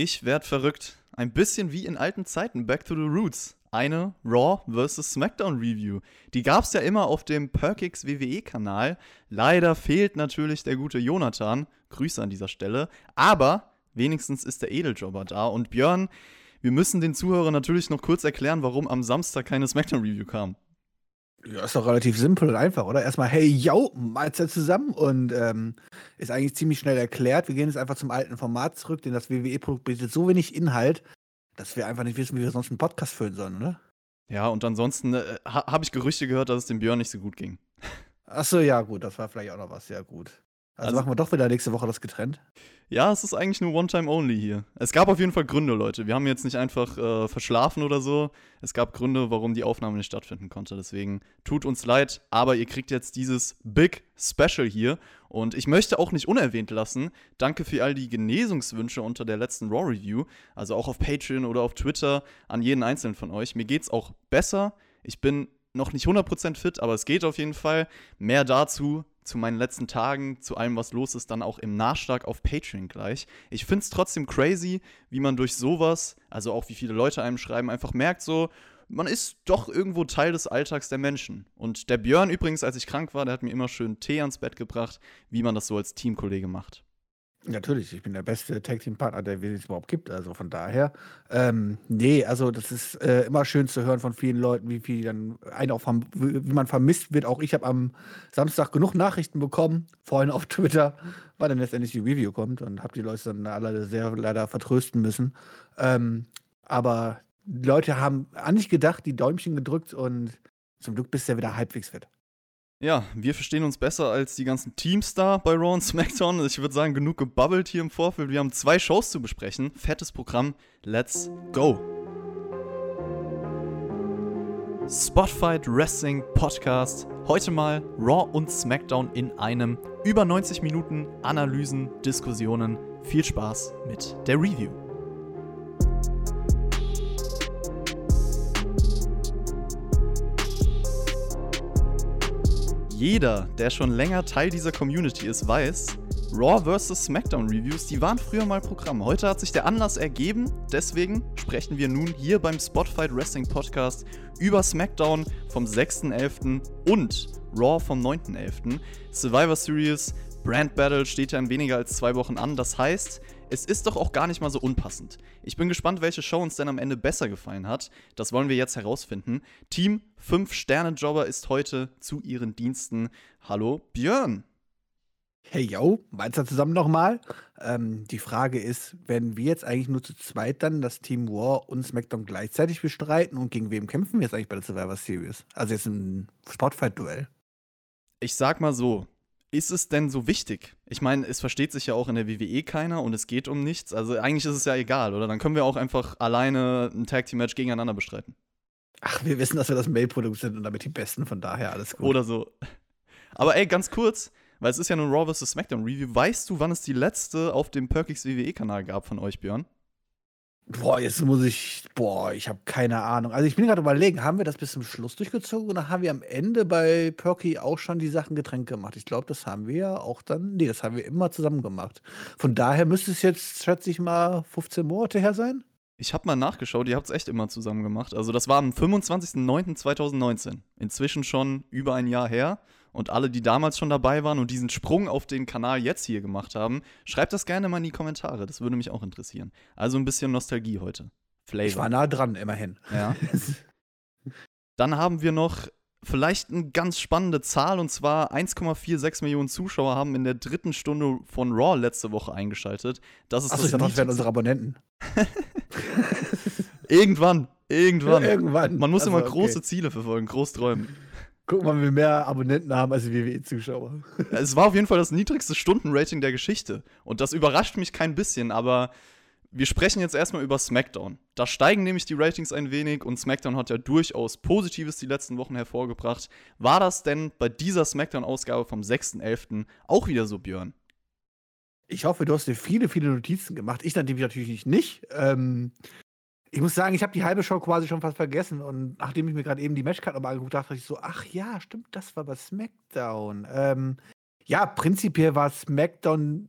Ich werd verrückt. Ein bisschen wie in alten Zeiten, Back to the Roots. Eine Raw vs. SmackDown Review. Die gab's ja immer auf dem Perkix WWE-Kanal. Leider fehlt natürlich der gute Jonathan. Grüße an dieser Stelle. Aber wenigstens ist der Edeljobber da. Und Björn, wir müssen den Zuhörern natürlich noch kurz erklären, warum am Samstag keine SmackDown Review kam. Ja, ist doch relativ simpel und einfach, oder? Erstmal, hey, yo, Mahlzeit zusammen und ähm, ist eigentlich ziemlich schnell erklärt. Wir gehen jetzt einfach zum alten Format zurück, denn das WWE-Produkt bietet so wenig Inhalt, dass wir einfach nicht wissen, wie wir sonst einen Podcast füllen sollen, oder? Ja, und ansonsten äh, ha habe ich Gerüchte gehört, dass es dem Björn nicht so gut ging. Achso, ja, gut, das war vielleicht auch noch was, ja, gut. Also, also machen wir doch wieder nächste Woche das getrennt. Ja, es ist eigentlich nur One-Time-Only hier. Es gab auf jeden Fall Gründe, Leute. Wir haben jetzt nicht einfach äh, verschlafen oder so. Es gab Gründe, warum die Aufnahme nicht stattfinden konnte. Deswegen tut uns leid, aber ihr kriegt jetzt dieses Big Special hier. Und ich möchte auch nicht unerwähnt lassen, danke für all die Genesungswünsche unter der letzten Raw Review. Also auch auf Patreon oder auf Twitter an jeden einzelnen von euch. Mir geht's auch besser. Ich bin noch nicht 100% fit, aber es geht auf jeden Fall. Mehr dazu zu meinen letzten Tagen, zu allem, was los ist, dann auch im Nachschlag auf Patreon gleich. Ich finde es trotzdem crazy, wie man durch sowas, also auch wie viele Leute einem schreiben, einfach merkt so, man ist doch irgendwo Teil des Alltags der Menschen. Und der Björn übrigens, als ich krank war, der hat mir immer schön Tee ans Bett gebracht, wie man das so als Teamkollege macht. Natürlich, ich bin der beste Tag-Team-Partner, der es überhaupt gibt. Also von daher, ähm, nee, also das ist äh, immer schön zu hören von vielen Leuten, wie viel dann einen auch wie man vermisst wird. Auch ich habe am Samstag genug Nachrichten bekommen, vorhin auf Twitter, weil dann letztendlich die Review kommt und habe die Leute dann alle sehr leider vertrösten müssen. Ähm, aber Leute haben an dich gedacht, die Däumchen gedrückt und zum Glück bist du ja wieder halbwegs fit. Ja, wir verstehen uns besser als die ganzen Teams da bei Raw und SmackDown. Ich würde sagen, genug gebabbelt hier im Vorfeld. Wir haben zwei Shows zu besprechen. Fettes Programm. Let's go! Spotfight Wrestling Podcast. Heute mal Raw und SmackDown in einem. Über 90 Minuten Analysen, Diskussionen. Viel Spaß mit der Review. Jeder, der schon länger Teil dieser Community ist, weiß, Raw vs. SmackDown Reviews, die waren früher mal Programm. Heute hat sich der Anlass ergeben, deswegen sprechen wir nun hier beim Spotfight Wrestling Podcast über SmackDown vom 6.11. und Raw vom 9.11. Survivor Series Brand Battle steht ja in weniger als zwei Wochen an. Das heißt, es ist doch auch gar nicht mal so unpassend. Ich bin gespannt, welche Show uns denn am Ende besser gefallen hat. Das wollen wir jetzt herausfinden. Team 5-Sterne-Jobber ist heute zu ihren Diensten. Hallo, Björn. Hey, yo, weiter zusammen nochmal. Ähm, die Frage ist, werden wir jetzt eigentlich nur zu zweit dann das Team War und SmackDown gleichzeitig bestreiten und gegen wem kämpfen wir jetzt eigentlich bei der Survivor Series? Also jetzt ein Sportfight-Duell. Ich sag mal so, ist es denn so wichtig? Ich meine, es versteht sich ja auch in der WWE keiner und es geht um nichts. Also eigentlich ist es ja egal, oder? Dann können wir auch einfach alleine ein Tag Team Match gegeneinander bestreiten. Ach, wir wissen, dass wir das Mail-Produkt sind und damit die Besten, von daher alles gut. Oder so. Aber ey, ganz kurz, weil es ist ja nur Raw vs. SmackDown Review. Weißt du, wann es die letzte auf dem Perkix WWE-Kanal gab von euch, Björn? Boah, jetzt muss ich. Boah, ich habe keine Ahnung. Also ich bin gerade überlegen, haben wir das bis zum Schluss durchgezogen oder haben wir am Ende bei Perky auch schon die Sachen getrennt gemacht? Ich glaube, das haben wir ja auch dann. Nee, das haben wir immer zusammen gemacht. Von daher müsste es jetzt, schätze ich mal, 15 Monate her sein. Ich habe mal nachgeschaut, ihr habt es echt immer zusammen gemacht. Also das war am 25.09.2019. Inzwischen schon über ein Jahr her. Und alle, die damals schon dabei waren und diesen Sprung auf den Kanal jetzt hier gemacht haben, schreibt das gerne mal in die Kommentare. Das würde mich auch interessieren. Also ein bisschen Nostalgie heute. Flavor. Ich war nah dran, immerhin. Ja. Dann haben wir noch vielleicht eine ganz spannende Zahl und zwar 1,46 Millionen Zuschauer haben in der dritten Stunde von Raw letzte Woche eingeschaltet. Das ist Achso, das wären unsere Abonnenten. irgendwann, irgendwann. Ja, irgendwann. Man muss also, immer große okay. Ziele verfolgen, groß träumen. Guck mal, wie wir mehr Abonnenten haben als WWE-Zuschauer. Es war auf jeden Fall das niedrigste Stundenrating der Geschichte. Und das überrascht mich kein bisschen, aber wir sprechen jetzt erstmal über SmackDown. Da steigen nämlich die Ratings ein wenig und SmackDown hat ja durchaus Positives die letzten Wochen hervorgebracht. War das denn bei dieser SmackDown-Ausgabe vom 6.11. auch wieder so, Björn? Ich hoffe, du hast dir viele, viele Notizen gemacht. Ich natürlich nicht. Ähm, ich muss sagen, ich habe die halbe Show quasi schon fast vergessen und nachdem ich mir gerade eben die Matchcard nochmal angeguckt habe, dachte ich so, ach ja, stimmt, das war bei SmackDown. Ähm, ja, prinzipiell war SmackDown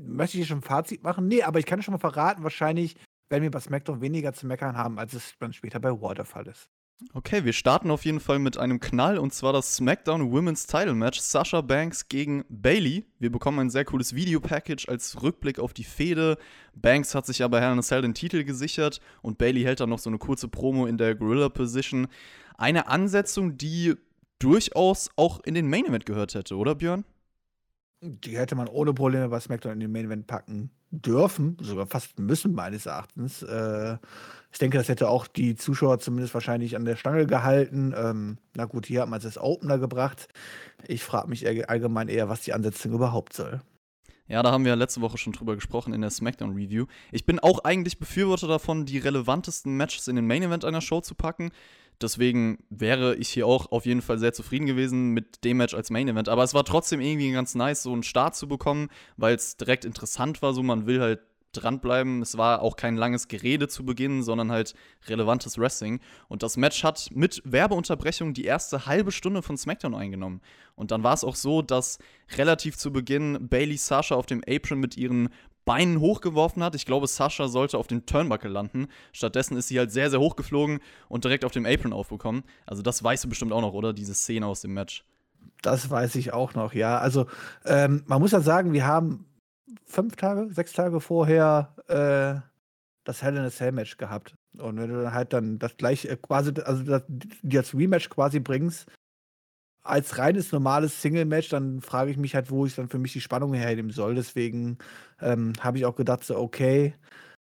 möchte ich schon ein Fazit machen? Nee, aber ich kann schon mal verraten, wahrscheinlich werden wir bei SmackDown weniger zu meckern haben, als es dann später bei Raw der Fall ist. Okay, wir starten auf jeden Fall mit einem Knall und zwar das SmackDown Women's Title Match Sasha Banks gegen Bailey. Wir bekommen ein sehr cooles Videopackage als Rückblick auf die Fehde. Banks hat sich aber Hell in a Cell den Titel gesichert und Bailey hält dann noch so eine kurze Promo in der Gorilla Position. Eine Ansetzung, die durchaus auch in den Main Event gehört hätte, oder Björn? Die hätte man ohne Probleme bei SmackDown in den Main Event packen dürfen, sogar fast müssen meines Erachtens. Äh, ich denke, das hätte auch die Zuschauer zumindest wahrscheinlich an der Stange gehalten. Ähm, na gut, hier hat man es als Opener gebracht. Ich frage mich allgemein eher, was die Ansetzung überhaupt soll. Ja, da haben wir letzte Woche schon drüber gesprochen in der SmackDown Review. Ich bin auch eigentlich Befürworter davon, die relevantesten Matches in den Main Event einer Show zu packen. Deswegen wäre ich hier auch auf jeden Fall sehr zufrieden gewesen mit dem Match als Main Event. Aber es war trotzdem irgendwie ganz nice, so einen Start zu bekommen, weil es direkt interessant war. So, man will halt dranbleiben. Es war auch kein langes Gerede zu Beginn, sondern halt relevantes Wrestling. Und das Match hat mit Werbeunterbrechung die erste halbe Stunde von SmackDown eingenommen. Und dann war es auch so, dass relativ zu Beginn Bailey Sasha auf dem Apron mit ihren Beinen hochgeworfen hat. Ich glaube, Sasha sollte auf dem Turnbuckle landen. Stattdessen ist sie halt sehr, sehr hochgeflogen und direkt auf dem Apron aufgekommen. Also das weißt du bestimmt auch noch, oder? Diese Szene aus dem Match. Das weiß ich auch noch, ja. Also ähm, man muss ja sagen, wir haben fünf Tage, sechs Tage vorher äh, das Hell in a Cell Match gehabt. Und wenn du dann halt dann das gleiche, äh, quasi, also das, das Rematch quasi bringst, als reines normales Single-Match, dann frage ich mich halt, wo ich dann für mich die Spannung hernehmen soll. Deswegen ähm, habe ich auch gedacht, so, okay,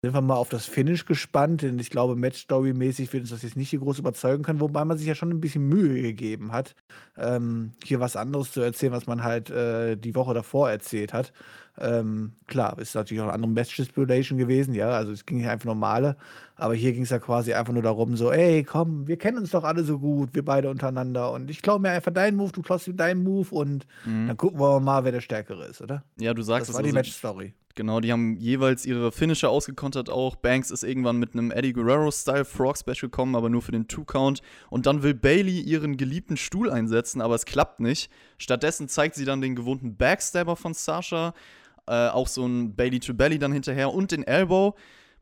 sind wir mal auf das Finish gespannt, denn ich glaube, Match-Story-mäßig wird uns das jetzt nicht hier groß überzeugen können, wobei man sich ja schon ein bisschen Mühe gegeben hat, ähm, hier was anderes zu erzählen, was man halt äh, die Woche davor erzählt hat. Ähm, klar, ist natürlich auch eine andere Match-Stipulation gewesen, ja, also es ging hier einfach normale, aber hier ging es ja quasi einfach nur darum, so, ey, komm, wir kennen uns doch alle so gut, wir beide untereinander und ich klaue mir einfach deinen Move, du klaust mir deinen Move und mhm. dann gucken wir mal, wer der Stärkere ist, oder? Ja, du sagst das war die also, Match-Story. Genau, die haben jeweils ihre Finisher ausgekontert auch. Banks ist irgendwann mit einem Eddie Guerrero-Style Frog Special gekommen, aber nur für den Two-Count. Und dann will Bailey ihren geliebten Stuhl einsetzen, aber es klappt nicht. Stattdessen zeigt sie dann den gewohnten Backstabber von Sasha, äh, auch so ein Bailey to Belly dann hinterher und den Elbow.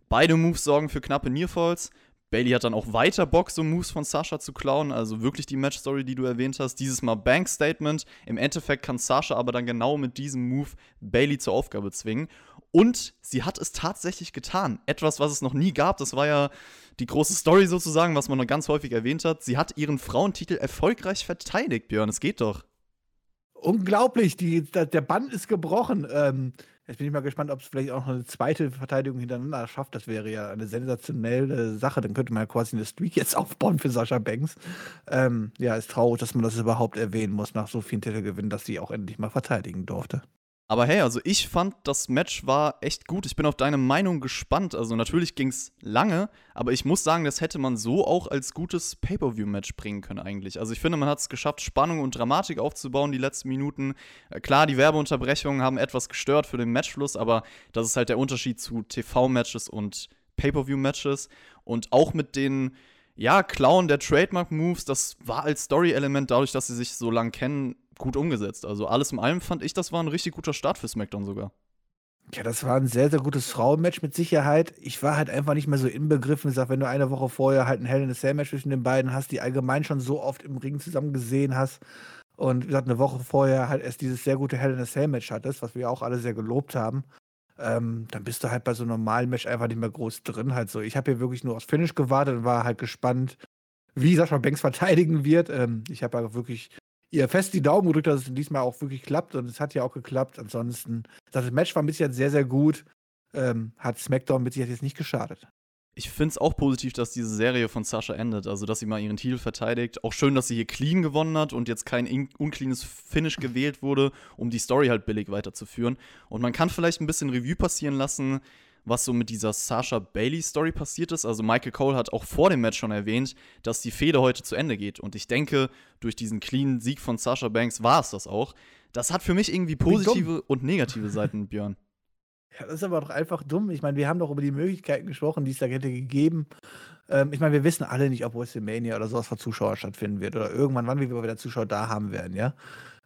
Beide Moves sorgen für knappe Nearfalls. Bailey hat dann auch weiter Bock, so Moves von Sasha zu klauen. Also wirklich die Match-Story, die du erwähnt hast. Dieses Mal Bank-Statement. Im Endeffekt kann Sasha aber dann genau mit diesem Move Bailey zur Aufgabe zwingen. Und sie hat es tatsächlich getan. Etwas, was es noch nie gab. Das war ja die große Story sozusagen, was man noch ganz häufig erwähnt hat. Sie hat ihren Frauentitel erfolgreich verteidigt, Björn. Es geht doch. Unglaublich, die, der Bann ist gebrochen. Ähm, jetzt bin ich mal gespannt, ob es vielleicht auch noch eine zweite Verteidigung hintereinander schafft. Das wäre ja eine sensationelle Sache. Dann könnte man ja quasi eine Streak jetzt aufbauen für Sascha Banks. Ähm, ja, ist traurig, dass man das überhaupt erwähnen muss nach so vielen Titelgewinnen, dass sie auch endlich mal verteidigen durfte. Aber hey, also ich fand, das Match war echt gut. Ich bin auf deine Meinung gespannt. Also natürlich ging es lange, aber ich muss sagen, das hätte man so auch als gutes Pay-per-view-Match bringen können eigentlich. Also ich finde, man hat es geschafft, Spannung und Dramatik aufzubauen die letzten Minuten. Äh, klar, die Werbeunterbrechungen haben etwas gestört für den Matchfluss, aber das ist halt der Unterschied zu TV-Matches und Pay-per-view-Matches. Und auch mit den ja, Clown der Trademark-Moves, das war als Story-Element, dadurch, dass sie sich so lang kennen, gut umgesetzt. Also alles in allem fand ich, das war ein richtig guter Start für SmackDown sogar. Ja, das war ein sehr, sehr gutes Frauenmatch mit Sicherheit. Ich war halt einfach nicht mehr so inbegriffen. Ich sag, wenn du eine Woche vorher halt ein Hell in a Cell Match zwischen den beiden hast, die allgemein schon so oft im Ring zusammen gesehen hast und wie gesagt, eine Woche vorher halt erst dieses sehr gute Hell in a Cell Match hattest, was wir auch alle sehr gelobt haben, ähm, dann bist du halt bei so einem normalen Match einfach nicht mehr groß drin. Halt so. Ich habe hier wirklich nur aufs Finish gewartet und war halt gespannt, wie Sascha Banks verteidigen wird. Ähm, ich habe halt wirklich ihr fest die Daumen gedrückt, dass es diesmal auch wirklich klappt. Und es hat ja auch geklappt. Ansonsten, das Match war bis jetzt sehr, sehr gut. Ähm, hat SmackDown mit sich jetzt nicht geschadet. Ich finde es auch positiv, dass diese Serie von Sascha endet. Also, dass sie mal ihren Titel verteidigt. Auch schön, dass sie hier clean gewonnen hat und jetzt kein uncleanes Finish gewählt wurde, um die Story halt billig weiterzuführen. Und man kann vielleicht ein bisschen Revue passieren lassen, was so mit dieser Sasha Bailey Story passiert ist. Also Michael Cole hat auch vor dem Match schon erwähnt, dass die Fehde heute zu Ende geht. Und ich denke, durch diesen cleanen Sieg von Sasha Banks war es das auch. Das hat für mich irgendwie positive und negative Seiten, Björn. Ja, das ist aber doch einfach dumm. Ich meine, wir haben doch über die Möglichkeiten gesprochen, die es da hätte gegeben. Ähm, ich meine, wir wissen alle nicht, ob WrestleMania oder sowas vor Zuschauern stattfinden wird oder irgendwann, wann wir wieder Zuschauer da haben werden, ja.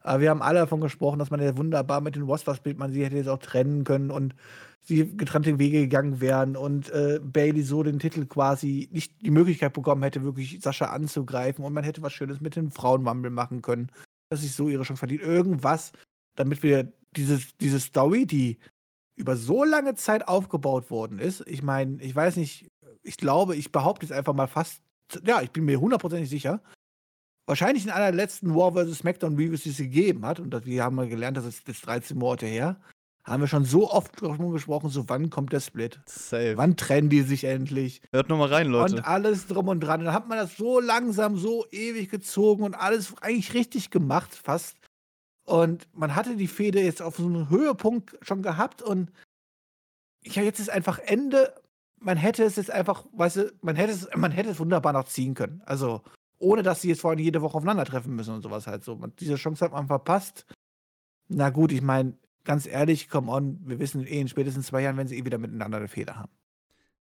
Aber wir haben alle davon gesprochen, dass man ja wunderbar mit den Wasp-Bild man sie hätte jetzt auch trennen können und sie getrennte Wege gegangen wären und äh, Bailey so den Titel quasi nicht die Möglichkeit bekommen hätte, wirklich Sascha anzugreifen und man hätte was Schönes mit dem Frauenmumble machen können, dass sich so ihre Chance verdient. Irgendwas, damit wir dieses, diese Story, die über so lange Zeit aufgebaut worden ist, ich meine, ich weiß nicht, ich glaube, ich behaupte jetzt einfach mal fast, ja, ich bin mir hundertprozentig sicher, wahrscheinlich in einer letzten War vs. SmackDown Reviews, die es gegeben hat, und das, wir haben mal gelernt, das ist jetzt 13 Monate her, haben wir schon so oft darüber gesprochen, so wann kommt der Split? Safe. Wann trennen die sich endlich? Hört nochmal rein, Leute. Und alles drum und dran. Und dann hat man das so langsam, so ewig gezogen und alles eigentlich richtig gemacht, fast. Und man hatte die Fehde jetzt auf so einem Höhepunkt schon gehabt und ja, jetzt ist einfach Ende. Man hätte es jetzt einfach, weißt du, man hätte es, man hätte es wunderbar noch ziehen können. Also, ohne dass sie jetzt vor allem jede Woche aufeinandertreffen müssen und sowas halt so. Man, diese Chance hat man verpasst. Na gut, ich meine, ganz ehrlich, come on, wir wissen eh in spätestens zwei Jahren, wenn sie eh wieder miteinander eine Fehler haben.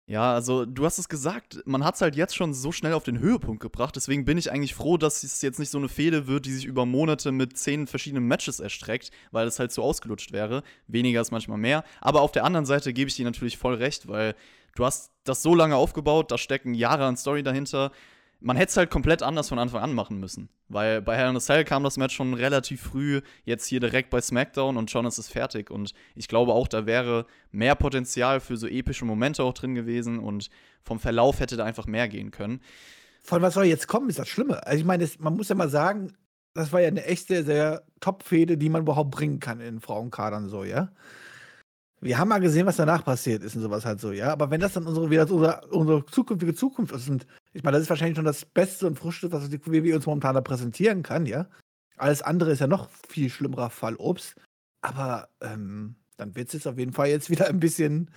Ja, also du hast es gesagt, man hat es halt jetzt schon so schnell auf den Höhepunkt gebracht. Deswegen bin ich eigentlich froh, dass es jetzt nicht so eine Fehde wird, die sich über Monate mit zehn verschiedenen Matches erstreckt, weil es halt so ausgelutscht wäre. Weniger ist manchmal mehr. Aber auf der anderen Seite gebe ich dir natürlich voll recht, weil du hast das so lange aufgebaut, da stecken Jahre an Story dahinter man hätte es halt komplett anders von Anfang an machen müssen. Weil bei Hell in a Cell kam das Match schon relativ früh, jetzt hier direkt bei SmackDown und schon ist es fertig. Und ich glaube auch, da wäre mehr Potenzial für so epische Momente auch drin gewesen und vom Verlauf hätte da einfach mehr gehen können. Von was soll jetzt kommen, ist das Schlimme. Also ich meine, man muss ja mal sagen, das war ja eine echte, sehr Top-Fehde, die man überhaupt bringen kann in Frauenkadern so, ja. Wir haben mal gesehen, was danach passiert ist und sowas halt so, ja. Aber wenn das dann unsere, wieder unsere, unsere zukünftige Zukunft ist, und ich meine, das ist wahrscheinlich schon das Beste und Frischste, was die WWE uns momentan da präsentieren kann, ja. Alles andere ist ja noch viel schlimmerer Fallobst. Aber ähm, dann wird es jetzt auf jeden Fall jetzt wieder ein bisschen,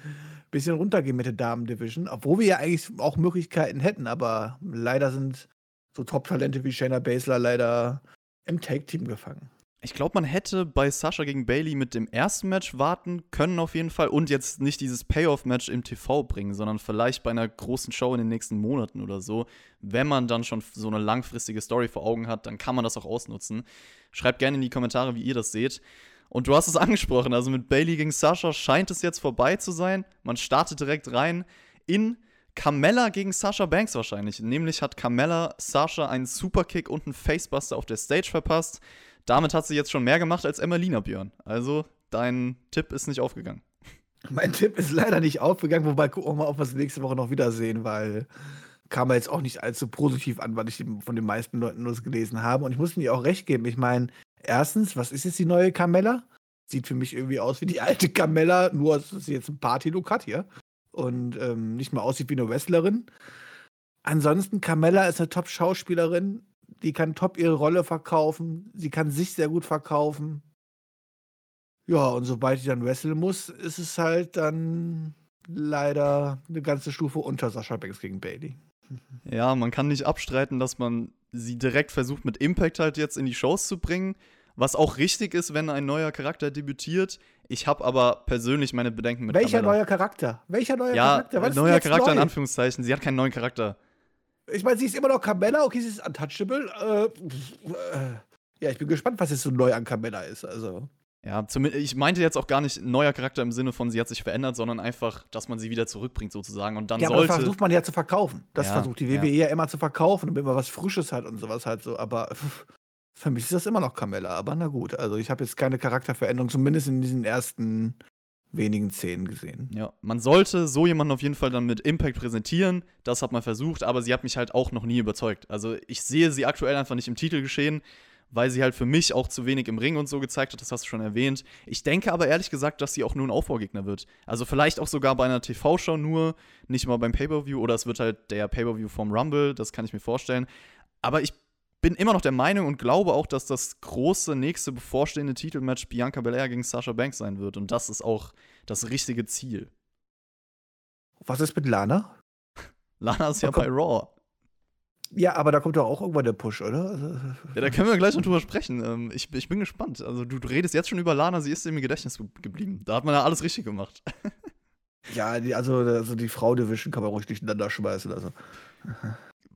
bisschen runtergehen mit der Damen-Division, obwohl wir ja eigentlich auch Möglichkeiten hätten, aber leider sind so Top-Talente wie Shayna Baszler leider im Tag-Team gefangen. Ich glaube, man hätte bei Sascha gegen Bailey mit dem ersten Match warten können auf jeden Fall und jetzt nicht dieses Payoff-Match im TV bringen, sondern vielleicht bei einer großen Show in den nächsten Monaten oder so. Wenn man dann schon so eine langfristige Story vor Augen hat, dann kann man das auch ausnutzen. Schreibt gerne in die Kommentare, wie ihr das seht. Und du hast es angesprochen, also mit Bailey gegen Sascha scheint es jetzt vorbei zu sein. Man startet direkt rein in Carmella gegen Sasha Banks wahrscheinlich. Nämlich hat Carmella Sasha einen Superkick und einen Facebuster auf der Stage verpasst. Damit hat sie jetzt schon mehr gemacht als Emmalina Björn. Also dein Tipp ist nicht aufgegangen. Mein Tipp ist leider nicht aufgegangen, wobei gucken wir mal, ob wir es nächste Woche noch wiedersehen, weil kam er jetzt auch nicht allzu positiv an, weil ich von den meisten Leuten nur gelesen habe. Und ich muss mir auch recht geben. Ich meine, erstens, was ist jetzt die neue Carmella? Sieht für mich irgendwie aus wie die alte Carmella, nur dass sie jetzt ein Party-Look hat hier und ähm, nicht mal aussieht wie eine Wrestlerin. Ansonsten, Carmella ist eine Top-Schauspielerin die kann top ihre Rolle verkaufen. Sie kann sich sehr gut verkaufen. Ja, und sobald sie dann wresteln muss, ist es halt dann leider eine ganze Stufe unter Sascha Banks gegen Bailey. Ja, man kann nicht abstreiten, dass man sie direkt versucht, mit Impact halt jetzt in die Shows zu bringen. Was auch richtig ist, wenn ein neuer Charakter debütiert. Ich habe aber persönlich meine Bedenken mit Welcher Carmella. neuer Charakter? Welcher neuer ja, Charakter? Was neuer Charakter neu? in Anführungszeichen. Sie hat keinen neuen Charakter. Ich meine, sie ist immer noch Carmella, okay, sie ist untouchable. Äh, äh, ja, ich bin gespannt, was jetzt so neu an Carmella ist. Also. Ja, ich meinte jetzt auch gar nicht neuer Charakter im Sinne von, sie hat sich verändert, sondern einfach, dass man sie wieder zurückbringt sozusagen. Und dann ja, sollte. das versucht man ja zu verkaufen. Das ja, versucht die WWE ja. ja. immer zu verkaufen, damit man was Frisches hat und sowas halt so. Aber für mich ist das immer noch Carmella. Aber na gut, also ich habe jetzt keine Charakterveränderung, zumindest in diesen ersten wenigen Szenen gesehen. Ja, man sollte so jemanden auf jeden Fall dann mit Impact präsentieren. Das hat man versucht, aber sie hat mich halt auch noch nie überzeugt. Also ich sehe sie aktuell einfach nicht im Titel geschehen, weil sie halt für mich auch zu wenig im Ring und so gezeigt hat. Das hast du schon erwähnt. Ich denke aber ehrlich gesagt, dass sie auch nur ein Aufbaugegner wird. Also vielleicht auch sogar bei einer TV-Show nur, nicht mal beim Pay-Per-View oder es wird halt der Pay-Per-View vom Rumble. Das kann ich mir vorstellen. Aber ich bin immer noch der Meinung und glaube auch, dass das große nächste bevorstehende Titelmatch Bianca Belair gegen Sasha Banks sein wird. Und das ist auch das richtige Ziel. Was ist mit Lana? Lana ist ja bei Raw. Ja, aber da kommt doch auch irgendwann der Push, oder? Ja, da können wir gleich noch drüber sprechen. Ähm, ich, ich bin gespannt. Also, du, du redest jetzt schon über Lana, sie ist im Gedächtnis geblieben. Da hat man ja alles richtig gemacht. ja, die, also, also die Frau-Division kann man ruhig durcheinander schmeißen. Also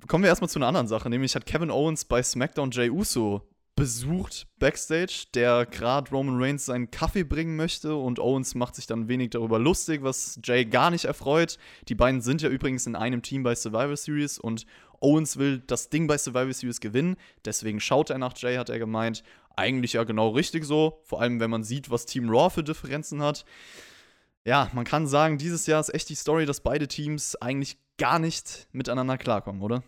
kommen wir erstmal zu einer anderen Sache, nämlich hat Kevin Owens bei SmackDown Jay Uso besucht backstage, der gerade Roman Reigns seinen Kaffee bringen möchte und Owens macht sich dann wenig darüber lustig, was Jay gar nicht erfreut. Die beiden sind ja übrigens in einem Team bei Survivor Series und Owens will das Ding bei Survivor Series gewinnen, deswegen schaut er nach Jay, hat er gemeint. Eigentlich ja genau richtig so, vor allem wenn man sieht, was Team Raw für Differenzen hat. Ja, man kann sagen, dieses Jahr ist echt die Story, dass beide Teams eigentlich gar nicht miteinander klarkommen, oder?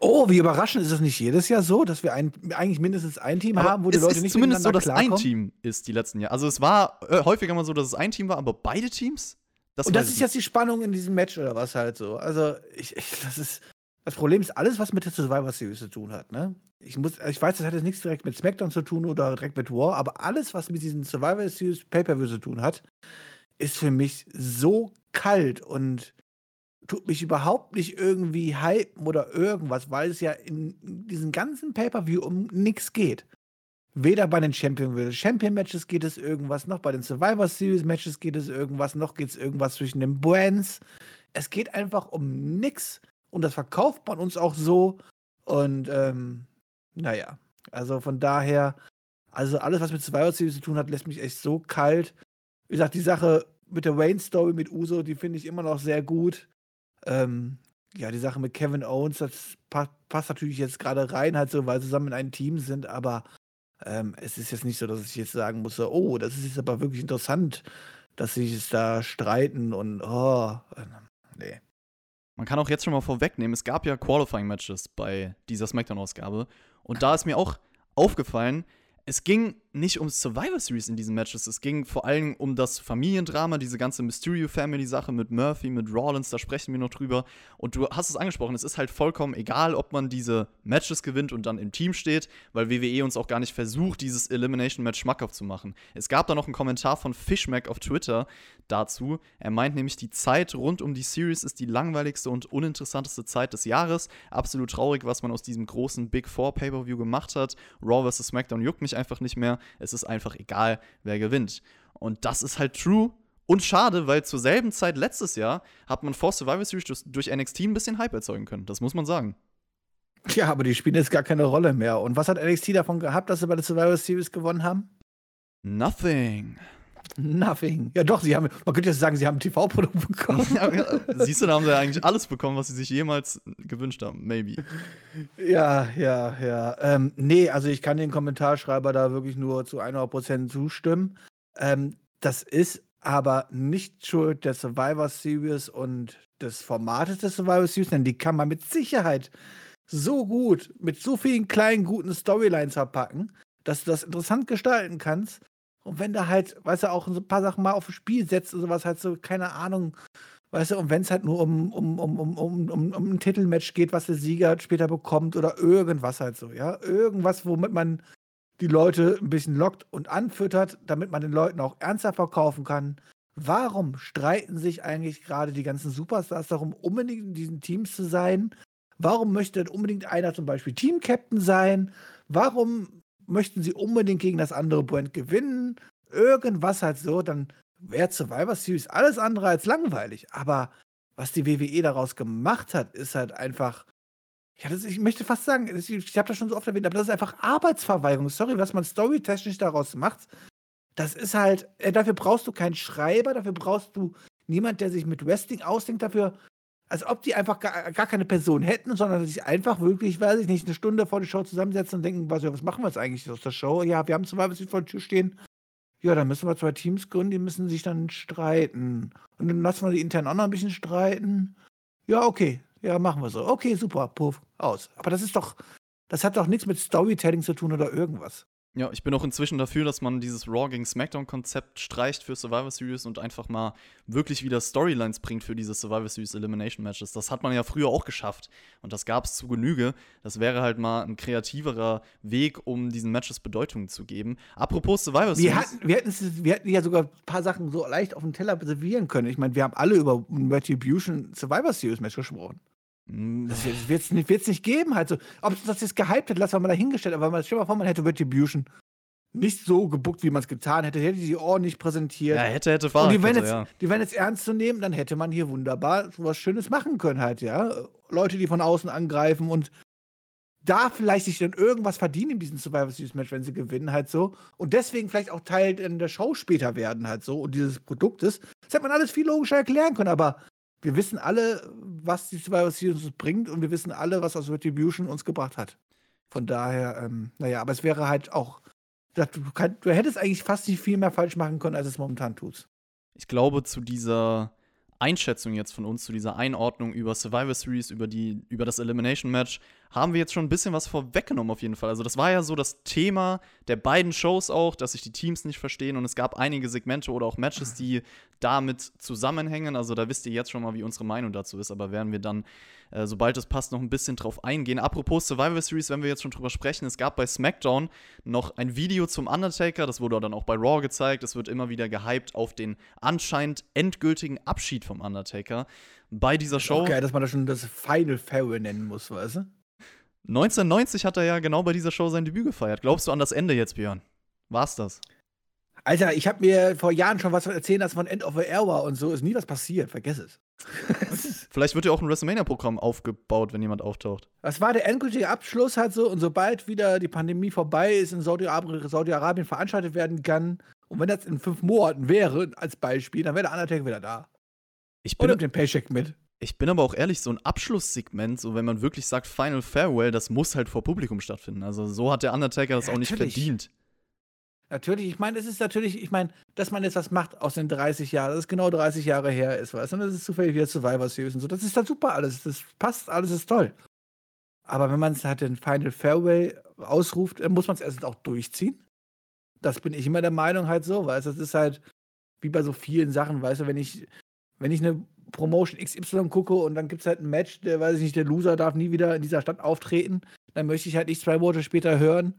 Oh, wie überraschend ist es nicht jedes Jahr so, dass wir ein, eigentlich mindestens ein Team aber haben, wo die Leute nicht zumindest so, dass klarkommen? ein Team ist die letzten Jahre. Also es war äh, häufiger mal so, dass es ein Team war, aber beide Teams? Das Und das ist jetzt die Spannung in diesem Match oder was halt so. Also ich, ich, das ist das Problem ist alles, was mit der Survivor Series zu tun hat. Ne? Ich muss, ich weiß, das hat jetzt nichts direkt mit SmackDown zu tun oder direkt mit War, aber alles, was mit diesem Survivor Series Pay-per-View zu tun hat, ist für mich so kalt und tut mich überhaupt nicht irgendwie hypen oder irgendwas, weil es ja in diesem ganzen Pay-Per-View um nichts geht. Weder bei den Champion Champion Matches geht es irgendwas, noch bei den Survivor Series Matches geht es irgendwas, noch geht es irgendwas zwischen den Brands. Es geht einfach um nichts und das verkauft man uns auch so. Und ähm, naja, also von daher, also alles, was mit Survivor Series zu tun hat, lässt mich echt so kalt. Wie gesagt, die Sache mit der Wayne-Story mit Uso, die finde ich immer noch sehr gut. Ähm, ja, die Sache mit Kevin Owens, das pa passt natürlich jetzt gerade rein, halt so, weil sie zusammen in einem Team sind, aber ähm, es ist jetzt nicht so, dass ich jetzt sagen muss, oh, das ist jetzt aber wirklich interessant, dass sie sich da streiten und oh, äh, nee. Man kann auch jetzt schon mal vorwegnehmen, es gab ja Qualifying-Matches bei dieser SmackDown-Ausgabe und da ist mir auch aufgefallen, es ging nicht um Survivor Series in diesen Matches. Es ging vor allem um das Familiendrama, diese ganze Mysterio Family Sache mit Murphy, mit Rollins, da sprechen wir noch drüber. Und du hast es angesprochen, es ist halt vollkommen egal, ob man diese Matches gewinnt und dann im Team steht, weil WWE uns auch gar nicht versucht, dieses Elimination Match schmackhaft zu machen. Es gab da noch einen Kommentar von Fishmack auf Twitter dazu. Er meint nämlich, die Zeit rund um die Series ist die langweiligste und uninteressanteste Zeit des Jahres. Absolut traurig, was man aus diesem großen Big Four Pay-Per-View gemacht hat. Raw vs. SmackDown juckt mich einfach nicht mehr. Es ist einfach egal, wer gewinnt. Und das ist halt true. Und schade, weil zur selben Zeit letztes Jahr hat man vor Survivor Series durch, NXT ein bisschen Hype erzeugen können. Das muss man sagen. Ja, aber die spielen jetzt gar keine Rolle mehr. Und was hat NXT davon gehabt, dass sie bei der Survivor Series gewonnen haben? Nothing. Nothing. Ja, doch, sie haben, man könnte jetzt sagen, sie haben ein TV-Produkt bekommen. Siehst du, da haben sie ja eigentlich alles bekommen, was sie sich jemals gewünscht haben. Maybe. Ja, ja, ja. Ähm, nee, also ich kann den Kommentarschreiber da wirklich nur zu 100% zustimmen. Ähm, das ist aber nicht Schuld der Survivor Series und des Formates des Survivor Series, denn die kann man mit Sicherheit so gut, mit so vielen kleinen, guten Storylines verpacken, dass du das interessant gestalten kannst und wenn da halt, weißt du, auch ein paar Sachen mal auf das Spiel setzt und sowas, halt so, keine Ahnung, weißt du, und wenn es halt nur um, um, um, um, um, um, um ein Titelmatch geht, was der Sieger später bekommt oder irgendwas halt so, ja. Irgendwas, womit man die Leute ein bisschen lockt und anfüttert, damit man den Leuten auch ernster verkaufen kann. Warum streiten sich eigentlich gerade die ganzen Superstars darum, unbedingt in diesen Teams zu sein? Warum möchte unbedingt einer zum Beispiel Team-Captain sein? Warum möchten sie unbedingt gegen das andere Brand gewinnen, irgendwas halt so, dann wäre Survivor Series alles andere als langweilig. Aber was die WWE daraus gemacht hat, ist halt einfach. Ja, das, ich möchte fast sagen, ich, ich habe das schon so oft erwähnt, aber das ist einfach Arbeitsverweigerung. Sorry, was man storytechnisch daraus macht. Das ist halt, äh, dafür brauchst du keinen Schreiber, dafür brauchst du niemand, der sich mit Wrestling ausdenkt. Dafür als ob die einfach gar, gar keine Person hätten, sondern sich einfach wirklich, weiß ich nicht, eine Stunde vor der Show zusammensetzen und denken, was, was machen wir jetzt eigentlich aus der Show? Ja, wir haben zum Beispiel vor der Tür stehen. Ja, dann müssen wir zwei Teams gründen, die müssen sich dann streiten. Und dann lassen wir die intern auch noch ein bisschen streiten. Ja, okay. Ja, machen wir so. Okay, super. Puff, aus. Aber das ist doch, das hat doch nichts mit Storytelling zu tun oder irgendwas. Ja, ich bin auch inzwischen dafür, dass man dieses Raw gegen SmackDown-Konzept streicht für Survivor Series und einfach mal wirklich wieder Storylines bringt für diese Survivor Series Elimination Matches. Das hat man ja früher auch geschafft und das gab es zu Genüge. Das wäre halt mal ein kreativerer Weg, um diesen Matches Bedeutung zu geben. Apropos Survivor Series. Wir hatten, wir, hatten, wir hätten ja sogar ein paar Sachen so leicht auf dem Teller servieren können. Ich meine, wir haben alle über Retribution Survivor Series Match gesprochen. Hm. Das wird es nicht, nicht geben. Also, ob es das jetzt gehypt hat, lassen wir mal dahingestellt. Aber man, stell mal vor, man hätte Retribution nicht so gebuckt, wie man es getan hätte. Hätte die ordentlich präsentiert. Ja, hätte, hätte fahren. Und die wären, jetzt, ja. die wären jetzt ernst zu nehmen, dann hätte man hier wunderbar was Schönes machen können, halt, ja. Leute, die von außen angreifen und da vielleicht sich dann irgendwas verdienen in diesem Survivor Series Match, wenn sie gewinnen, halt so. Und deswegen vielleicht auch Teil in der Show später werden, halt so. Und dieses Produktes. Das hätte man alles viel logischer erklären können, aber wir wissen alle, was die Survivor Series uns bringt und wir wissen alle, was aus Retribution uns gebracht hat. Von daher, ähm, naja, aber es wäre halt auch. Du, kann, du hättest eigentlich fast nicht viel mehr falsch machen können, als es momentan tut. Ich glaube, zu dieser Einschätzung jetzt von uns, zu dieser Einordnung über Survivor Series, über, die, über das Elimination Match, haben wir jetzt schon ein bisschen was vorweggenommen auf jeden Fall. Also das war ja so das Thema der beiden Shows auch, dass sich die Teams nicht verstehen und es gab einige Segmente oder auch Matches, die damit zusammenhängen. Also da wisst ihr jetzt schon mal, wie unsere Meinung dazu ist, aber werden wir dann, äh, sobald es passt, noch ein bisschen drauf eingehen. Apropos Survivor Series, wenn wir jetzt schon drüber sprechen, es gab bei SmackDown noch ein Video zum Undertaker, das wurde dann auch bei Raw gezeigt. Es wird immer wieder gehypt auf den anscheinend endgültigen Abschied vom Undertaker bei dieser Show. Okay, dass man das schon das Final Farewell nennen muss, weißt du? 1990 hat er ja genau bei dieser Show sein Debüt gefeiert. Glaubst du an das Ende jetzt, Björn? War's das? Alter, ich habe mir vor Jahren schon was erzählt, dass man End of the Air war und so ist nie was passiert. Vergiss es. Vielleicht wird ja auch ein WrestleMania-Programm aufgebaut, wenn jemand auftaucht. Das war der endgültige Abschluss halt so. Und sobald wieder die Pandemie vorbei ist in Saudi-Arabien Saudi veranstaltet werden kann, und wenn das in fünf Monaten wäre, als Beispiel, dann wäre der Undertaker wieder da. Ich bin und den Paycheck mit. Ich bin aber auch ehrlich, so ein Abschlusssegment, so wenn man wirklich sagt Final Farewell, das muss halt vor Publikum stattfinden. Also so hat der Undertaker das ja, auch nicht natürlich. verdient. Natürlich, ich meine, es ist natürlich, ich meine, dass man jetzt was macht aus den 30 Jahren, dass es genau 30 Jahre her ist, du, und das ist zufällig wieder Survivor Series und so, das ist dann super alles, das passt, alles ist toll. Aber wenn man es halt den Final Farewell ausruft, dann muss man es erst auch durchziehen. Das bin ich immer der Meinung halt so, weißt du, das ist halt wie bei so vielen Sachen, weißt du, wenn ich, wenn ich eine Promotion XY gucke und dann gibt es halt ein Match, der weiß ich nicht, der Loser darf nie wieder in dieser Stadt auftreten, dann möchte ich halt nicht zwei Monate später hören,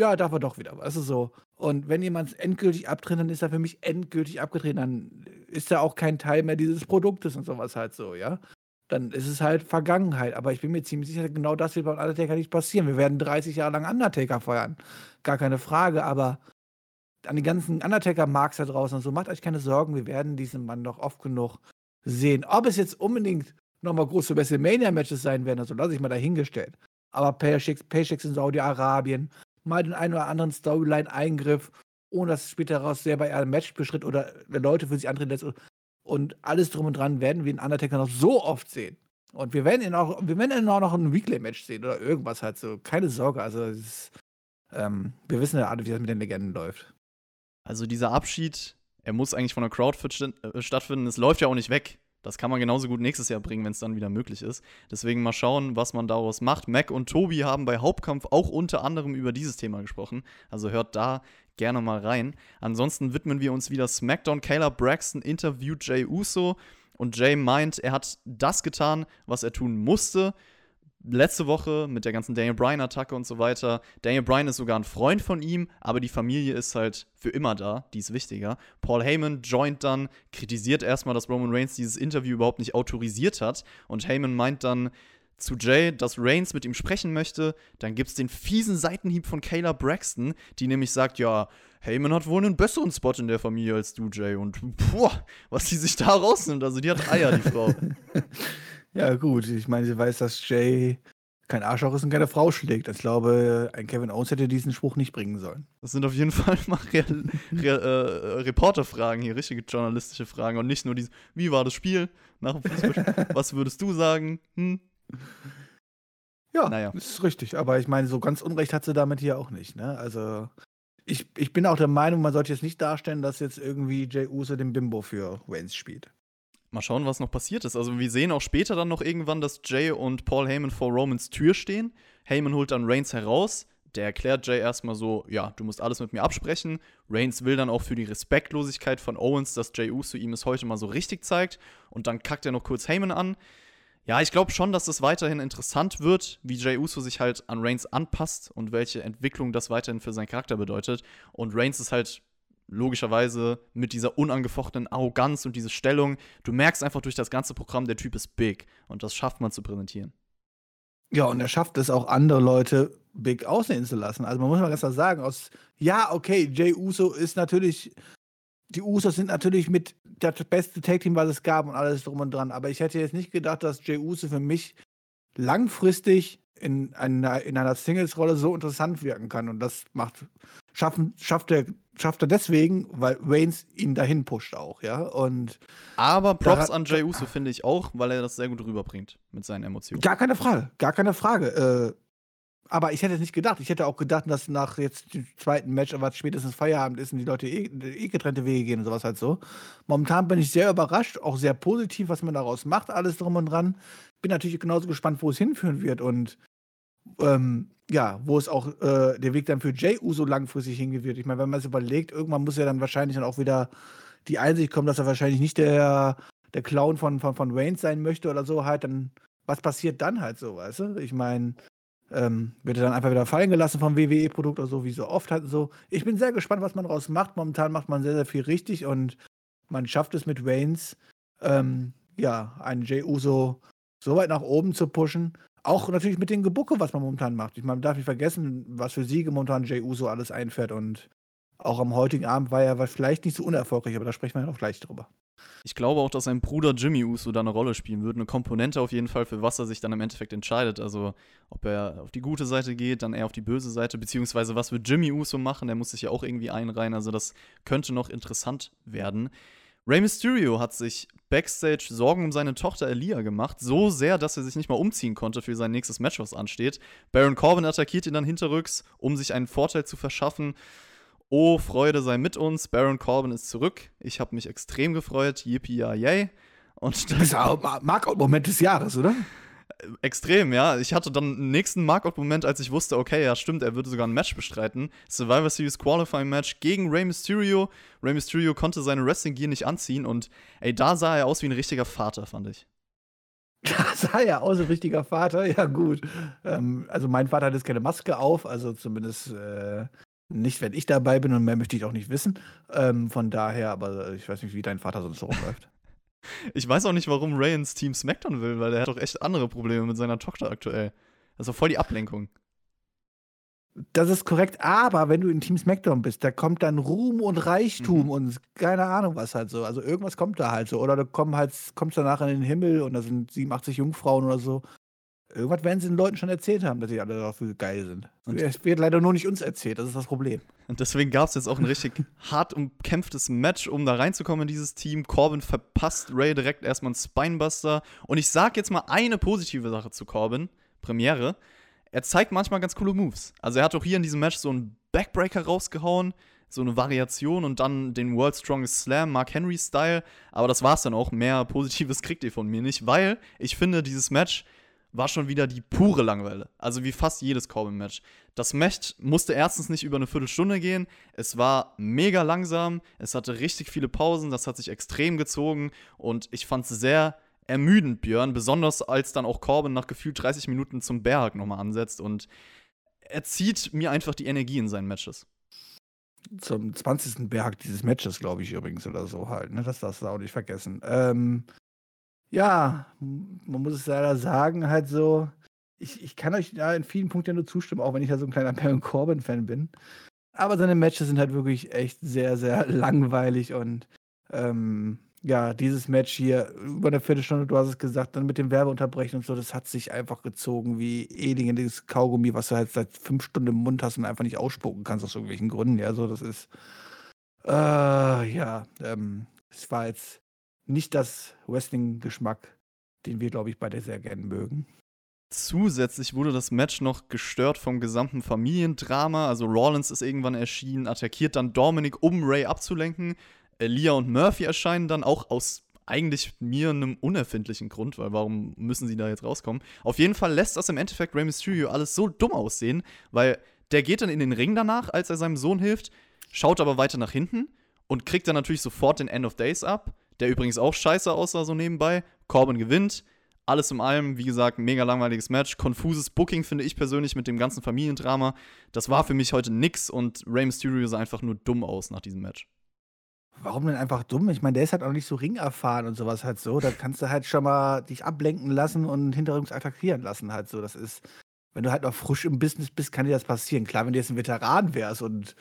ja, darf er doch wieder, weißt du so. Und wenn jemand endgültig abtritt, dann ist er für mich endgültig abgetreten, dann ist er auch kein Teil mehr dieses Produktes und sowas halt so, ja. Dann ist es halt Vergangenheit. Aber ich bin mir ziemlich sicher, genau das wird beim Undertaker nicht passieren. Wir werden 30 Jahre lang Undertaker feiern. Gar keine Frage, aber an die ganzen Undertaker-Marks da draußen und so, macht euch keine Sorgen, wir werden diesen Mann noch oft genug sehen. Ob es jetzt unbedingt nochmal große WrestleMania-Matches sein werden, also lasse ich mal dahingestellt. Aber Paychecks, Paychecks in Saudi-Arabien, mal den einen oder anderen Storyline-Eingriff, ohne dass es später daraus sehr bei einem Match beschritt oder Leute für sich antreten lässt. Und alles drum und dran werden wir den Undertaker noch so oft sehen. Und wir werden ihn auch, wir werden ihn auch noch ein Weekly-Match sehen oder irgendwas halt so. Keine Sorge, also ist, ähm, wir wissen ja alle, wie das mit den Legenden läuft. Also dieser Abschied er muss eigentlich von der Crowd äh, stattfinden. Es läuft ja auch nicht weg. Das kann man genauso gut nächstes Jahr bringen, wenn es dann wieder möglich ist. Deswegen mal schauen, was man daraus macht. Mac und Tobi haben bei Hauptkampf auch unter anderem über dieses Thema gesprochen. Also hört da gerne mal rein. Ansonsten widmen wir uns wieder SmackDown. Kayla Braxton interviewt Jay Uso und Jay meint, er hat das getan, was er tun musste letzte Woche mit der ganzen Daniel Bryan-Attacke und so weiter. Daniel Bryan ist sogar ein Freund von ihm, aber die Familie ist halt für immer da, die ist wichtiger. Paul Heyman joint dann, kritisiert erstmal, dass Roman Reigns dieses Interview überhaupt nicht autorisiert hat. Und Heyman meint dann zu Jay, dass Reigns mit ihm sprechen möchte. Dann gibt es den fiesen Seitenhieb von Kayla Braxton, die nämlich sagt, ja, Heyman hat wohl einen besseren Spot in der Familie als du, Jay. Und boah, was sie sich da rausnimmt, also die hat Eier, die Frau. Ja, gut. Ich meine, sie weiß, dass Jay kein Arschloch ist und keine Frau schlägt. Ich glaube, ein Kevin Owens hätte diesen Spruch nicht bringen sollen. Das sind auf jeden Fall mal Re Re äh, Reporterfragen hier, richtige journalistische Fragen und nicht nur diese, wie war das Spiel nach dem Fußballspiel? Was würdest du sagen? Hm? Ja, naja. ist richtig. Aber ich meine, so ganz Unrecht hat sie damit hier auch nicht. Ne? Also, ich, ich bin auch der Meinung, man sollte jetzt nicht darstellen, dass jetzt irgendwie Jay Uso den Bimbo für Waynes spielt. Mal schauen, was noch passiert ist. Also wir sehen auch später dann noch irgendwann, dass Jay und Paul Heyman vor Romans Tür stehen. Heyman holt dann Reigns heraus. Der erklärt Jay erstmal so, ja, du musst alles mit mir absprechen. Reigns will dann auch für die Respektlosigkeit von Owens, dass Jay Uso ihm es heute mal so richtig zeigt. Und dann kackt er noch kurz Heyman an. Ja, ich glaube schon, dass es weiterhin interessant wird, wie Jay Uso sich halt an Reigns anpasst und welche Entwicklung das weiterhin für seinen Charakter bedeutet. Und Reigns ist halt logischerweise mit dieser unangefochtenen Arroganz und diese Stellung. Du merkst einfach durch das ganze Programm, der Typ ist big und das schafft man zu präsentieren. Ja, und er schafft es auch andere Leute big aussehen zu lassen. Also man muss mal ganz klar sagen, aus ja, okay, Jay Uso ist natürlich die Usos sind natürlich mit das beste Tag Team, was es gab und alles drum und dran, aber ich hätte jetzt nicht gedacht, dass Jay Uso für mich langfristig in einer, in einer Singles-Rolle so interessant wirken kann. Und das macht, schaffen, schafft, er, schafft er deswegen, weil Reigns ihn dahin pusht auch, ja. Und Aber Props an Jey Uso finde ich auch, weil er das sehr gut rüberbringt mit seinen Emotionen. Gar keine Frage, gar keine Frage. Äh, aber ich hätte es nicht gedacht. Ich hätte auch gedacht, dass nach jetzt dem zweiten Match, aber spätestens Feierabend ist und die Leute eh, eh getrennte Wege gehen und sowas halt so. Momentan bin ich sehr überrascht, auch sehr positiv, was man daraus macht, alles drum und dran. Bin natürlich genauso gespannt, wo es hinführen wird und ähm, ja, wo es auch äh, der Weg dann für Jay Uso langfristig hingehen wird. Ich meine, wenn man es überlegt, irgendwann muss ja dann wahrscheinlich dann auch wieder die Einsicht kommen, dass er wahrscheinlich nicht der, der Clown von, von, von Reigns sein möchte oder so halt, dann was passiert dann halt so, weißt du? Ich meine, ähm, wird er dann einfach wieder fallen gelassen vom WWE-Produkt oder so, wie so oft halt so. Ich bin sehr gespannt, was man daraus macht. Momentan macht man sehr, sehr viel richtig und man schafft es mit Reigns, ähm, ja, einen Jey Uso so weit nach oben zu pushen. Auch natürlich mit den Gebucke, was man momentan macht. Ich meine, man darf nicht vergessen, was für Siege momentan Jey Uso alles einfährt und auch am heutigen Abend war er vielleicht nicht so unerfolgreich, aber da sprechen wir ja noch gleich drüber. Ich glaube auch, dass sein Bruder Jimmy Uso da eine Rolle spielen wird. Eine Komponente auf jeden Fall, für was er sich dann im Endeffekt entscheidet. Also, ob er auf die gute Seite geht, dann eher auf die böse Seite, beziehungsweise was wird Jimmy Uso machen? Der muss sich ja auch irgendwie einreihen. Also, das könnte noch interessant werden. Rey Mysterio hat sich backstage Sorgen um seine Tochter Elia gemacht, so sehr, dass er sich nicht mal umziehen konnte für sein nächstes Match, was ansteht. Baron Corbin attackiert ihn dann hinterrücks, um sich einen Vorteil zu verschaffen. Oh, Freude sei mit uns. Baron Corbin ist zurück. Ich habe mich extrem gefreut. Yippie, ja, yay. Und das ist auch Markout-Moment des Jahres, oder? Extrem, ja. Ich hatte dann einen nächsten Markout-Moment, als ich wusste, okay, ja, stimmt, er würde sogar ein Match bestreiten. Survivor Series Qualifying Match gegen Rey Mysterio. Rey Mysterio konnte seine Wrestling-Gear nicht anziehen und, ey, da sah er aus wie ein richtiger Vater, fand ich. Da sah er aus wie ein richtiger Vater, ja, gut. Ähm, also, mein Vater hat jetzt keine Maske auf, also zumindest. Äh nicht, wenn ich dabei bin und mehr möchte ich auch nicht wissen. Ähm, von daher, aber ich weiß nicht, wie dein Vater sonst so rumläuft. Ich weiß auch nicht, warum Ray ins Team SmackDown will, weil der hat doch echt andere Probleme mit seiner Tochter aktuell. Das ist doch voll die Ablenkung. Das ist korrekt, aber wenn du in Team SmackDown bist, da kommt dann Ruhm und Reichtum mhm. und keine Ahnung was halt so. Also irgendwas kommt da halt so. Oder du kommst halt, kommst danach in den Himmel und da sind 87 Jungfrauen oder so. Irgendwas werden sie den Leuten schon erzählt haben, dass sie alle dafür geil sind. Und es wird leider nur nicht uns erzählt, das ist das Problem. Und deswegen gab es jetzt auch ein richtig hart umkämpftes Match, um da reinzukommen in dieses Team. Corbin verpasst Ray direkt erstmal einen Spinebuster. Und ich sag jetzt mal eine positive Sache zu Corbin, Premiere. Er zeigt manchmal ganz coole Moves. Also er hat auch hier in diesem Match so einen Backbreaker rausgehauen, so eine Variation und dann den World Strongest Slam, Mark Henry Style. Aber das war's dann auch. Mehr Positives kriegt ihr von mir nicht, weil ich finde, dieses Match war schon wieder die pure Langeweile. Also wie fast jedes Corbin-Match. Das Match musste erstens nicht über eine Viertelstunde gehen. Es war mega langsam. Es hatte richtig viele Pausen. Das hat sich extrem gezogen. Und ich fand es sehr ermüdend, Björn. Besonders als dann auch Corbin nach gefühlt 30 Minuten zum Berg nochmal ansetzt. Und er zieht mir einfach die Energie in seinen Matches. Zum 20. Berg dieses Matches, glaube ich übrigens, oder so halt. Ne? Das darfst du auch nicht vergessen. Ähm, ja, man muss es leider sagen, halt so, ich, ich kann euch da in vielen Punkten nur zustimmen, auch wenn ich ja so ein kleiner Baron Corbin-Fan bin. Aber seine Matches sind halt wirklich echt sehr, sehr langweilig und ähm, ja, dieses Match hier über eine Viertelstunde, du hast es gesagt, dann mit dem Werbeunterbrechen und so, das hat sich einfach gezogen wie Eling dieses Kaugummi, was du halt seit fünf Stunden im Mund hast und einfach nicht ausspucken kannst aus irgendwelchen Gründen. Ja, so, das ist, äh, ja, ähm, es war jetzt nicht das Wrestling-Geschmack, den wir, glaube ich, beide sehr gerne mögen. Zusätzlich wurde das Match noch gestört vom gesamten Familiendrama. Also Rollins ist irgendwann erschienen, attackiert dann Dominic, um Ray abzulenken. Elia und Murphy erscheinen dann auch aus eigentlich mir einem unerfindlichen Grund, weil warum müssen sie da jetzt rauskommen? Auf jeden Fall lässt das im Endeffekt Rey Mysterio alles so dumm aussehen, weil der geht dann in den Ring danach, als er seinem Sohn hilft, schaut aber weiter nach hinten und kriegt dann natürlich sofort den End of Days ab der übrigens auch scheiße aussah, so nebenbei. Corbin gewinnt. Alles in allem, wie gesagt, mega langweiliges Match. Konfuses Booking finde ich persönlich mit dem ganzen Familiendrama. Das war für mich heute nix und Rey Mysterio sah einfach nur dumm aus nach diesem Match. Warum denn einfach dumm? Ich meine, der ist halt auch nicht so ringerfahren und sowas halt so. Da kannst du halt schon mal dich ablenken lassen und hinterrücks attackieren lassen halt so. Das ist, wenn du halt noch frisch im Business bist, kann dir das passieren. Klar, wenn du jetzt ein Veteran wärst und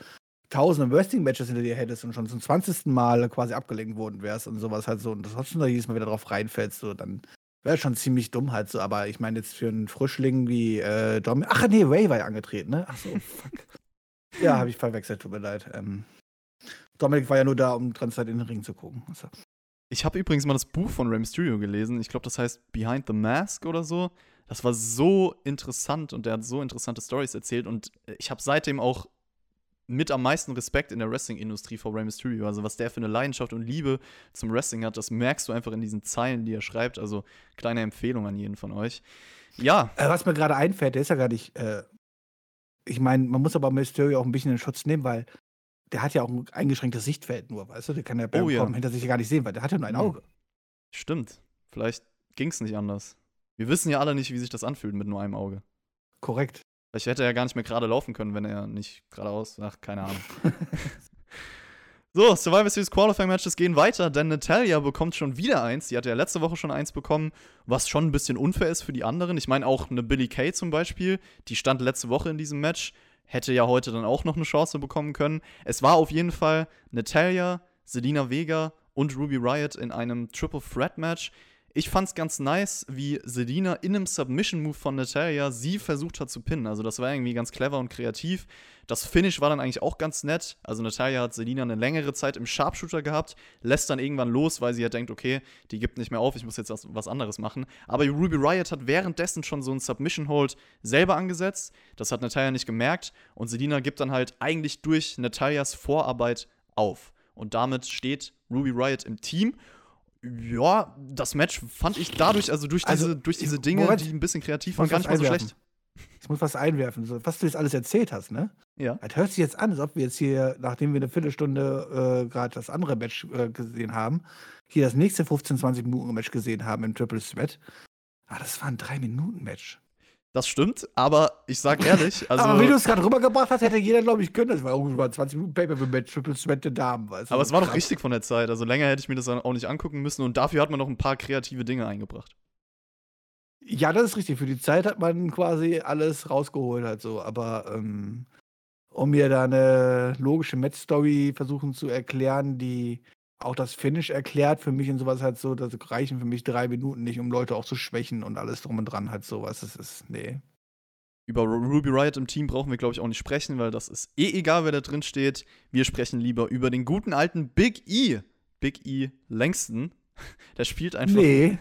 tausende Wrestling-Matches hinter dir hättest und schon zum 20. Mal quasi abgelenkt worden wärst und sowas halt so und trotzdem da jedes Mal wieder drauf reinfällst, so, dann Wäre schon ziemlich dumm halt so, aber ich meine jetzt für einen Frischling wie äh, Dom. Ach nee, Ray war ja angetreten, ne? Ach so, fuck. ja, habe ich verwechselt, tut mir leid. Ähm, Dominik war ja nur da, um die ganze Zeit in den Ring zu gucken. Also. Ich habe übrigens mal das Buch von Rey Mysterio gelesen. Ich glaube, das heißt Behind the Mask oder so. Das war so interessant und der hat so interessante Stories erzählt und ich habe seitdem auch mit am meisten Respekt in der Wrestling-Industrie vor Rey Mysterio. Also was der für eine Leidenschaft und Liebe zum Wrestling hat, das merkst du einfach in diesen Zeilen, die er schreibt. Also kleine Empfehlung an jeden von euch. Ja. Äh, was mir gerade einfällt, der ist ja gar nicht. Äh, ich meine, man muss aber Mysterio auch ein bisschen in Schutz nehmen, weil der hat ja auch ein eingeschränktes Sichtfeld nur, weißt du? Der kann ja beim Oh ja. Kommen hinter sich ja gar nicht sehen, weil der hat ja nur ein Hm. Auge. Stimmt. Vielleicht ging es nicht anders. Wir wissen ja alle nicht, wie sich das anfühlt mit nur einem Auge. Korrekt. Vielleicht hätte er gar nicht mehr gerade laufen können, wenn er nicht geradeaus. Ach, keine Ahnung. so, Survivor Series Qualifying Matches gehen weiter, denn Natalia bekommt schon wieder eins. Die hatte ja letzte Woche schon eins bekommen, was schon ein bisschen unfair ist für die anderen. Ich meine, auch eine Billy Kay zum Beispiel, die stand letzte Woche in diesem Match, hätte ja heute dann auch noch eine Chance bekommen können. Es war auf jeden Fall Natalia, Selina Vega und Ruby Riot in einem Triple Threat Match. Ich fand's ganz nice, wie Selina in einem Submission-Move von Natalia sie versucht hat zu pinnen. Also, das war irgendwie ganz clever und kreativ. Das Finish war dann eigentlich auch ganz nett. Also, Natalia hat Selina eine längere Zeit im Sharpshooter gehabt, lässt dann irgendwann los, weil sie ja denkt, okay, die gibt nicht mehr auf, ich muss jetzt was, was anderes machen. Aber Ruby Riot hat währenddessen schon so einen Submission-Hold selber angesetzt. Das hat Natalia nicht gemerkt. Und Selina gibt dann halt eigentlich durch Natalias Vorarbeit auf. Und damit steht Ruby Riot im Team. Ja, das Match fand ich dadurch, also durch Also, diese, durch diese Dinge, Moment, die ein bisschen kreativ waren, gar nicht mal so einwerfen. schlecht. Ich muss was einwerfen. So, was du jetzt alles erzählt hast, ne? Ja. Das hört sich jetzt an, als ob wir jetzt hier, nachdem wir eine Viertelstunde äh, gerade das andere Match äh, gesehen haben, hier das nächste 15-20 Minuten Match gesehen haben im Triple Threat. Ah, das war ein 3-Minuten-Match. Das stimmt, aber ich sag ehrlich, also. aber wie du es gerade rübergebracht hast, hätte jeder, glaube ich, können. Das war irgendwann ein 20 Minuten Pay-Per-View-Match, Triple Threat der Damen. Weißt du? aber es war doch richtig von der Zeit. Also länger hätte ich mir das dann auch nicht angucken müssen und dafür hat man noch ein paar kreative Dinge eingebracht. Ja, das ist richtig. Für die Zeit hat man quasi alles rausgeholt halt so. Aber ähm, um mir da eine logische Match-Story versuchen zu erklären, die auch das Finish erklärt, für mich und sowas halt so, das reichen für mich drei Minuten nicht, um Leute auch zu schwächen und alles drum und dran halt sowas. Das ist, nee. Über Ru- Ruby Riot im Team brauchen wir, glaube ich, auch nicht sprechen, weil das ist eh egal, wer da drin steht. Wir sprechen lieber über den guten alten Big E. Big E Langston. Der spielt einfach. Nee.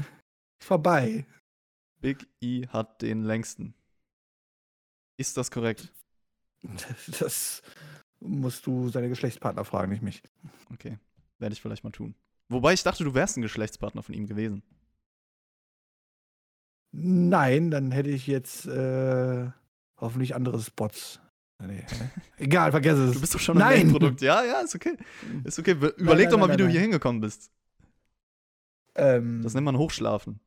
Vorbei. Big E hat den längsten. Ist das korrekt? Das musst du seine Geschlechtspartner fragen, nicht mich. Okay. Werde ich vielleicht mal tun. Wobei ich dachte, du wärst ein Geschlechtspartner von ihm gewesen. Nein, dann hätte ich jetzt äh, hoffentlich andere Spots. Nee. Egal, vergesse es. Du bist doch schon ein Nein. Main-Produkt. Ja, ja, ist okay. Ist okay. Be- Überleg nein, doch mal, nein, wie du nein, hier nein. hingekommen bist. Ähm, Das nennt man Hochschlafen.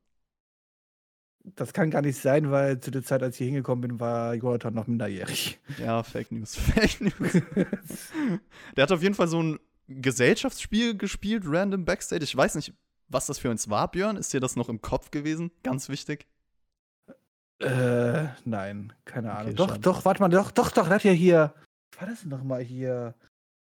das kann gar nicht sein, weil zu der Zeit, als ich hier hingekommen bin, war Jonathan noch minderjährig. Ja, Fake News. Fake News. Der hat auf jeden Fall so ein Gesellschaftsspiel gespielt, random Backstage. Ich weiß nicht, was das für uns war, Björn. Ist dir das noch im Kopf gewesen? Ganz wichtig. äh, nein, keine Ahnung. Okay, doch, schade. doch, warte mal, doch, doch, doch, hat ja hier. Was war das denn nochmal hier?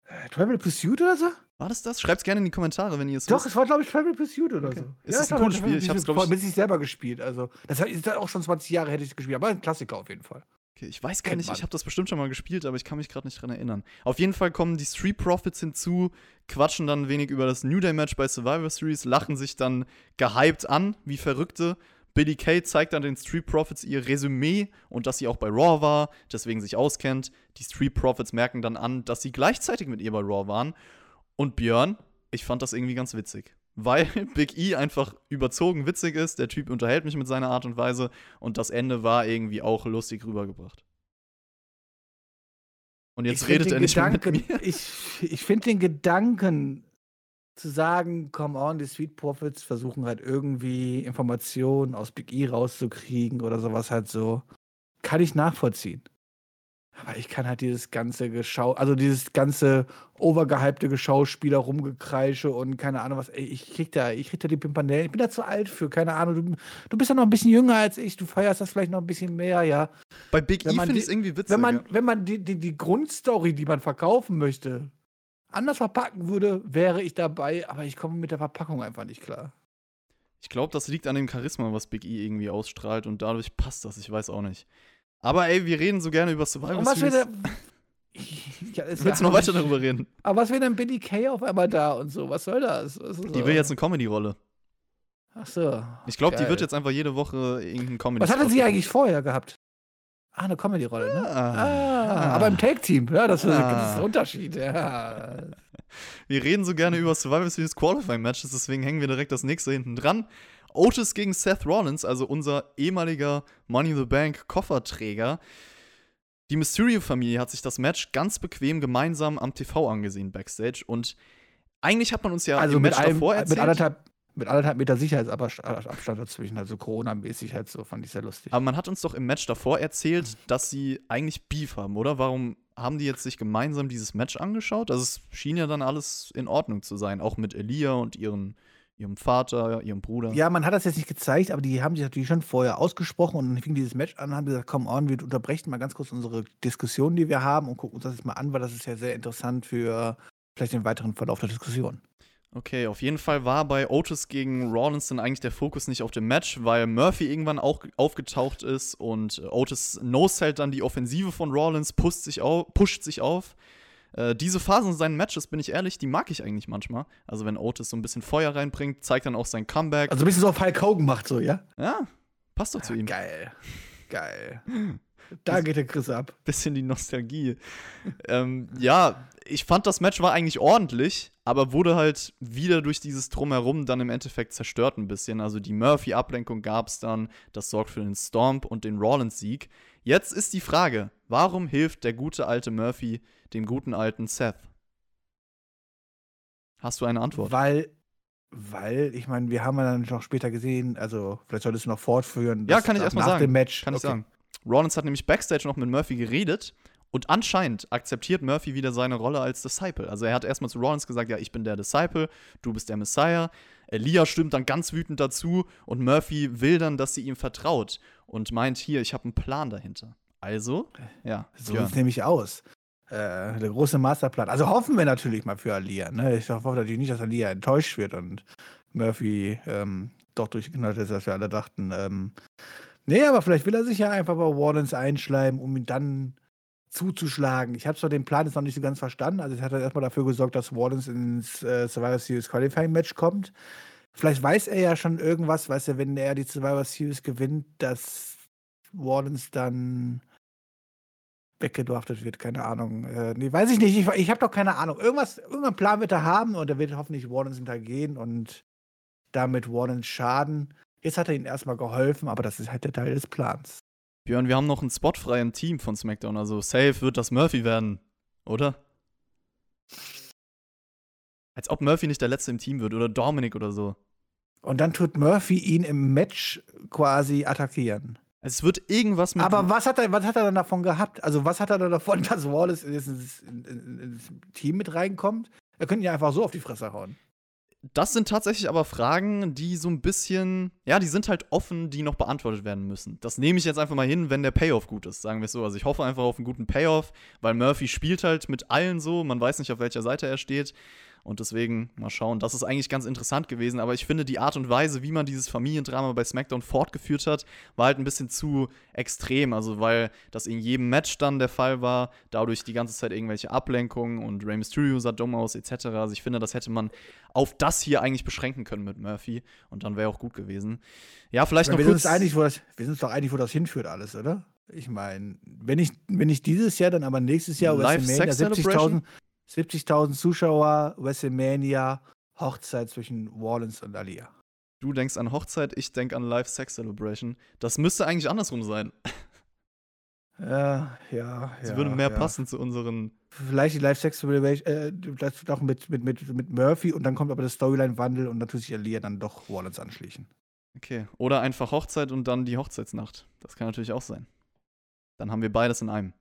Äh, Travel Pursuit oder so? War das das? Schreibt's gerne in die Kommentare, wenn ihr es Doch, wisst. es war, glaube ich, Travel Pursuit oder Okay. so. Ist das ein cooles Spiel? Ich hab's, glaub ich- Mit sich selber gespielt. Also, das ist auch schon 20 Jahre hätte ich es gespielt, aber ein Klassiker auf jeden Fall. Okay, ich weiß gar Kennt nicht, man. ich habe das bestimmt schon mal gespielt, aber ich kann mich gerade nicht dran erinnern. Auf jeden Fall kommen die Street Profits hinzu, quatschen dann ein wenig über das New Day Match bei Survivor Series, lachen sich dann gehypt an, wie Verrückte. Billy Kay zeigt dann den Street Profits ihr Resümee und dass sie auch bei Raw war, deswegen sich auskennt. Die Street Profits merken dann an, dass sie gleichzeitig mit ihr bei Raw waren. Und Björn, ich fand das irgendwie ganz witzig. Weil Big E einfach überzogen witzig ist, der Typ unterhält mich mit seiner Art und Weise und das Ende war irgendwie auch lustig rübergebracht. Und jetzt Ich redet er nicht mehr Gedanken, mit mir. Ich, ich finde den Gedanken zu sagen, come on, die Sweet Profits versuchen halt irgendwie Informationen aus Big E rauszukriegen oder sowas halt so, kann ich nachvollziehen. Aber ich kann halt dieses ganze Geschau, also dieses ganze overgehypte Geschauspieler rumgekreische und keine Ahnung was, ey, ich krieg da, ich krieg da die Pimpernellen, ich bin da zu alt für, keine Ahnung, du, du bist ja noch ein bisschen jünger als ich, du feierst das vielleicht noch ein bisschen mehr, ja. Bei Big E finde ich es irgendwie witzig. Wenn man, ja. wenn man die, die, die Grundstory, die man verkaufen möchte, anders verpacken würde, wäre ich dabei, aber ich komme mit der Verpackung einfach nicht klar. Ich glaube, das liegt an dem Charisma, was Big E irgendwie ausstrahlt und dadurch passt das, ich weiß auch nicht. Aber ey, wir reden so gerne über was Series. ja, Willst du noch weiter darüber reden? Aber was wäre denn Billy Kay auf einmal da und so? Was soll das? Was Die so? will jetzt eine Comedy-Rolle. Ach so. Ich glaube, die wird jetzt einfach jede Woche irgendeinen comedy Was hatte sie eigentlich vorher gehabt? Ah, eine Comedy-Rolle, ne? Ah. Ah, aber im Take-Team, ja, das, ist- das ist Ah. der Unterschied, ja. Wir reden so gerne über Survivor Series Qualifying Matches, deswegen hängen wir direkt das nächste hinten dran. Otis gegen Seth Rollins, also unser ehemaliger Money in the Bank Kofferträger. Die Mysterio-Familie hat sich das Match ganz bequem gemeinsam am TV angesehen backstage und eigentlich hat man uns ja Also im mit, Match einem, davor mit, erzählt. anderthalb, mit anderthalb Meter Sicherheitsabstand dazwischen, also Corona-mäßig halt so, fand ich sehr lustig. Aber man hat uns doch im Match davor erzählt, dass sie eigentlich Beef haben, oder? Warum haben die jetzt sich gemeinsam dieses Match angeschaut? Also es schien ja dann alles in Ordnung zu sein, auch mit Elia und ihren, ihrem Vater, ihrem Bruder. Ja, man hat das jetzt nicht gezeigt, aber die haben sich natürlich schon vorher ausgesprochen und dann fing dieses Match an und haben gesagt, komm on, wir unterbrechen mal ganz kurz unsere Diskussion, die wir haben und gucken uns das jetzt mal an, weil das ist ja sehr interessant für vielleicht den weiteren Verlauf der Diskussion. Okay, auf jeden Fall war bei Otis gegen Rollins dann eigentlich der Fokus nicht auf dem Match, weil Murphy irgendwann auch aufgetaucht ist und Otis no-sellt dann die Offensive von Rollins, pusht sich auf. Pusht sich auf. Äh, diese Phasen in seinen Matches, bin ich ehrlich, die mag ich eigentlich manchmal. Also wenn Otis so ein bisschen Feuer reinbringt, zeigt dann auch sein Comeback. Also ein bisschen so auf Hulk Hogan macht so, ja? ja, passt doch zu ihm. Geil. Geil. Da geht der Chris ab. bisschen die Nostalgie. ähm, ja, ich fand das Match war eigentlich ordentlich, aber wurde halt wieder durch dieses Drumherum dann im Endeffekt zerstört ein bisschen. Also die Murphy-Ablenkung gab es dann, das sorgt für den Stomp und den Rollins-Sieg. Jetzt ist die Frage, warum hilft der gute alte Murphy dem guten alten Seth? Hast du eine Antwort? Weil, weil, ich meine, wir haben ja dann noch später gesehen, also vielleicht solltest du noch fortführen. Ja, kann ich nach- erstmal nach sagen. dem Match. Kann ich okay. sagen. Rollins hat nämlich Backstage noch mit Murphy geredet und anscheinend akzeptiert Murphy wieder seine Rolle als Disciple. Also er hat erstmal zu Rollins gesagt, ja, ich bin der Disciple, du bist der Messiah. Elia stimmt dann ganz wütend dazu und Murphy will dann, dass sie ihm vertraut und meint, hier, ich habe einen Plan dahinter. Also, ja, So sieht es nämlich aus. Äh, der große Masterplan. Also hoffen wir natürlich mal für Alia. Ne? Ich hoffe natürlich nicht, dass Alia enttäuscht wird und Murphy ähm, doch durchgeknallt ist, dass wir alle dachten. Ähm, nee, aber vielleicht will er sich ja einfach bei Wardens einschleimen, um ihn dann zuzuschlagen. Ich habe zwar den Plan jetzt noch nicht so ganz verstanden. Also, es hat er erstmal dafür gesorgt, dass Wardens ins äh, Survivor Series Qualifying Match kommt. Vielleicht weiß er ja schon irgendwas, weiß er, wenn er die Survivor Series gewinnt, dass Wardens dann weggedraftet wird, keine Ahnung. Äh, nee, weiß ich nicht. Ich, ich habe doch keine Ahnung. Irgendwas, irgendeinen Plan wird er haben und er wird hoffentlich Wardens hintergehen und damit Wardens schaden. Jetzt hat er ihnen erstmal geholfen, aber das ist halt der Teil des Plans. Björn, wir haben noch einen Spot frei im Team von SmackDown, also safe wird das Murphy werden, oder? Als ob Murphy nicht der Letzte im Team wird oder Dominic oder so. Und dann tut Murphy ihn im Match quasi attackieren. Es wird irgendwas mit. Aber was hat er, was hat er dann davon gehabt? Also, was hat er dann davon, dass Wallace ins, ins, ins Team mit reinkommt? Er könnte ihn ja einfach so auf die Fresse hauen. Das sind tatsächlich aber Fragen, die so ein bisschen, ja, die sind halt offen, die noch beantwortet werden müssen. Das nehme ich jetzt einfach mal hin, wenn der Payoff gut ist, sagen wir es so. Also ich hoffe einfach auf einen guten Payoff, weil Murphy spielt halt mit allen so, man weiß nicht, auf welcher Seite er steht. Und deswegen mal schauen. Das ist eigentlich ganz interessant gewesen, aber ich finde, die Art und Weise, wie man dieses Familiendrama bei SmackDown fortgeführt hat, war halt ein bisschen zu extrem. Also, weil das in jedem Match dann der Fall war, dadurch die ganze Zeit irgendwelche Ablenkungen und Rey Mysterio sah dumm aus, etc. Also, ich finde, das hätte man auf das hier eigentlich beschränken können mit Murphy und dann wäre auch gut gewesen. Ja, vielleicht noch wir, kurz. einig, wo das, wir sind uns doch einig, wo das hinführt, alles, oder? Ich meine, wenn nicht, wenn nicht dieses Jahr, dann aber nächstes Jahr WrestleMania, Sex Celebration? 70.000 70.000 Zuschauer, WrestleMania, Hochzeit zwischen Wallens und Alia. Du denkst an Hochzeit, ich denk an Live Sex Celebration. Das müsste eigentlich andersrum sein. Ja, ja, Es ja. würde mehr ja. passen zu unseren. Vielleicht die Live-Sex Celebration, äh, das doch mit, mit, mit, mit Murphy und dann kommt aber der Storyline-Wandel und dann tut sich Alia dann doch Wallens anschließen. Okay. Oder einfach Hochzeit und dann die Hochzeitsnacht. Das kann natürlich auch sein. Dann haben wir beides in einem.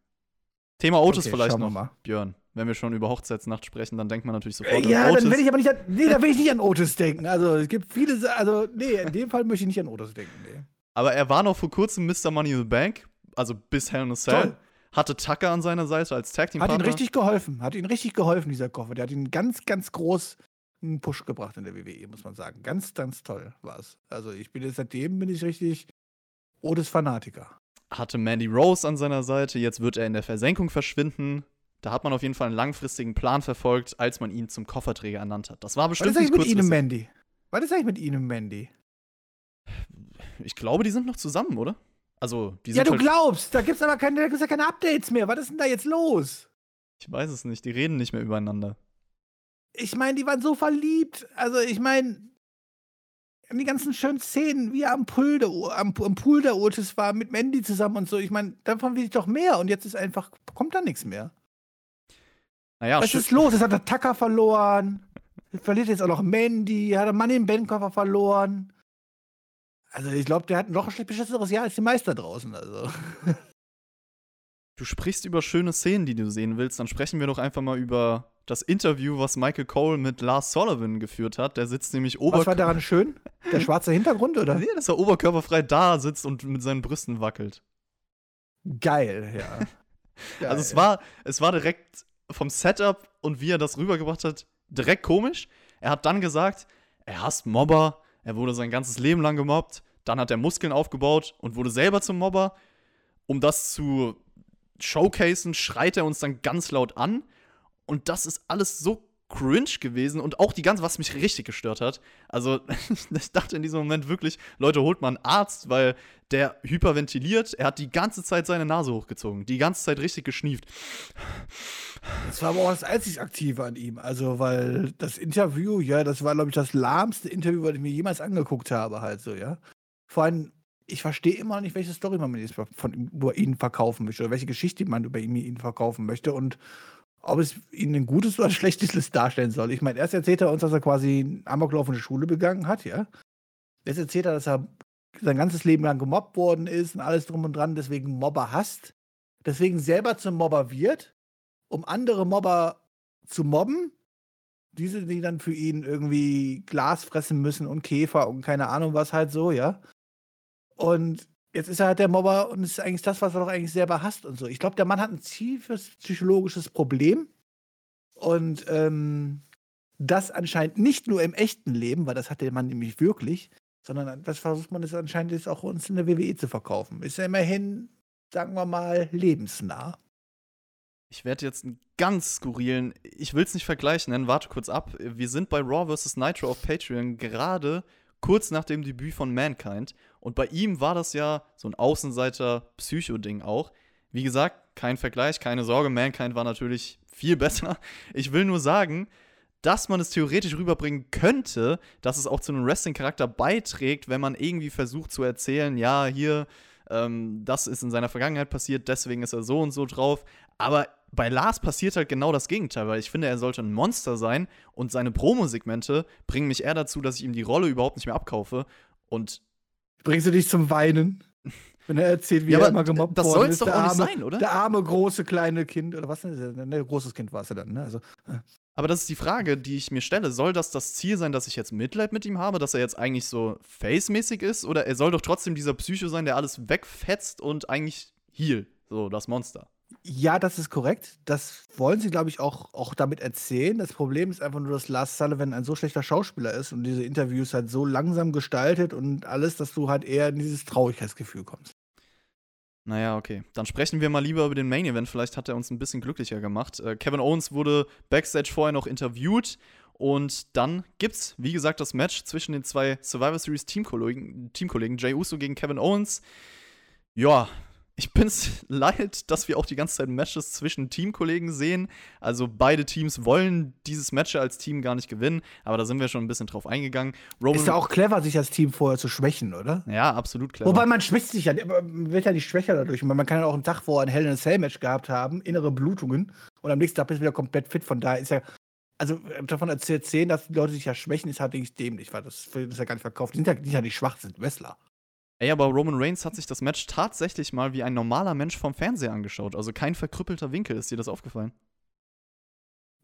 Thema Otis Okay, vielleicht noch, mal. Björn. Wenn wir schon über Hochzeitsnacht sprechen, dann denkt man natürlich sofort Äh, ja, an Otis. dann will ich aber nicht an, nee, da will ich nicht an Otis denken. Also es gibt viele, also nee, in dem Fall möchte ich nicht an Otis denken. Nee. Aber er war noch vor kurzem Mr. Money in the Bank, also bis Hell in a Cell. Toll. Hatte Tucker an seiner Seite als Tag Team Hat Partner. ihm richtig geholfen, hat ihm richtig geholfen, dieser Koffer. Der hat ihn ganz, ganz groß einen Push gebracht in der WWE, muss man sagen. Ganz, ganz toll war es. Also ich bin jetzt seitdem bin ich richtig Otis Fanatiker. Hatte Mandy Rose an seiner Seite, jetzt wird er in der Versenkung verschwinden. Da hat man auf jeden Fall einen langfristigen Plan verfolgt, als man ihn zum Kofferträger ernannt hat. Das war bestimmt Was ist eigentlich mit Ihnen. Mandy? Was ist eigentlich mit Ihnen, Mandy? Ich glaube, die sind noch zusammen, oder? Also, die Ja, sind du halt, glaubst, da gibt's aber keine, da gibt's ja keine Updates mehr. Was ist denn da jetzt los? Ich weiß es nicht, die reden nicht mehr übereinander. Ich meine, die waren so verliebt. Also, ich meine, die ganzen schönen Szenen, wie er am Pool, der, am, am Pool der Otis war, mit Mandy zusammen und so. Ich meine, davon will ich doch mehr. Und jetzt ist einfach, kommt da nichts mehr. Naja, Was ist los? Jetzt hat er Tucker verloren. Verliert jetzt auch noch Mandy. Hat er Mann im Bandkoffer verloren. Also, ich glaube, der hat noch ein schlecht beschisseneres Jahr als die Meister draußen. Also. du sprichst über schöne Szenen, die du sehen willst. Dann sprechen wir doch einfach mal über das Interview, was Michael Cole mit Lars Sullivan geführt hat. Der sitzt nämlich Was war oberkörperfrei. daran schön? Der schwarze Hintergrund, oder? Nee, dass er oberkörperfrei da sitzt und mit seinen Brüsten wackelt. Geil, ja. Geil. Also es war, es war direkt vom Setup und wie er das rübergebracht hat, direkt komisch. Er hat dann gesagt, er hasst Mobber, er wurde sein ganzes Leben lang gemobbt, dann hat er Muskeln aufgebaut und wurde selber zum Mobber. Um das zu showcasen, schreit er uns dann ganz laut an. Und das ist alles so cringe gewesen und auch die ganze, was mich richtig gestört hat. Also, ich dachte in diesem Moment wirklich, Leute, holt mal einen Arzt, weil der hyperventiliert. Er hat die ganze Zeit seine Nase hochgezogen, die ganze Zeit richtig geschnieft. Das war aber auch das einzig Aktive an ihm. Also, weil das Interview, ja, das war, glaube ich, das lahmste Interview, was ich mir jemals angeguckt habe, halt so, ja. Vor allem, ich verstehe immer nicht, welche Story man von ihm- über ihn verkaufen möchte oder welche Geschichte man über ihn, ihn verkaufen möchte und ob es ihn ein gutes oder ein schlechtes List darstellen soll. Ich meine, erst erzählt er uns, dass er quasi einen Amoklauf in der Schule begangen hat, ja. Jetzt erzählt er, dass er sein ganzes Leben lang gemobbt worden ist und alles drum und dran, deswegen Mobber hasst, deswegen selber zum Mobber wird um andere Mobber zu mobben. Diese, die dann für ihn irgendwie Glas fressen müssen und Käfer und keine Ahnung was halt so, ja. Und jetzt ist er halt der Mobber und ist eigentlich das, was er doch eigentlich selber hasst und so. Ich glaube, der Mann hat ein tiefes psychologisches Problem. Und ähm, das anscheinend nicht nur im echten Leben, weil das hat der Mann nämlich wirklich, sondern das versucht man es anscheinend jetzt auch uns in der WWE zu verkaufen. Ist ja immerhin, sagen wir mal, lebensnah. Ich werde jetzt einen ganz skurrilen, ich will es nicht vergleichen nennen, warte kurz ab. Wir sind bei Raw vs. Nitro auf Patreon gerade kurz nach dem Debüt von Mankind. Und bei ihm war das ja so ein Außenseiter-Psycho-Ding auch. Wie gesagt, kein Vergleich, keine Sorge, Mankind war natürlich viel besser. Ich will nur sagen, dass man es theoretisch rüberbringen könnte, dass es auch zu einem Wrestling-Charakter beiträgt, wenn man irgendwie versucht zu erzählen, ja, hier, ähm, das ist in seiner Vergangenheit passiert, deswegen ist er so und so drauf. Aber bei Lars passiert halt genau das Gegenteil, weil ich finde, er sollte ein Monster sein und seine Promo-Segmente bringen mich eher dazu, dass ich ihm die Rolle überhaupt nicht mehr abkaufe. Und Bringst du dich zum Weinen? Wenn er erzählt, wie Ja, er immer gemobbt das worden ist. doch der auch nicht arme, sein, oder? Der arme, große, kleine Kind, oder was denn? Ne, großes Kind war es ja dann, ne? Also, Aber das ist die Frage, die ich mir stelle. Soll das das Ziel sein, dass ich jetzt Mitleid mit ihm habe, dass er jetzt eigentlich so face-mäßig ist? Oder er soll doch trotzdem dieser Psycho sein, der alles wegfetzt und eigentlich heal, so das Monster? Ja, das ist korrekt. Das wollen sie, glaube ich, auch, auch damit erzählen. Das Problem ist einfach nur, dass Lars Sullivan ein so schlechter Schauspieler ist und diese Interviews halt so langsam gestaltet und alles, dass du halt eher in dieses Traurigkeitsgefühl kommst. Naja, okay. Dann sprechen wir mal lieber über den Main Event. Vielleicht hat er uns ein bisschen glücklicher gemacht. Äh, Kevin Owens wurde backstage vorher noch interviewt. Und dann gibt's, wie gesagt, das Match zwischen den zwei Survivor Series Teamkollegen, Teamkollegen Jay Uso gegen Kevin Owens. Ja, ich bin's leid, dass wir auch die ganze Zeit Matches zwischen Teamkollegen sehen. Also beide Teams wollen dieses Match als Team gar nicht gewinnen, aber da sind wir schon ein bisschen drauf eingegangen. Roman, Ist ja auch clever, sich als Team vorher zu schwächen, oder? ja, absolut clever. Wobei man schwächt sich ja, man wird ja nicht schwächer dadurch. Man kann ja auch einen Tag vorher ein Hell in a Cell Match gehabt haben, innere Blutungen und am nächsten Tag bist du wieder komplett fit. Von daher ist ja, also äh, davon zu erzählen, dass die Leute sich ja schwächen, ist halt dämlich, weil das wird ja gar nicht verkauft. Die sind ja, die sind ja nicht schwach, sind Wrestler. Ey, aber Roman Reigns hat sich das Match tatsächlich mal wie ein normaler Mensch vom Fernseher angeschaut. Also kein verkrüppelter Winkel. Ist dir das aufgefallen?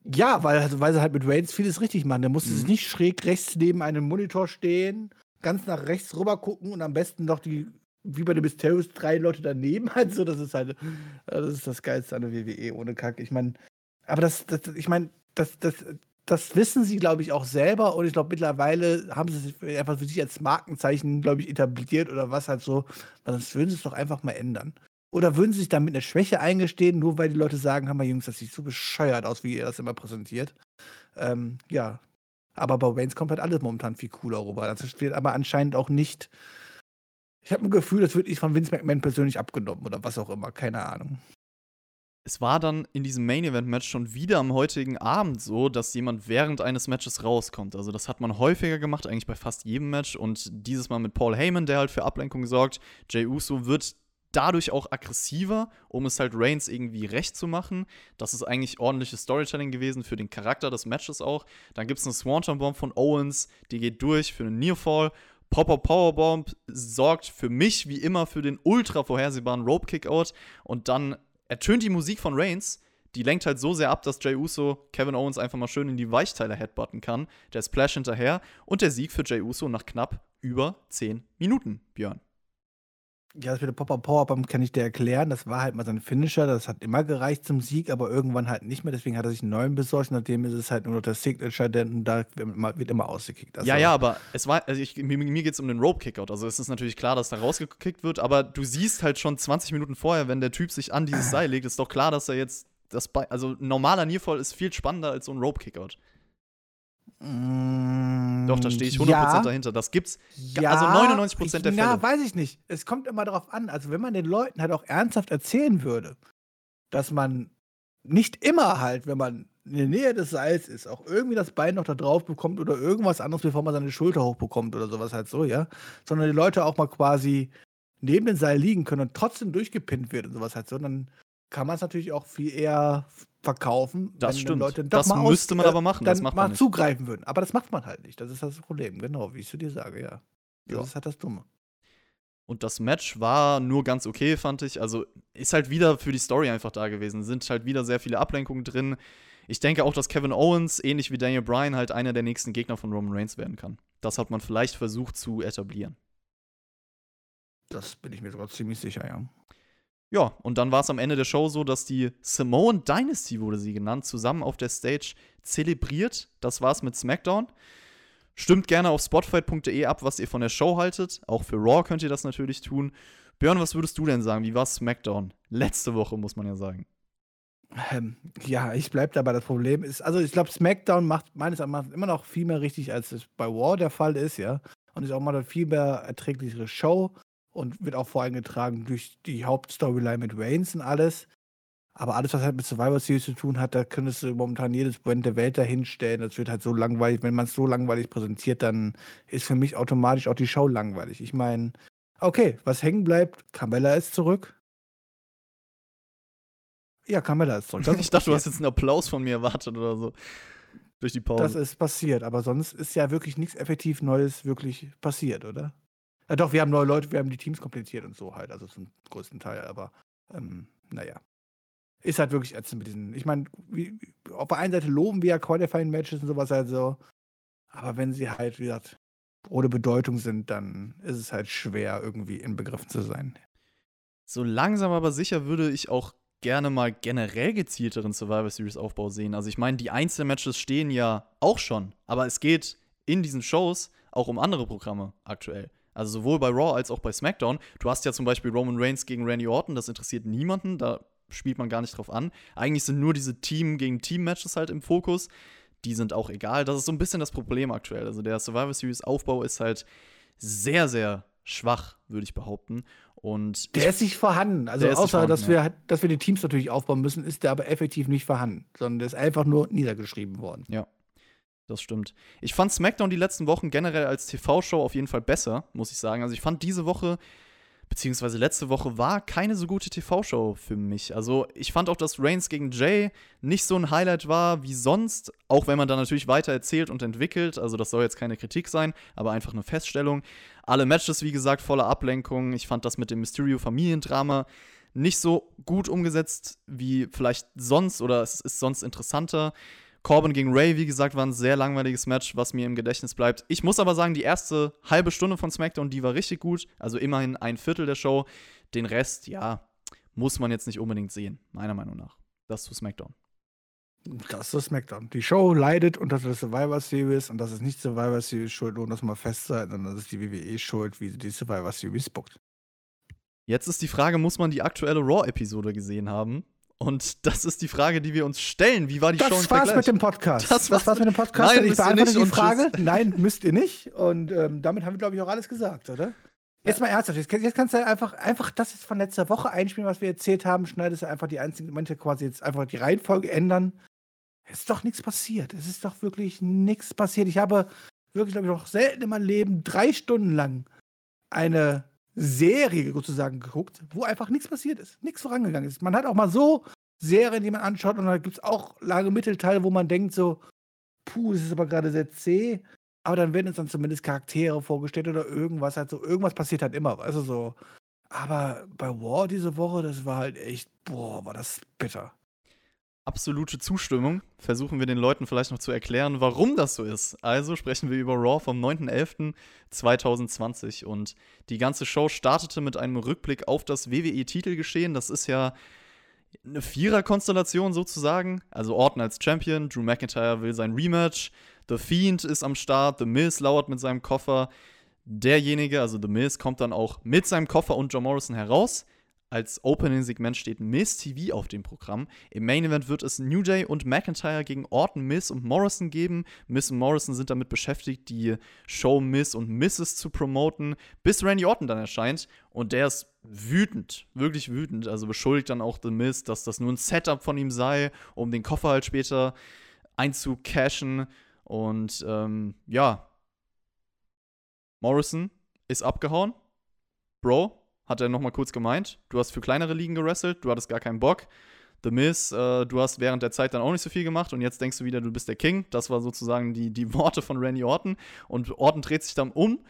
Ja, weil, weil sie halt mit Reigns vieles richtig machen. Der musste Mhm. sich nicht schräg rechts neben einem Monitor stehen, ganz nach rechts rüber gucken und am besten noch die, wie bei den Mysterios, drei Leute daneben. Also, das ist halt, das ist das Geilste an der WWE, ohne Kack. Ich meine, aber das, das ich meine, das, das, das wissen sie, glaube ich, auch selber. Und ich glaube, mittlerweile haben sie es einfach für sich als Markenzeichen, glaube ich, etabliert oder was halt so. Sonst würden sie es doch einfach mal ändern. Oder würden sie sich damit eine Schwäche eingestehen, nur weil die Leute sagen, haben wir Jungs, das sieht so bescheuert aus, wie ihr das immer präsentiert. Ähm, ja. Aber bei Waynes kommt halt alles momentan viel cooler rüber. Das wird aber anscheinend auch nicht. Ich habe ein Gefühl, das wird nicht von Vince McMahon persönlich abgenommen oder was auch immer. Keine Ahnung es war dann in diesem Main Event Match schon wieder am heutigen Abend so, dass jemand während eines Matches rauskommt. Also das hat man häufiger gemacht, eigentlich bei fast jedem Match und dieses Mal mit Paul Heyman, der halt für Ablenkung sorgt. Jay Uso wird dadurch auch aggressiver, um es halt Reigns irgendwie recht zu machen. Das ist eigentlich ordentliches Storytelling gewesen für den Charakter des Matches auch. Dann gibt es eine Swanton Bomb von Owens, die geht durch für einen Nearfall. Popper Powerbomb sorgt für mich wie immer für den ultra vorhersehbaren Rope Kickout und dann ertönt die Musik von Reigns, die lenkt halt so sehr ab, dass Jay Uso Kevin Owens einfach mal schön in die Weichteile headbutten kann. Der Splash hinterher und der Sieg für Jay Uso nach knapp über 10 Minuten, Björn. Ja, das mit dem Pop-Up-Power-Bomb kann ich dir erklären. Das war halt mal sein Finisher. Das hat immer gereicht zum Sieg, aber irgendwann halt nicht mehr. Deswegen hat er sich einen neuen besorgt. Nachdem ist es halt nur noch der Signature, denn da wird immer ausgekickt. Also ja, ja, aber es war, also ich, mir, mir geht es um den Rope-Kickout. Also es ist natürlich klar, dass da rausgekickt wird, aber du siehst halt schon 20 Minuten vorher, wenn der Typ sich an dieses Seil legt, ist doch klar, dass er jetzt das bei, also normaler Nearfall ist viel spannender als so ein Rope-Kickout. Mm, Doch, da stehe ich 100% ja. dahinter. Das gibt's. Ja, also 99% der Fälle. Ja, weiß ich nicht. Es kommt immer darauf an. Also, wenn man den Leuten halt auch ernsthaft erzählen würde, dass man nicht immer halt, wenn man in der Nähe des Seils ist, auch irgendwie das Bein noch da drauf bekommt oder irgendwas anderes, bevor man seine Schulter hochbekommt oder sowas halt so, ja. Sondern die Leute auch mal quasi neben dem Seil liegen können und trotzdem durchgepinnt wird und sowas halt so, dann kann man es natürlich auch viel eher verkaufen, das stimmt. Leute das müsste aus, man aber machen. Dann das macht man mal nicht. zugreifen würden. Aber das macht man halt nicht. Das ist das Problem. Genau, wie ich zu dir sage, ja. Das ja. ist halt das Dumme. Und das Match war nur ganz okay, fand ich. Also ist halt wieder für die Story einfach da gewesen. Sind halt wieder sehr viele Ablenkungen drin. Ich denke auch, dass Kevin Owens, ähnlich wie Daniel Bryan, halt einer der nächsten Gegner von Roman Reigns werden kann. Das hat man vielleicht versucht zu etablieren. Das bin ich mir sogar ziemlich sicher, ja. Ja, und dann war es am Ende der Show so, dass die Samoan Dynasty, wurde sie genannt, zusammen auf der Stage zelebriert. Das war's mit SmackDown. Stimmt gerne auf spotfight.de ab, was ihr von der Show haltet. Auch für Raw könnt ihr das natürlich tun. Björn, was würdest du denn sagen? Wie war SmackDown? Letzte Woche, muss man ja sagen. Ähm, ja, ich bleibe dabei. Das Problem ist, also ich glaube, SmackDown macht meines Erachtens immer noch viel mehr richtig, als es bei War der Fall ist, ja. Und ist auch mal eine viel mehr erträglichere Show und wird auch vorangetragen durch die Hauptstoryline mit Reigns und alles. Aber alles, was halt mit Survivor Series zu tun hat, da könntest du momentan jedes Brand der Welt dahinstellen. Das wird halt so langweilig. Wenn man es so langweilig präsentiert, dann ist für mich automatisch auch die Show langweilig. Ich meine, okay, was hängen bleibt, Carmella ist zurück. Ja, Carmella ist zurück. ich dachte, du hast jetzt einen Applaus von mir erwartet oder so. Durch die Pause. Das ist passiert, aber sonst ist ja wirklich nichts effektiv Neues wirklich passiert, oder? Ja, doch, wir haben neue Leute, wir haben die Teams komplettiert und so halt, also zum größten Teil, aber ähm, naja. Ist halt wirklich ätzend mit diesen. Ich meine, auf der einen Seite loben wir ja Qualifying-Matches und sowas halt so, aber wenn sie halt, wie gesagt, ohne Bedeutung sind, dann ist es halt schwer, irgendwie in Begriffen zu sein. So langsam aber sicher würde ich auch gerne mal generell gezielteren Survivor Series Aufbau sehen. Also ich meine, die Einzelmatches stehen ja auch schon, aber es geht in diesen Shows auch um andere Programme aktuell. Also sowohl bei Raw als auch bei SmackDown. Du hast ja zum Beispiel Roman Reigns gegen Randy Orton, das interessiert niemanden, da spielt man gar nicht drauf an. Eigentlich sind nur diese Team gegen Team-Matches halt im Fokus. Die sind auch egal. Das ist so ein bisschen das Problem aktuell. Also der Survivor Series Aufbau ist halt sehr, sehr schwach, würde ich behaupten. Und der ist nicht vorhanden. Also außer, vorhanden, dass, wir, dass wir die Teams natürlich aufbauen müssen, ist der aber effektiv nicht vorhanden, sondern der ist einfach nur niedergeschrieben worden. Ja. Das stimmt. Ich fand SmackDown die letzten Wochen generell als TV-Show auf jeden Fall besser, muss ich sagen. Also ich fand diese Woche, beziehungsweise letzte Woche, war keine so gute TV-Show für mich. Also ich fand auch, dass Reigns gegen Jay nicht so ein Highlight war wie sonst, auch wenn man da natürlich weiter erzählt und entwickelt. Also das soll jetzt keine Kritik sein, aber einfach eine Feststellung. Alle Matches, wie gesagt, voller Ablenkung. Ich fand das mit dem Mysterio-Familiendrama nicht so gut umgesetzt wie vielleicht sonst oder es ist sonst interessanter. Corbin gegen Ray, wie gesagt, war ein sehr langweiliges Match, was mir im Gedächtnis bleibt. Ich muss aber sagen, die erste halbe Stunde von SmackDown, die war richtig gut. Also immerhin ein Viertel der Show. Den Rest, ja, muss man jetzt nicht unbedingt sehen, meiner Meinung nach. Das zu SmackDown. Das ist SmackDown. Die Show leidet unter der Survivor Series und das ist nicht Survivor Series schuld, um das mal festzuhalten, sondern das ist die WWE schuld, wie sie die Survivor Series bookt. Jetzt ist die Frage, muss man die aktuelle Raw-Episode gesehen haben? Und das ist die Frage, die wir uns stellen. Wie war die das Show im war's Vergleich? mit dem Podcast. Das war's mit dem Podcast. Nein, ich beantworte nicht die Frage. Nein, müsst ihr nicht. Und ähm, damit haben wir, glaube ich, auch alles gesagt, oder? Jetzt mal ernsthaft. Jetzt, jetzt kannst du einfach, einfach das jetzt von letzter Woche einspielen, was wir erzählt haben. Schneidest du einfach die einzigen Momente quasi jetzt einfach die Reihenfolge ändern. Es ist doch nichts passiert. Es ist doch wirklich nichts passiert. Ich habe wirklich, glaube ich, noch selten in meinem Leben drei Stunden lang eine Serie sozusagen geguckt, wo einfach nichts passiert ist. Nichts vorangegangen ist. Man hat auch mal so Serien, die man anschaut, und da gibt es auch lange Mittelteile, wo man denkt so, puh, das ist aber gerade sehr zäh. Aber dann werden uns dann zumindest Charaktere vorgestellt oder irgendwas halt so. Irgendwas passiert halt immer, also so. Aber bei War diese Woche, das war halt echt, boah, war das bitter. Absolute Zustimmung. Versuchen wir den Leuten vielleicht noch zu erklären, warum das so ist. Also sprechen wir über Raw vom 9.11.2020 und die ganze Show startete mit einem Rückblick auf das WWE-Titelgeschehen. Das ist ja eine Vierer-Konstellation sozusagen. Also Orton als Champion, Drew McIntyre will sein Rematch, The Fiend ist am Start, The Miz lauert mit seinem Koffer. Derjenige, also The Miz, kommt dann auch mit seinem Koffer und John Morrison heraus. Als Opening-Segment steht Miz TV auf dem Programm. Im Main Event wird es New Day und McIntyre gegen Orton, Miz und Morrison geben. Miz und Morrison sind damit beschäftigt, die Show Miz und Mrs. zu promoten, bis Randy Orton dann erscheint. Und der ist wütend, wirklich wütend. Also beschuldigt dann auch The Miz, dass das nur ein Setup von ihm sei, um den Koffer halt später einzucashen. Und ähm, ja, Morrison ist abgehauen. Bro, hat er nochmal kurz gemeint. Du hast für kleinere Ligen gewrestelt, du hattest gar keinen Bock. The Miz, äh, du hast während der Zeit dann auch nicht so viel gemacht und jetzt denkst du wieder, du bist der King. Das war sozusagen die, die Worte von Randy Orton. Und Orton dreht sich dann um,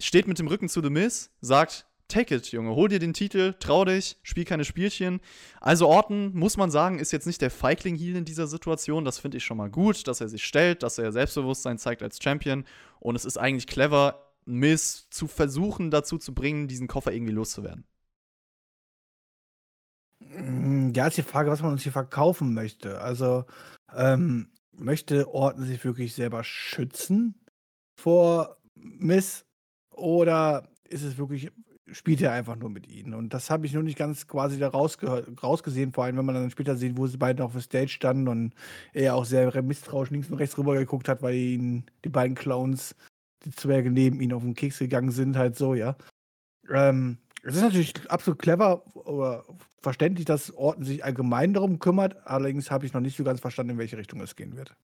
steht mit dem Rücken zu The Miz, sagt, take it, Junge, hol dir den Titel, trau dich, spiel keine Spielchen. Also Orton, muss man sagen, ist jetzt nicht der Feigling-Heel in dieser Situation. Das finde ich schon mal gut, dass er sich stellt, dass er Selbstbewusstsein zeigt als Champion. Und es ist eigentlich clever, Miss zu versuchen, dazu zu bringen, diesen Koffer irgendwie loszuwerden. Mm, Ja, ist die Frage, was man uns hier verkaufen möchte. Also, ähm, möchte Orton sich wirklich selber schützen vor Miss oder ist es wirklich, spielt er einfach nur mit ihnen? Und das habe ich noch nicht ganz quasi da rausgesehen, vor allem wenn man dann später sieht, wo sie beide auf der Stage standen und er auch sehr misstrauisch links und rechts rüber geguckt hat, weil ihn die beiden Clowns, die Zwerge neben ihn auf den Keks gegangen sind, halt so, ja. Ähm, es ist natürlich absolut clever oder verständlich, dass Orton sich allgemein darum kümmert. Allerdings habe ich noch nicht so ganz verstanden, in welche Richtung es gehen wird.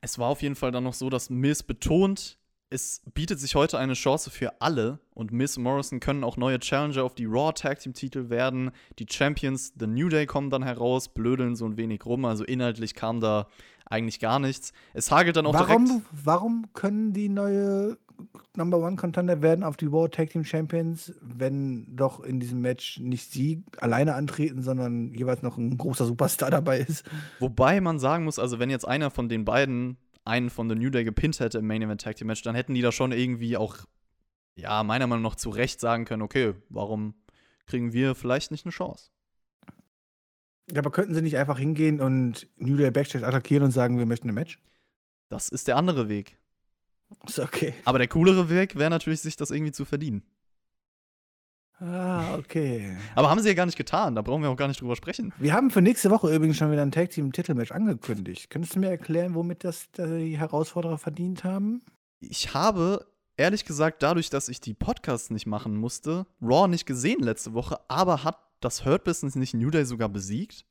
Es war auf jeden Fall dann noch so, dass Miz betont, es bietet sich heute eine Chance für alle und und Morrison können auch neue Challenger auf die Raw Tag Team Titel werden. Die Champions, The New Day kommen dann heraus, blödeln so ein wenig rum, also inhaltlich kam da eigentlich gar nichts. Es hagelt dann auch direkt. Warum, warum können die neue Number One Contender werden auf die World Tag Team Champions, wenn doch in diesem Match nicht sie alleine antreten, sondern jeweils noch ein großer Superstar dabei ist? Wobei man sagen muss, also wenn jetzt einer von den beiden einen von The New Day gepinnt hätte im Main Event Tag Team Match, dann hätten die da schon irgendwie auch, ja, meiner Meinung nach zu Recht sagen können, okay, warum kriegen wir vielleicht nicht eine Chance? Ja, aber könnten sie nicht einfach hingehen und New Day Backstage attackieren und sagen, wir möchten ein Match? Das ist der andere Weg. Ist okay. Aber der coolere Weg wäre natürlich, sich das irgendwie zu verdienen. Ah, okay. Aber haben sie ja gar nicht getan, da brauchen wir auch gar nicht drüber sprechen. Wir haben für nächste Woche übrigens schon wieder ein Tag Team Titelmatch angekündigt. Könntest du mir erklären, womit das die Herausforderer verdient haben? Ich habe, ehrlich gesagt, dadurch, dass ich die Podcasts nicht machen musste, Raw nicht gesehen letzte Woche, aber hat das Hurt Business nicht New Day sogar besiegt?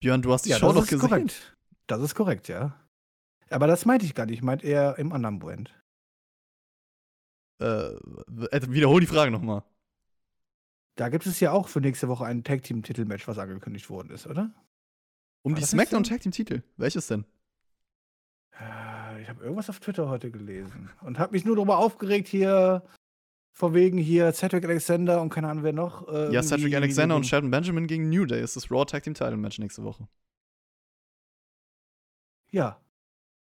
Björn, du hast die Show das doch ist gesehen. korrekt. Das ist korrekt, ja. Aber das meinte ich gar nicht. Ich meinte eher im anderen Brand. Äh, wiederhol die Frage nochmal. Da gibt es ja auch für nächste Woche ein Tag Team Titelmatch, was angekündigt worden ist, oder? Um War die SmackDown? Tag Team Titel. Welches denn? Äh, Ich habe irgendwas auf Twitter heute gelesen und habe mich nur darüber aufgeregt hier, vor wegen hier Cedric Alexander und keine Ahnung wer noch. äh, Ja, Cedric Alexander und Shelton Benjamin gegen New Day ist das Raw Tag Team Title Match nächste Woche. Ja.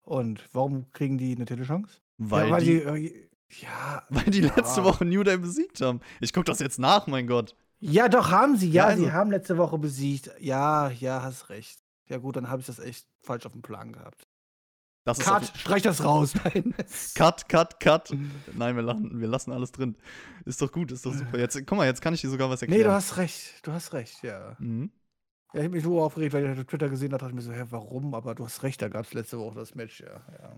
Und warum kriegen die eine Titelchance? Weil, ja, weil die, die, äh, ja, weil die letzte Ja. Woche New Day besiegt haben. Ich guck das jetzt nach, mein Gott. ja, doch haben sie. Ja, Ja, also- sie haben letzte Woche besiegt. Ja, ja, hast recht. Ja gut, dann habe ich das echt falsch auf dem Plan gehabt. Das ist Cut, auf- streich das raus. Nein. Cut, cut, cut. Nein, wir lassen, wir lassen alles drin. Ist doch gut, ist doch super. Jetzt, guck mal, jetzt kann ich dir sogar was erklären. Nee, du hast recht. Du hast recht, ja. Mhm. Ja, ich habe mich so aufgeregt, weil ich auf Twitter gesehen habe, dachte ich mir so, hä, warum? Aber du hast recht, da gab es letzte Woche das Match, ja. ja.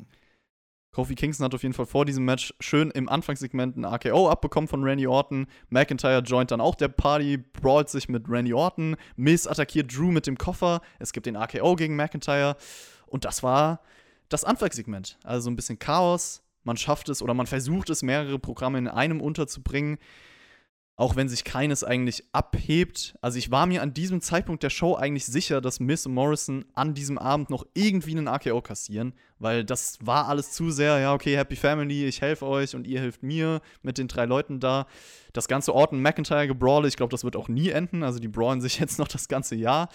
Kofi Kingston hat auf jeden Fall vor diesem Match schön im Anfangssegment ein AKO abbekommen von Randy Orton. McIntyre joint dann auch der Party, brawlt sich mit Randy Orton. Miz attackiert Drew mit dem Koffer. Es gibt den AKO gegen McIntyre. Und das war das Anfangssegment. Also so ein bisschen Chaos. Man schafft es oder man versucht es, mehrere Programme in einem unterzubringen. Auch wenn sich keines eigentlich abhebt. Also ich war mir an diesem Zeitpunkt der Show eigentlich sicher, dass Miss Morrison an diesem Abend noch irgendwie einen AKO kassieren, weil das war alles zu sehr, ja, okay, Happy Family, ich helfe euch und ihr helft mir mit den drei Leuten da. Das ganze Orton McIntyre gebrawle, ich glaube, das wird auch nie enden, also die brawlen sich jetzt noch das ganze Jahr.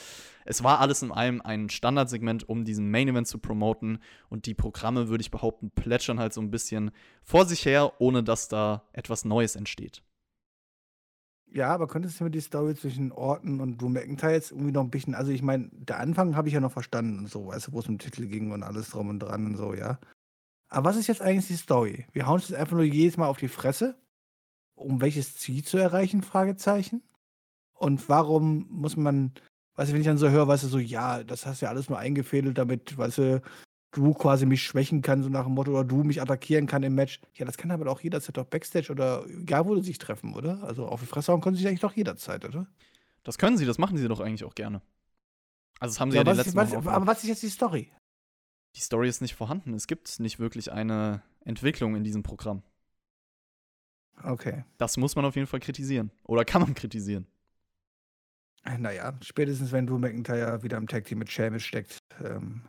Es war alles in allem ein Standardsegment, um diesen Main Event zu promoten und die Programme, würde ich behaupten, plätschern halt so ein bisschen vor sich her, ohne dass da etwas Neues entsteht. Ja, aber könntest du mir die Story zwischen Orton und Drew McIntyre jetzt irgendwie noch ein bisschen, also ich meine, der Anfang habe ich ja noch verstanden und so, weißt du, wo es um Titel ging und alles drum und dran und so, ja. Aber was ist jetzt eigentlich die Story? Wir hauen uns jetzt einfach nur jedes Mal auf die Fresse, um welches Ziel zu erreichen, Fragezeichen. Und warum muss man, weißt du, wenn ich dann so höre, weißt du, so, ja, das hast du ja alles nur eingefädelt, damit, weißt du, du quasi mich schwächen kann, so nach dem Motto, oder du mich attackieren kann im Match. Ja, das kann aber auch jederzeit doch Backstage oder egal, wo sie sich treffen, oder? Also auf die Fresse hauen können sie sich eigentlich doch jederzeit, oder? Das können sie, das machen sie doch eigentlich auch gerne. Also das haben sie ja, Ja, die was, letzten auch aber was ist jetzt die Story? Die Story ist nicht vorhanden. Es gibt nicht wirklich eine Entwicklung in diesem Programm. Okay. Das muss man auf jeden Fall kritisieren. Oder kann man kritisieren. Naja, spätestens wenn Drew McIntyre wieder im Tag Team mit Sheamus steckt, ähm,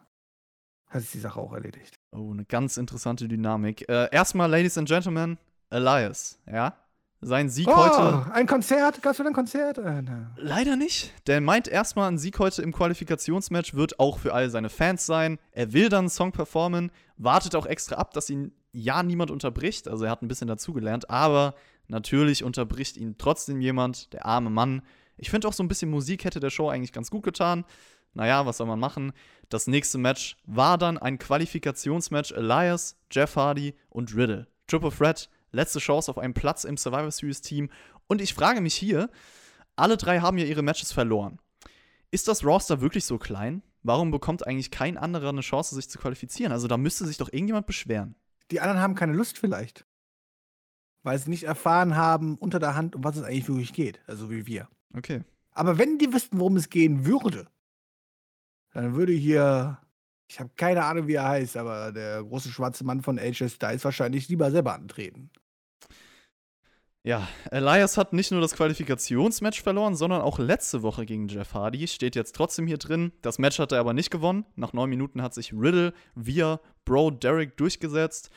hat sich die Sache auch erledigt. Oh, eine ganz interessante Dynamik. Äh, erstmal, Ladies and Gentlemen, Elias, ja? Sein Sieg heute. Oh, ein Konzert? Gab's wieder ein Konzert? Äh. Leider nicht. Der meint erstmal, ein Sieg heute im Qualifikationsmatch wird auch für all seine Fans sein. Er will dann einen Song performen, wartet auch extra ab, dass ihn ja niemand unterbricht. Also er hat ein bisschen dazugelernt, aber natürlich unterbricht ihn trotzdem jemand, der arme Mann. Ich finde auch so ein bisschen Musik hätte der Show eigentlich ganz gut getan. Naja, was soll man machen? Das nächste Match war dann ein Qualifikationsmatch Elias, Jeff Hardy und Riddle. Triple Threat, letzte Chance auf einen Platz im Survivor Series Team. Und ich frage mich hier, alle drei haben ja ihre Matches verloren. Ist das Roster wirklich so klein? Warum bekommt eigentlich kein anderer eine Chance, sich zu qualifizieren? Also da müsste sich doch irgendjemand beschweren. Die anderen haben keine Lust vielleicht. Weil sie nicht erfahren haben unter der Hand, um was es eigentlich wirklich geht. Also wie wir. Okay. Aber wenn die wüssten, worum es gehen würde, dann würde hier, ich habe keine Ahnung, wie er heißt, aber der große schwarze Mann von AJ Styles wahrscheinlich lieber selber antreten. Ja, Elias hat nicht nur das Qualifikationsmatch verloren, sondern auch letzte Woche gegen Jeff Hardy. Steht jetzt trotzdem hier drin. Das Match hat er aber nicht gewonnen. Nach neun Minuten hat sich Riddle via Bro Derek durchgesetzt.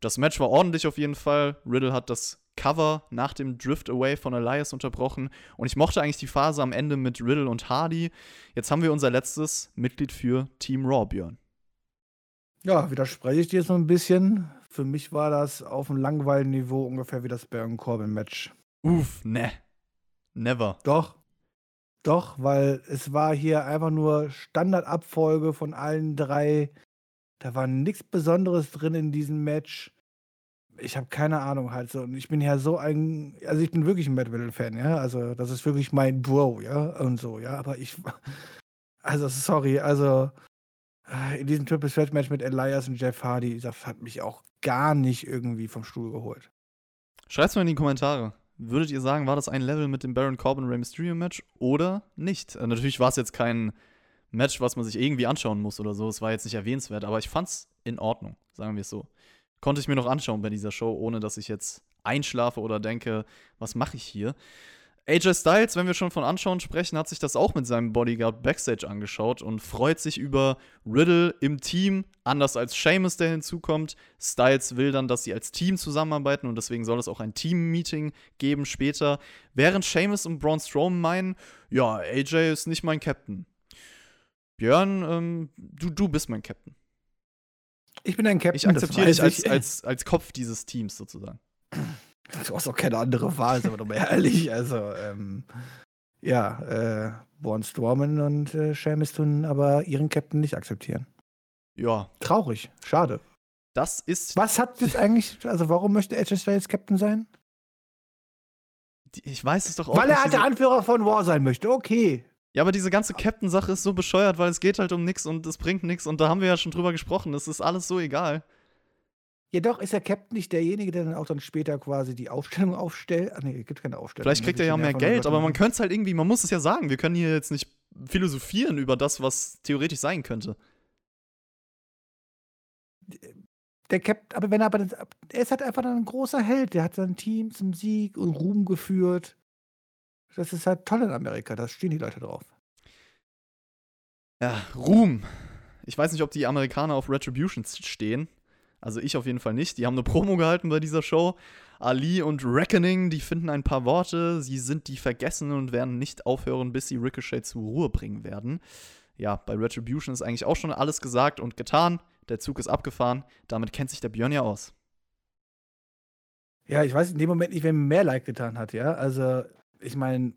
Das Match war ordentlich auf jeden Fall. Riddle hat das Cover nach dem Drift Away von Elias unterbrochen. Und ich mochte eigentlich die Phase am Ende mit Riddle und Hardy. Jetzt haben wir unser letztes Mitglied für Team Raw, Björn. Ja, widerspreche ich dir so ein bisschen. Für mich war das auf einem langweiligen Niveau ungefähr wie das Baron Corbin-Match. Uff, ne. Never. Doch. Doch, weil es war hier einfach nur Standardabfolge von allen drei. Da war nichts Besonderes drin in diesem Match. Ich habe keine Ahnung halt so. Und ich bin ja so ein, also ich bin wirklich ein Mad Metal-Fan, ja. Also das ist wirklich mein Bro, ja. Und so, ja. Aber ich, also sorry, also äh, in diesem Triple Threat Match mit Elias und Jeff Hardy, das hat mich auch gar nicht irgendwie vom Stuhl geholt. Schreibt's mal in die Kommentare. Würdet ihr sagen, war das ein Level mit dem Baron Corbin Rey Mysterio Match oder nicht? Äh, natürlich war es jetzt kein Match, was man sich irgendwie anschauen muss oder so. Es war jetzt nicht erwähnenswert, aber ich fand's in Ordnung, sagen wir es so. Konnte ich mir noch anschauen bei dieser Show, ohne dass ich jetzt einschlafe oder denke, was mache ich hier? AJ Styles, wenn wir schon von Anschauen sprechen, hat sich das auch mit seinem Bodyguard Backstage angeschaut und freut sich über Riddle im Team, anders als Sheamus, der hinzukommt. Styles will dann, dass sie als Team zusammenarbeiten und deswegen soll es auch ein Team-Meeting geben später. Während Sheamus und Braun Strowman meinen, ja, AJ ist nicht mein Captain. Björn, ähm, du, du bist mein Captain. Ich bin ein Captain. Ich akzeptiere das dich als, als, als Kopf dieses Teams sozusagen. Du hast auch keine andere Wahl, sind wir doch mal ehrlich. Also, ähm, ja, äh, Born Strowman und äh, Sheamus tun aber ihren Captain nicht akzeptieren. Ja. Traurig, schade. Das ist. Was hat jetzt eigentlich, also warum möchte AJ Styles Captain sein? Ich weiß es doch auch Weil nicht. er halt der Anführer von War sein möchte, okay. Ja, aber diese ganze Captain-Sache ist so bescheuert, weil es geht halt um nichts und es bringt nichts und da haben wir ja schon drüber gesprochen. Es ist alles so egal. Jedoch ist der Captain nicht derjenige, der dann auch dann später quasi die Aufstellung aufstellt. Ach nee, es gibt keine Aufstellung. Vielleicht kriegt er ja mehr Geld, aber man könnte es halt irgendwie, man muss es ja sagen. Wir können hier jetzt nicht philosophieren über das, was theoretisch sein könnte. Der Captain, aber wenn er aber, er ist halt einfach ein großer Held. Der hat sein Team zum Sieg und Ruhm geführt. Das ist halt toll in Amerika, da stehen die Leute drauf. Ja, Ruhm. Ich weiß nicht, ob die Amerikaner auf Retribution stehen. Also ich auf jeden Fall nicht. Die haben eine Promo gehalten bei dieser Show. Ali und Reckoning, die finden ein paar Worte. Sie sind die Vergessenen und werden nicht aufhören, bis sie Ricochet zur Ruhe bringen werden. Ja, bei Retribution ist eigentlich auch schon alles gesagt und getan. Der Zug ist abgefahren. Damit kennt sich der Björn ja aus. Ja, ich weiß in dem Moment nicht, wer mir mehr Leid getan hat, ja. Also, ich meine,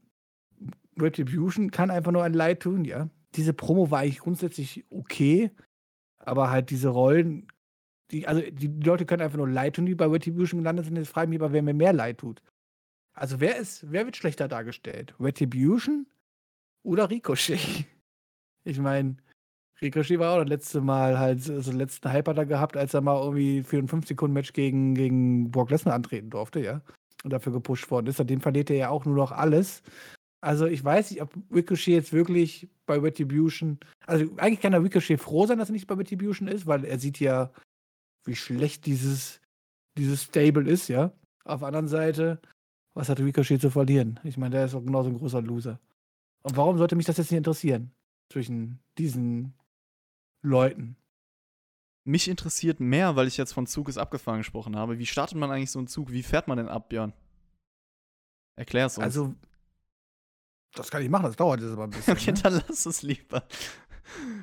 Retribution kann einfach nur ein Leid tun, ja. Diese Promo war eigentlich grundsätzlich okay, aber halt diese Rollen die, also die Leute können einfach nur leid tun, die bei Retribution gelandet sind. Jetzt frage ich mich aber, wer mir mehr leid tut. Also wer ist, wer wird schlechter dargestellt? Retribution oder Ricochet? Ich meine, Ricochet war auch das letzte Mal halt so den letzten Hyper da gehabt, als er mal irgendwie für ein 5-Sekunden-Match gegen, gegen Brock Lesnar antreten durfte, ja. Dafür gepusht worden ist. Seitdem verliert er ja auch nur noch alles. Also ich weiß nicht, ob Ricochet jetzt wirklich bei Retribution. Also eigentlich kann der Ricochet froh sein, dass er nicht bei Retribution ist, weil er sieht ja wie schlecht dieses, dieses Stable ist, ja. Auf der anderen Seite, was hat Ricochet zu verlieren? Ich meine, der ist auch genauso ein großer Loser. Und warum sollte mich das jetzt nicht interessieren? Zwischen diesen Leuten. Mich interessiert mehr, weil ich jetzt von Zug ist abgefahren gesprochen habe. Wie startet man eigentlich so einen Zug? Wie fährt man denn ab, Björn? Erklär es uns. Also, das kann ich machen, das dauert jetzt aber ein bisschen. okay, ne? dann lass es lieber.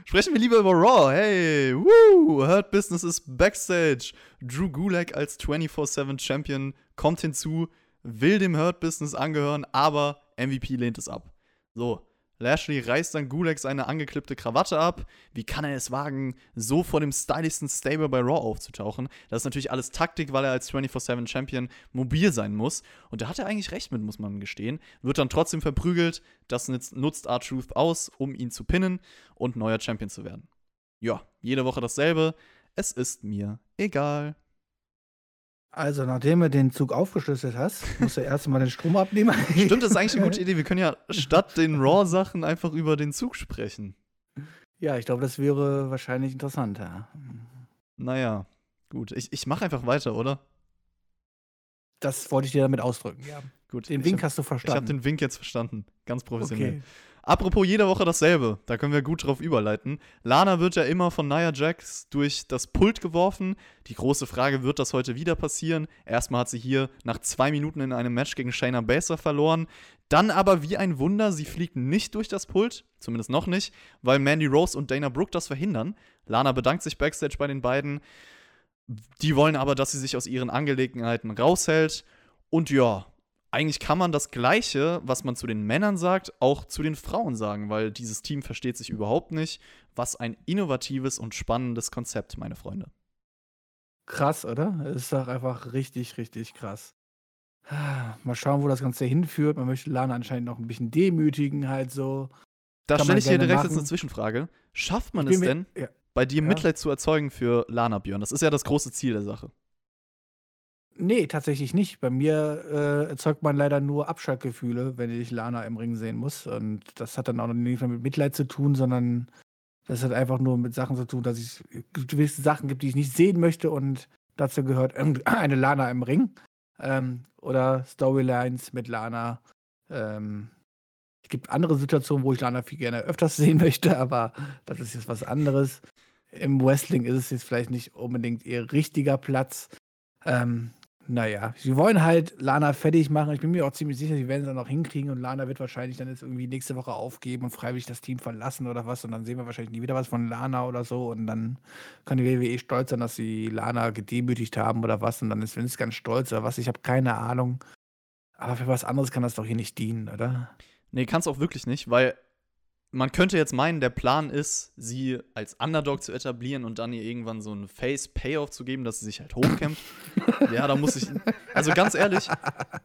Sprechen wir lieber über Raw. Hey, woo! Hurt Business ist backstage. Drew Gulak als 24-7 Champion kommt hinzu, will dem Hurt Business angehören, aber MVP lehnt es ab. So, Lashley reißt dann Gulak seine angeklippte Krawatte ab. Wie kann er es wagen, so vor dem stylischsten Stable bei Raw aufzutauchen? Das ist natürlich alles Taktik, weil er als 24-7 Champion mobil sein muss. Und da hat er eigentlich recht mit, muss man gestehen. Wird dann trotzdem verprügelt. Das nutzt R-Truth aus, um ihn zu pinnen und neuer Champion zu werden. Ja, jede Woche dasselbe. Es ist mir egal. Also, nachdem du den Zug aufgeschlüsselt hast, musst du erst mal den Strom abnehmen. Stimmt, das ist eigentlich eine gute Idee. Wir können ja statt den Raw-Sachen einfach über den Zug sprechen. Ja, ich glaube, das wäre wahrscheinlich interessanter. Naja, gut. Ich, ich mache einfach weiter, oder? Das wollte ich dir damit ausdrücken, ja. Gut. Den Wink hab, hast du verstanden. Ich habe den Wink jetzt verstanden. Ganz professionell. Okay. Apropos jede Woche dasselbe, da können wir gut drauf überleiten. Lana wird ja immer von Nia Jax durch das Pult geworfen. Die große Frage, wird das heute wieder passieren? Erstmal hat sie hier nach zwei Minuten in einem Match gegen Shayna Baszler verloren. Dann aber wie ein Wunder, sie fliegt nicht durch das Pult, zumindest noch nicht, weil Mandy Rose und Dana Brooke das verhindern. Lana bedankt sich backstage bei den beiden. Die wollen aber, dass sie sich aus ihren Angelegenheiten raushält. Und ja, eigentlich kann man das Gleiche, was man zu den Männern sagt, auch zu den Frauen sagen, weil dieses Team versteht sich überhaupt nicht. Was ein innovatives und spannendes Konzept, meine Freunde. Krass, oder? Es ist doch einfach richtig, richtig krass. Mal schauen, wo das Ganze hinführt. Man möchte Lana anscheinend noch ein bisschen demütigen, halt so. Da stelle ich dir direkt machen. jetzt eine Zwischenfrage. Schafft man es denn, ja. bei dir ja. Mitleid zu erzeugen für Lana Björn? Das ist ja das große Ziel der Sache. Nee, tatsächlich nicht. Bei mir äh, erzeugt man leider nur Abschaltgefühle, wenn ich Lana im Ring sehen muss. Und das hat dann auch nicht mehr mit Mitleid zu tun, sondern das hat einfach nur mit Sachen zu tun, dass es gewisse Sachen gibt, die ich nicht sehen möchte. Und dazu gehört eine Lana im Ring. Ähm, oder Storylines mit Lana. Ähm, es gibt andere Situationen, wo ich Lana viel gerne öfters sehen möchte, aber das ist jetzt was anderes. Im Wrestling ist es jetzt vielleicht nicht unbedingt ihr richtiger Platz. Ähm, naja, sie wollen halt Lana fertig machen. Ich bin mir auch ziemlich sicher, sie werden es dann noch hinkriegen und Lana wird wahrscheinlich dann jetzt irgendwie nächste Woche aufgeben und freiwillig das Team verlassen oder was. Und dann sehen wir wahrscheinlich nie wieder was von Lana oder so. Und dann kann die WWE stolz sein, dass sie Lana gedemütigt haben oder was. Und dann ist Vince ganz stolz oder was. Ich habe keine Ahnung. Aber für was anderes kann das doch hier nicht dienen, oder? Nee, kannst auch wirklich nicht, weil man könnte jetzt meinen, der Plan ist, sie als Underdog zu etablieren und dann ihr irgendwann so einen Face-Payoff zu geben, dass sie sich halt hochkämpft. ja, da muss ich. Also ganz ehrlich,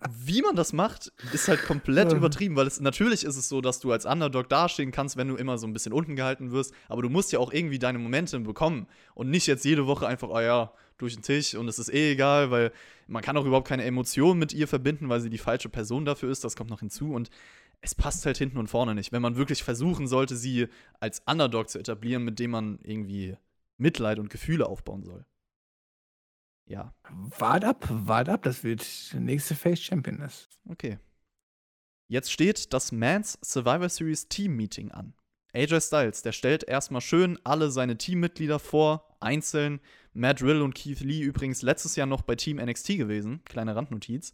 wie man das macht, ist halt komplett übertrieben, weil es natürlich ist es so, dass du als Underdog dastehen kannst, wenn du immer so ein bisschen unten gehalten wirst, aber du musst ja auch irgendwie deine Momente bekommen und nicht jetzt jede Woche einfach, oh ja, durch den Tisch und es ist eh egal, weil man kann auch überhaupt keine Emotionen mit ihr verbinden, weil sie die falsche Person dafür ist. Das kommt noch hinzu und es passt halt hinten und vorne nicht. Wenn man wirklich versuchen sollte, sie als Underdog zu etablieren, mit dem man irgendwie Mitleid und Gefühle aufbauen soll. Ja. Wart ab, wart ab, das wird der nächste Face Champion ist. Okay. Jetzt steht das Mans Survivor Series Team Meeting an. AJ Styles, der stellt erstmal schön alle seine Teammitglieder vor, einzeln. Matt Rill und Keith Lee übrigens letztes Jahr noch bei Team NXT gewesen. Kleine Randnotiz.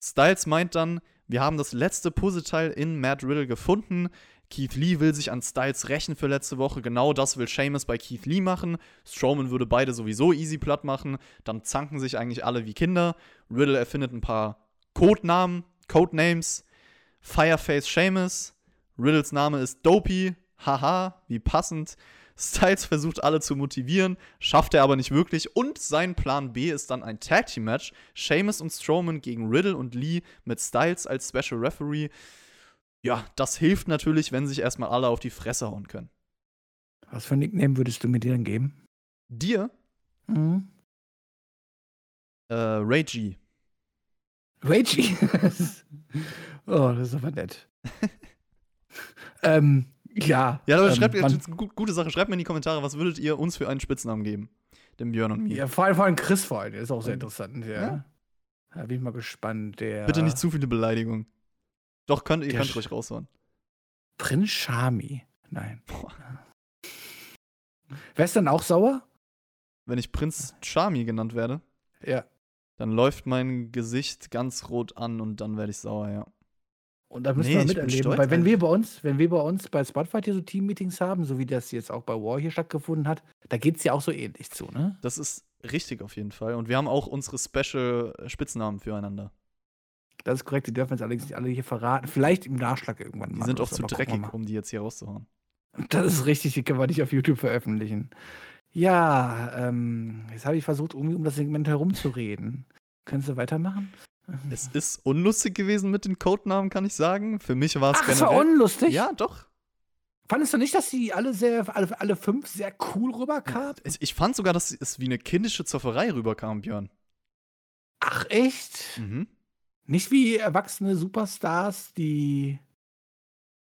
Styles meint dann, wir haben das letzte Puzzleteil in Matt Riddle gefunden. Keith Lee will sich an Styles rächen für letzte Woche. Genau das will Seamus bei Keith Lee machen. Strowman würde beide sowieso easy platt machen. Dann zanken sich eigentlich alle wie Kinder. Riddle erfindet ein paar Codenamen, Codenames. Fireface Seamus. Riddles Name ist Dopey. Haha, wie passend. Styles versucht alle zu motivieren, schafft er aber nicht wirklich. Und sein Plan B ist dann ein Tag Team Match. Sheamus und Strowman gegen Riddle und Lee mit Styles als Special Referee. Ja, das hilft natürlich, wenn sich erstmal alle auf die Fresse hauen können. Was für ein Nickname würdest du mir dir dann geben? Dir? Mhm. Äh, Ray G. Ray G? oh, das ist aber nett. ähm, ja. Ja, aber ähm, schreibt, man- ist gu- gute Sache. Schreibt mir in die Kommentare, was würdet ihr uns für einen Spitznamen geben? Dem Björn und mir. Ja, vor allem, vor allem Chris vor allem, der ist auch sehr interessant. Ja. Ja. Da bin ich mal gespannt. Der Bitte nicht zu viele Beleidigungen. Doch, könnt, ihr könnt ruhig raushauen. Prinz Shami. Nein. Boah. Wär's dann auch sauer? Wenn ich Prinz Charmy genannt werde, Ja. dann läuft mein Gesicht ganz rot an und dann werde ich sauer, ja. Und da müssen Nee, wir miterleben. stolz, Weil wenn Alter. wir bei uns, wenn wir bei uns bei Spotfight hier so Team-Meetings haben, so wie das jetzt auch bei War hier stattgefunden hat, da geht's ja auch so ähnlich zu, ne? Das ist richtig auf jeden Fall. Und wir haben auch unsere Special Spitznamen füreinander. Das ist korrekt, die dürfen jetzt allerdings nicht alle hier verraten. Vielleicht im Nachschlag irgendwann Die mal sind oder auch zu dreckig, um die jetzt hier rauszuhauen. Das ist richtig, die können wir nicht auf YouTube veröffentlichen. Ja, ähm, jetzt habe ich versucht, irgendwie um das Segment herumzureden. Können Sie weitermachen? Es ist unlustig gewesen mit den Codenamen, kann ich sagen. Für mich war es Ach, es war generell. unlustig. Ja, doch. Fandest du nicht, dass die alle sehr, alle, alle fünf sehr cool rüberkamen? Es- Ich fand sogar, dass es wie eine kindische Zofferei rüberkam, Björn. Ach, echt? Mhm. Nicht wie erwachsene Superstars, die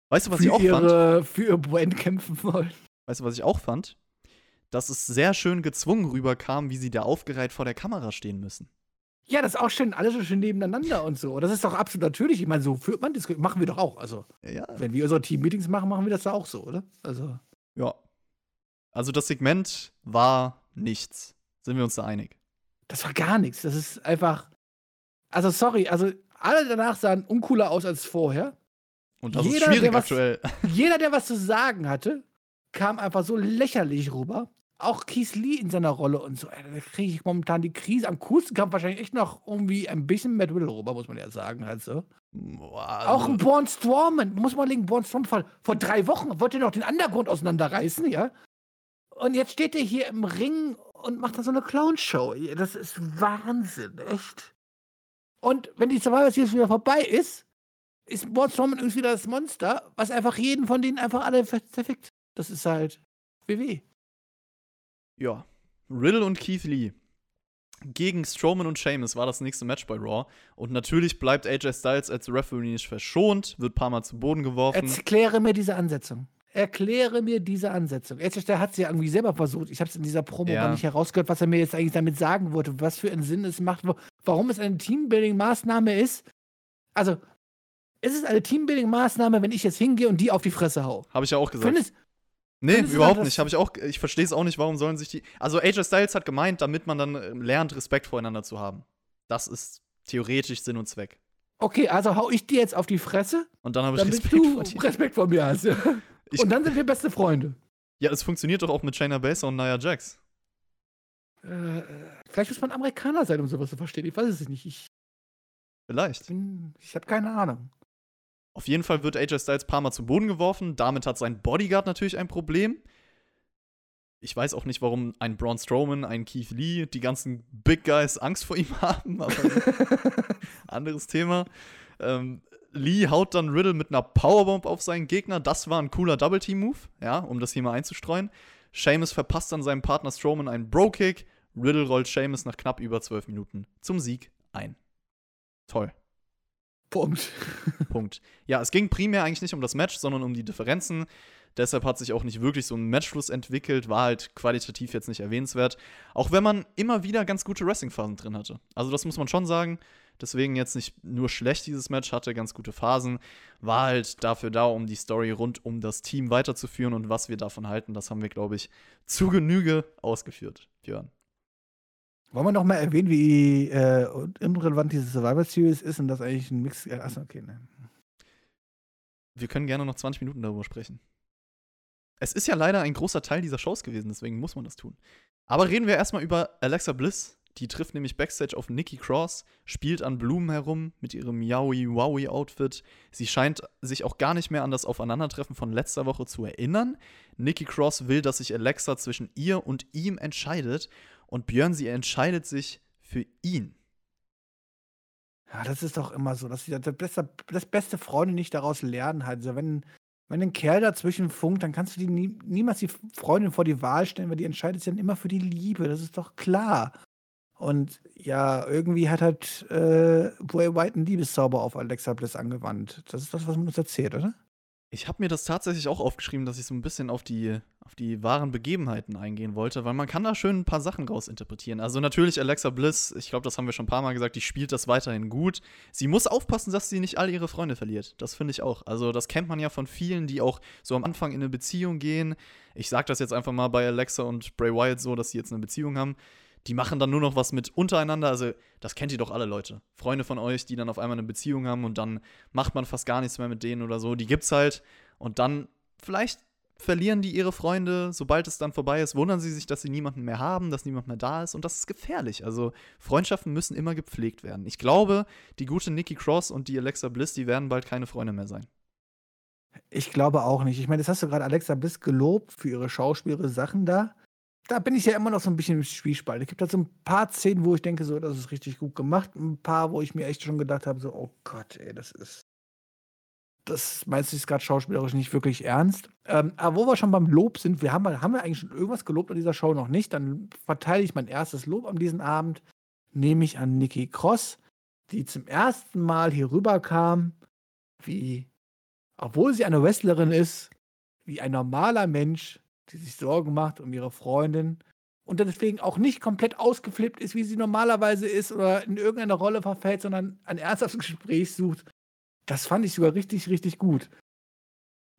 Weißt du, was ich auch fand? ihre, für ihr Brand kämpfen wollen. Weißt du, was ich auch fand? Dass es sehr schön gezwungen rüberkam, wie sie da aufgereiht vor der Kamera stehen müssen. Ja, das ist auch schön, alle so schön nebeneinander und so. Das ist doch absolut natürlich. Ich meine, so führt man das, machen wir doch auch. Also, Ja. wenn wir unsere Team-Meetings machen, machen wir das da auch so, oder? Also, Ja. Also das Segment war nichts. Sind wir uns da einig? das war gar nichts. Das ist einfach. Also, sorry, also alle danach sahen uncooler aus als vorher. Und das Jeder, ist schwierig was- aktuell. Jeder, der was zu sagen hatte, kam einfach so lächerlich rüber. Auch Keith Lee in seiner Rolle und so. Da kriege ich momentan die Krise. Am coolsten kam wahrscheinlich echt noch irgendwie ein bisschen Matt Riddle rüber, muss man ja sagen. Halt so. Boah, Auch ein also, Braun Strowman, muss man legen, Braun Strowman vor, vor drei Wochen wollte er noch den Undergrund auseinanderreißen, ja. Und jetzt steht er hier im Ring und macht da so eine Clownshow. Das ist Wahnsinn, echt. Und wenn die Survivor Series wieder vorbei ist, ist Braun Strowman irgendwie wieder das Monster, was einfach jeden von denen einfach alle zerfickt. Das ist halt WW. Ja. Riddle und Keith Lee. Gegen Strowman und Sheamus war das nächste Match bei Raw. Und natürlich bleibt AJ Styles als Referee nicht verschont, wird ein paar Mal zu Boden geworfen. Erkläre mir diese Ansetzung. Erkläre mir diese Ansetzung. Jetzt, der hat es ja irgendwie selber versucht. Ich habe es in dieser Promo Ja. gar nicht herausgehört, was er mir jetzt eigentlich damit sagen wollte, was für einen Sinn es macht, warum es eine Teambuilding-Maßnahme ist. Also, ist es eine Teambuilding-Maßnahme, wenn ich jetzt hingehe und die auf die Fresse hau? Habe ich ja auch gesagt. Findest, Nee, Findest überhaupt nicht. Habe ich auch. Ich verstehe es auch nicht, warum sollen sich die. Also AJ Styles hat gemeint, damit man dann ähm, lernt, Respekt voreinander zu haben. Das ist theoretisch Sinn und Zweck. okay, also hau ich dir jetzt auf die Fresse, Und dann habe ich Respekt du vor dir. Respekt vor mir hast. Ich- und dann sind wir beste Freunde. Ja, es funktioniert doch auch mit Shayna Baszler und Nia Jax. Äh, vielleicht muss man Amerikaner sein, um sowas zu verstehen. Ich weiß es nicht. Ich, Vielleicht. bin- ich habe keine Ahnung. Auf jeden Fall wird AJ Styles paar Mal zu Boden geworfen. Damit hat sein Bodyguard natürlich ein Problem. Ich weiß auch nicht, warum ein Braun Strowman, ein Keith Lee, die ganzen Big Guys Angst vor ihm haben, aber anderes Thema. Ähm, Lee haut dann Riddle mit einer Powerbomb auf seinen Gegner. Das war ein cooler Double-Team-Move, ja, um das hier mal einzustreuen. Seamus verpasst dann seinem Partner Strowman einen Bro-Kick. Riddle rollt Seamus nach knapp über zwölf Minuten zum Sieg ein. Toll. Punkt. Punkt. Ja, es ging primär eigentlich nicht um das Match, sondern um die Differenzen. Deshalb hat sich auch nicht wirklich so ein Matchfluss entwickelt, war halt qualitativ jetzt nicht erwähnenswert. Auch wenn man immer wieder ganz gute Wrestling-Phasen drin hatte. Also, das muss man schon sagen. Deswegen jetzt nicht nur schlecht dieses Match, hatte ganz gute Phasen. War halt dafür da, um die Story rund um das Team weiterzuführen und was wir davon halten. Das haben wir, glaube ich, zu Genüge ausgeführt, Björn. Wollen wir noch mal erwähnen, wie äh, irrelevant diese Survivor Series ist und das eigentlich ein Mix. Achso, okay, ne. Wir können gerne noch 20 Minuten darüber sprechen. Es ist ja leider ein großer Teil dieser Shows gewesen, deswegen muss man das tun. Aber reden wir erstmal über Alexa Bliss. Die trifft nämlich Backstage auf Nikki Cross, spielt an Blumen herum mit ihrem Yowie-Wowie-Outfit. Sie scheint sich auch gar nicht mehr an das Aufeinandertreffen von letzter Woche zu erinnern. Nikki Cross will, dass sich Alexa zwischen ihr und ihm entscheidet. Und Björn, sie entscheidet sich für ihn. Ja, das ist doch immer so, dass die das beste, das beste Freunde nicht daraus lernen halt. Also wenn, wenn ein Kerl dazwischen funkt, dann kannst du die nie, niemals die Freundin vor die Wahl stellen, weil die entscheidet sich dann immer für die Liebe. Das ist doch klar. Und ja, irgendwie hat halt äh, Bray White einen Liebeszauber auf Alexa Bliss angewandt. Das ist das, was man uns erzählt, oder? Ich habe mir das tatsächlich auch aufgeschrieben, dass ich so ein bisschen auf die, auf die wahren Begebenheiten eingehen wollte, weil man kann da schön ein paar Sachen rausinterpretieren. Also natürlich Alexa Bliss, ich glaube, das haben wir schon ein paar Mal gesagt, die spielt das weiterhin gut. Sie muss aufpassen, dass sie nicht all ihre Freunde verliert. Das finde ich auch. Also das kennt man ja von vielen, die auch so am Anfang in eine Beziehung gehen. Ich sage das jetzt einfach mal bei Alexa und Bray Wyatt so, dass sie jetzt eine Beziehung haben die machen dann nur noch was mit untereinander. Also, das kennt ihr doch alle Leute. Freunde von euch, die dann auf einmal eine Beziehung haben und dann macht man fast gar nichts mehr mit denen oder so. Die gibt's halt. Und dann vielleicht verlieren die ihre Freunde, sobald es dann vorbei ist, wundern sie sich, dass sie niemanden mehr haben, dass niemand mehr da ist. Und das ist gefährlich. Also, Freundschaften müssen immer gepflegt werden. Ich glaube, die gute Nikki Cross und die Alexa Bliss, die werden bald keine Freunde mehr sein. Ich glaube auch nicht. Ich meine, das hast du gerade Alexa Bliss gelobt für ihre schauspielerische Sachen da da bin ich ja immer noch so ein bisschen im Zwiespalt. Es gibt halt so ein paar Szenen, wo ich denke, so, das ist richtig gut gemacht. Ein paar, wo ich mir echt schon gedacht habe, so, oh Gott, ey, das ist. Das meinst du gerade schauspielerisch nicht wirklich ernst. Ähm, aber wo wir schon beim Lob sind, wir haben, haben wir eigentlich schon irgendwas gelobt an dieser Show noch nicht, dann verteile ich mein erstes Lob an diesem Abend, nämlich an Nikki Cross, die zum ersten Mal hier rüberkam, wie, obwohl sie eine Wrestlerin ist, wie ein normaler Mensch, die sich Sorgen macht um ihre Freundin und deswegen auch nicht komplett ausgeflippt ist, wie sie normalerweise ist oder in irgendeine Rolle verfällt, sondern ein ernsthaftes Gespräch sucht. Das fand ich sogar richtig, richtig gut.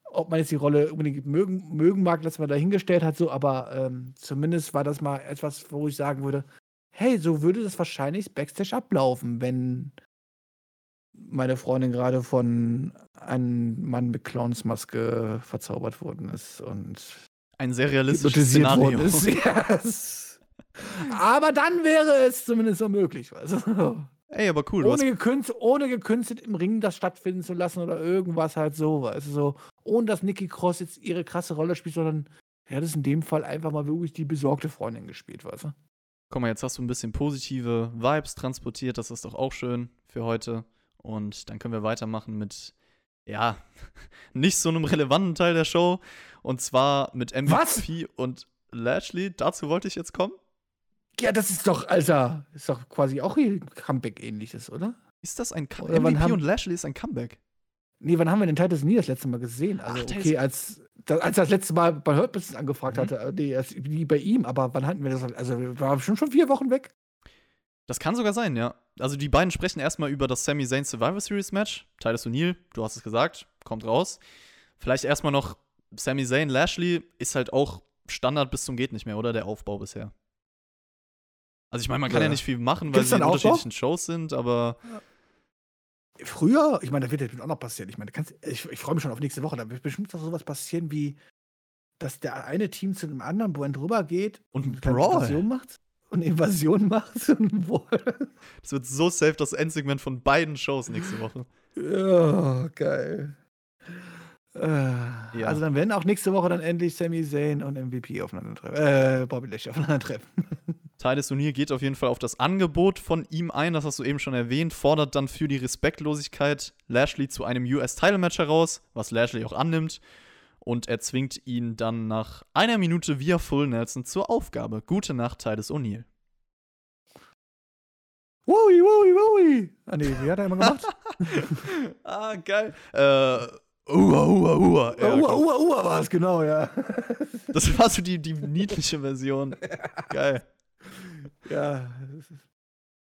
Ob man jetzt die Rolle unbedingt mögen, mögen mag, dass man dahingestellt hat, so, aber ähm, zumindest war das mal etwas, wo ich sagen würde, hey, so würde das wahrscheinlich Backstage ablaufen, wenn meine Freundin gerade von einem Mann mit Clownsmaske verzaubert worden ist und ein sehr realistisches Szenario. Ist, yes. Aber dann wäre es zumindest so möglich. Also, Ey, aber cool. Ohne, gekünstelt, ohne gekünstelt im Ring das stattfinden zu lassen oder irgendwas halt so. Also so, ohne dass Nikki Cross jetzt ihre krasse Rolle spielt, sondern ja, das ist in dem Fall einfach mal wirklich die besorgte Freundin gespielt, weißt du? Guck mal, jetzt hast du ein bisschen positive Vibes transportiert, das ist doch auch schön für heute. Und dann können wir weitermachen mit ja, nicht so einem relevanten Teil der Show. Und zwar mit MVP Was? und Lashley. Dazu wollte ich jetzt kommen. Ja, das ist doch, Alter, ist doch quasi auch ein Comeback-ähnliches, oder? Ist das ein Comeback? MVP und Lashley ist ein Comeback. Nee, wann haben wir den Titus nie das letzte Mal gesehen? Also, Ach, okay, als, als er das letzte Mal bei Hurt Business angefragt mhm. hatte, äh, nee, wie bei ihm, aber wann hatten wir das? Also, wir waren schon, schon vier Wochen weg. Das kann sogar sein, ja. Also die beiden sprechen erstmal über das Sami Zayn Survivor Series Match. Titus O'Neill, du hast es gesagt, kommt raus. Vielleicht erstmal noch Sami Zayn, Lashley ist halt auch Standard bis zum geht nicht mehr, oder der Aufbau bisher. Also ich meine, man kann ja. ja, nicht viel machen, weil Gibt's sie in unterschiedlichen Shows sind, aber Früher, ich meine, da wird ja auch noch passieren. Ich meine, kannst, ich, ich freue mich schon auf nächste Woche. Da wird bestimmt noch sowas passieren wie, dass der eine Team zu dem anderen, er drüber geht und, und Brawl macht und Invasion macht. das wird so safe das Endsegment von beiden Shows nächste Woche. Ja, geil. Äh, ja. Also dann werden auch nächste Woche dann endlich Sami Zayn und MVP aufeinandertreffen. Äh, Bobby Lashley aufeinandertreffen. Titus O'Neill geht auf jeden Fall auf das Angebot von ihm ein, das hast du eben schon erwähnt, fordert dann für die Respektlosigkeit Lashley zu einem US-Title-Match heraus, was Lashley auch annimmt. Und er zwingt ihn dann nach einer Minute via Full Nelson zur Aufgabe. Gute Nacht, Titus O'Neill. Wowie, wowie, wowie. Ah, nee, wie hat er immer gemacht? ah, geil. Äh, Ua, ua, ua. Ja, ua, ua, ua war es, genau, ja. Das war so die, die niedliche Version. Geil. Ja.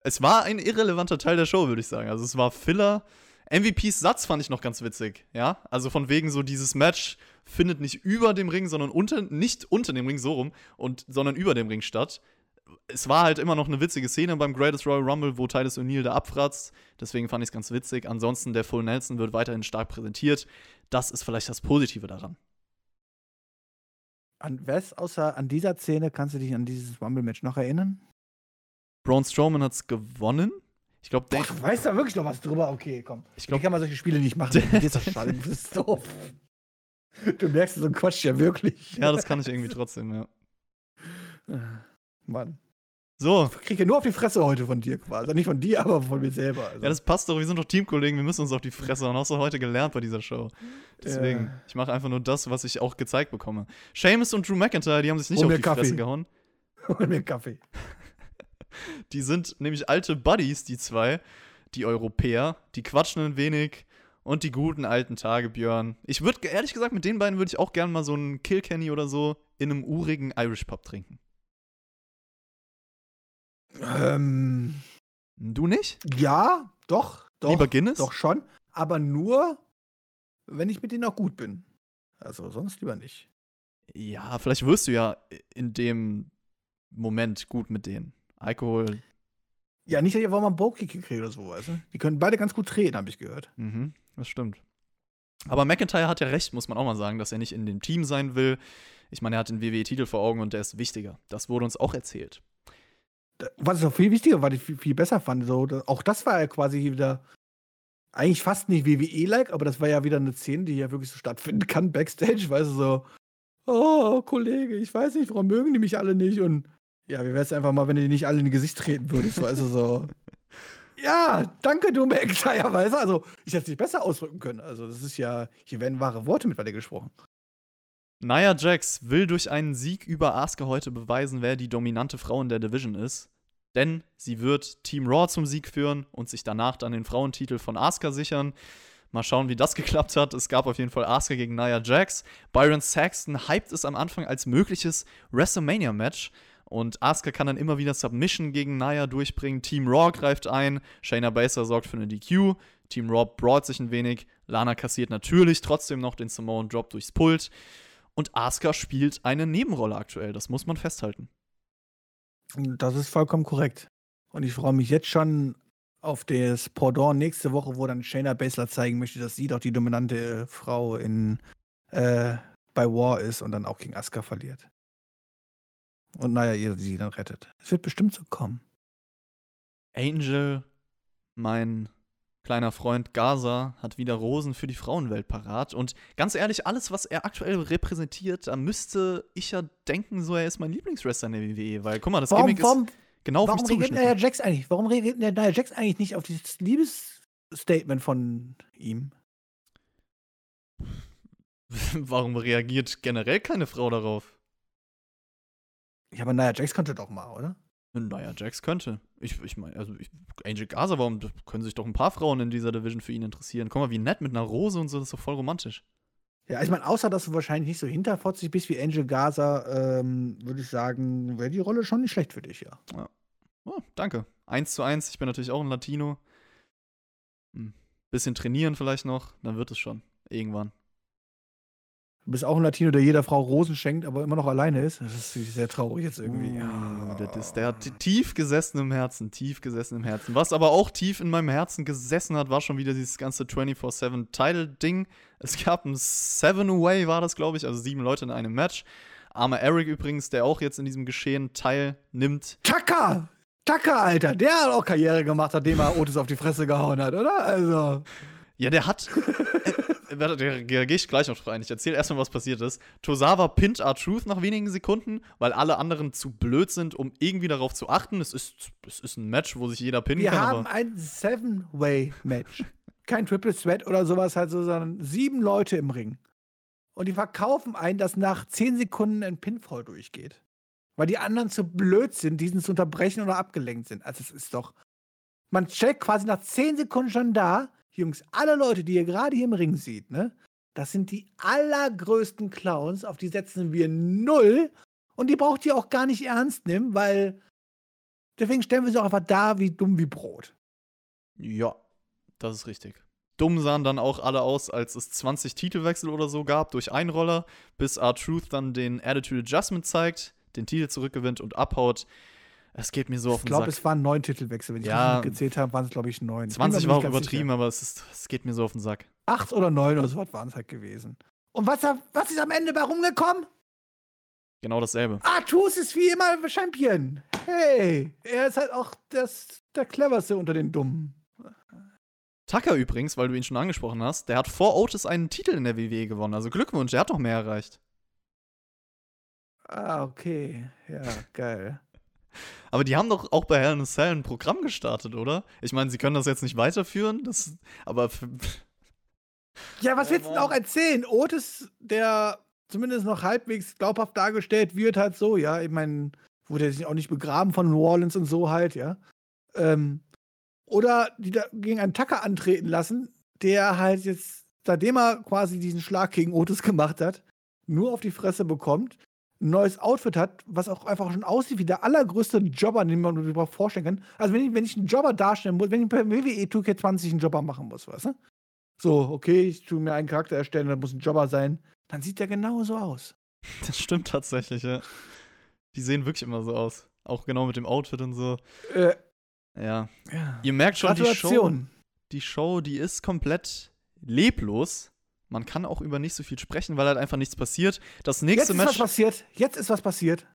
Es war ein irrelevanter Teil der Show, würde ich sagen. Also es war Filler. MVPs Satz fand ich noch ganz witzig, ja. Also von wegen so dieses Match findet nicht über dem Ring, sondern unter, nicht unter dem Ring so rum, und, sondern über dem Ring statt es war halt immer noch eine witzige Szene beim Greatest Royal Rumble, wo Titus O'Neill da abfratzt. Deswegen fand ich es ganz witzig. Ansonsten, der Full Nelson wird weiterhin stark präsentiert. Das ist vielleicht das Positive daran. An was außer an dieser Szene kannst du dich an dieses Rumble-Match noch erinnern? Braun Strowman hat es gewonnen. Ich glaube, der. Du weißt da wirklich noch was drüber? Okay, komm. Ich glaube, kann man solche Spiele nicht machen. Das ist doof. Du merkst so einen Quatsch ja wirklich. Ja, das kann ich irgendwie trotzdem, ja. Mann. So. Ich kriege ja nur auf die Fresse heute von dir quasi. Also nicht von dir, aber von mir selber. Also. Ja, das passt doch. Wir sind doch Teamkollegen. Wir müssen uns auf die Fresse hauen. Hast du heute gelernt bei dieser Show. Deswegen, ja. ich mache einfach nur das, was ich auch gezeigt bekomme. Seamus und Drew McIntyre, die haben sich nicht Hol auf die Kaffee. Fresse gehauen. Hol mir Kaffee. Die sind nämlich alte Buddies, die zwei. Die Europäer. Die quatschen ein wenig. Und die guten alten Tage, Björn. Ich würde, ehrlich gesagt, mit den beiden würde ich auch gerne mal so einen Kilkenny oder so in einem urigen Irish Pub trinken. Ähm, du nicht? Ja, doch. doch Lieber Guinness? Doch schon. Aber nur, wenn ich mit denen auch gut bin. Also sonst lieber nicht. Ja, vielleicht wirst du ja in dem gut mit denen. Alkohol. Ja, nicht, dass ihr mal einen Bowkick kriegt oder so, weißt du? Die können beide ganz gut treten, habe ich gehört. Mhm, das stimmt. Aber McIntyre hat ja recht, muss man auch mal sagen, dass er nicht in dem Team sein will. Ich meine, er hat den WWE-Titel vor Augen und der ist wichtiger. Das wurde uns auch erzählt was ich noch viel wichtiger, was ich viel, viel besser fand, so, auch das war ja quasi wieder eigentlich fast nicht WWE-like, aber das war ja wieder eine Szene, die ja wirklich so stattfinden kann, Backstage, weißt du, so, oh, Kollege, ich weiß nicht, warum mögen die mich alle nicht und ja, wie wäre es einfach mal, wenn du die nicht alle in die Gesicht treten würdest, weißt du, so. Ja, danke, du du, also ich hätte es nicht besser ausdrücken können, also das ist ja, hier werden wahre Worte mit dir gesprochen. Nia Jax will durch einen Sieg über Asuka heute beweisen, wer die dominante Frau in der Division ist. Denn sie wird Team Raw zum Sieg führen und sich danach dann den Frauentitel von Asuka sichern. Mal schauen, wie das geklappt hat. Es gab auf jeden Fall Asuka gegen Nia Jax. Byron Saxton hypt es am Anfang als mögliches WrestleMania-Match. Und Asuka kann dann immer wieder Submission gegen Nia durchbringen. Team Raw greift ein. Shayna Baszler sorgt für eine DQ. Team Raw braut sich ein wenig. Lana kassiert natürlich trotzdem noch den Samoan Drop durchs Pult. Und Asuka spielt eine Nebenrolle aktuell, das muss man festhalten. Das ist vollkommen korrekt. Und ich freue mich jetzt schon auf das Pendant nächste Woche, wo dann Shayna Baszler zeigen möchte, dass sie doch die dominante Frau in, äh, bei War ist und dann auch gegen Asuka verliert. Und naja, ihr sie dann rettet. Es wird bestimmt so kommen. Angel, mein kleiner Freund Gaza hat wieder Rosen für die Frauenwelt parat. Und ganz ehrlich, alles, was er aktuell repräsentiert, da müsste ich ja denken, so er ist mein Lieblingswrestler in der WWE. Weil, guck mal, das warum, Gimmick warum, ist genau warum auf mich reagiert Nia Jax eigentlich? Warum reagiert Nia Jax eigentlich nicht auf dieses Liebesstatement von ihm? warum reagiert generell keine Frau darauf? Ja, aber Nia Jax konnte doch mal, oder? Naja, Jax könnte. Ich, ich meine, also ich, Angel Gaza, warum können sich doch ein paar Frauen in dieser Division für ihn interessieren? Guck mal, wie nett mit einer Rose und so, das ist doch voll romantisch. Ja, ich meine, außer dass du wahrscheinlich nicht so hinterfotzig bist wie Angel Gaza, ähm, würde ich sagen, wäre die Rolle schon nicht schlecht für dich, ja. ja. Oh, danke. Eins zu eins, ich bin natürlich auch ein Latino. Hm. Bisschen trainieren vielleicht noch, dann wird es schon. Irgendwann. Du bist auch ein Latino, der jeder Frau Rosen schenkt, aber immer noch alleine ist. Das ist sehr traurig jetzt irgendwie. Uh, das ist, der hat tief gesessen im Herzen, tief gesessen im Herzen. Was aber auch tief in meinem Herzen gesessen hat, war schon wieder dieses ganze 24-7-Title-Ding. Es gab ein Seven-Away, war das, glaube ich, also sieben Leute in einem Match. Armer Eric übrigens, der auch jetzt in diesem Geschehen teilnimmt. Tucker! Tucker, Alter, der hat auch Karriere gemacht, nachdem er Otis auf die Fresse gehauen hat, oder? Also. Ja, der hat. äh, warte, da gehe ich gleich noch drauf ein. Ich erzähle erstmal, was passiert ist. Tosawa pinnt R-Truth nach wenigen Sekunden, weil alle anderen zu blöd sind, um irgendwie darauf zu achten. Es ist, es ist ein Match, wo sich jeder pinnen Wir kann. haben aber ein Seven-Way-Match. Kein Triple Threat oder sowas halt so, sondern sieben Leute im Ring. Und die verkaufen einen, dass nach zehn Sekunden ein Pinfall durchgeht. Weil die anderen zu blöd sind, diesen zu unterbrechen oder abgelenkt sind. Also es ist doch. Man checkt quasi nach zehn Sekunden schon da, Jungs, alle Leute, die ihr gerade hier im Ring seht, ne? Das sind die allergrößten Clowns, auf die setzen wir null. Und die braucht ihr auch gar nicht ernst nehmen, weil deswegen stellen wir sie auch einfach da wie dumm wie Brot. ja, das ist richtig. Dumm sahen dann auch alle aus, als es 20 Titelwechsel oder so gab durch Einroller, bis R-Truth dann den Attitude Adjustment zeigt, den Titel zurückgewinnt und abhaut. Es geht mir so auf Ich den glaube, Sack. es waren neun Titelwechsel. Wenn ich Ja. gezählt habe, waren es, glaube ich, neun. Ich bin 20 mir war auch übertrieben, sicher. aber es, ist, es geht mir so auf den Sack. Acht oder neun oder so was waren es halt gewesen. Und was, was ist am Ende bei rumgekommen? Genau dasselbe. Artus ist wie immer Champion. Hey, er ist halt auch das, der cleverste unter den Dummen. Tucker übrigens, weil du ihn schon angesprochen hast, der hat vor Otis einen Titel in der WWE gewonnen. Also Glückwunsch, der hat noch mehr erreicht. Ah, okay. Ja, geil. Aber die haben doch auch bei Hell in a Cell ein Programm gestartet, oder? Ich meine, sie können das jetzt nicht weiterführen, das, aber Ja, was willst du denn auch erzählen? Otis, der zumindest noch halbwegs glaubhaft dargestellt wird, halt so, ja. Ich meine, wurde er sich auch nicht begraben von New Orleans und so halt, ja. Ähm, oder die da gegen einen Tucker antreten lassen, der halt jetzt, seitdem er quasi diesen Schlag gegen Otis gemacht hat, nur auf die Fresse bekommt, ein neues Outfit hat, was auch einfach schon aussieht wie der allergrößte Jobber, den man sich überhaupt vorstellen kann. Also wenn ich, wenn ich einen Jobber darstellen muss, wenn ich bei WWE 2K20 einen Jobber machen muss, weißt du? So, okay, ich tue mir einen Charakter erstellen, das muss ein Jobber sein, dann sieht der genauso aus. das stimmt tatsächlich, ja. Die sehen wirklich immer so aus. Auch genau mit dem Outfit und so. Äh, Ja. ja. Ihr merkt schon, die Show, die Show, die ist komplett leblos. Man kann auch über nicht so viel sprechen, weil halt einfach nichts passiert. Das Jetzt nächste ist was Match. passiert. Jetzt ist was passiert.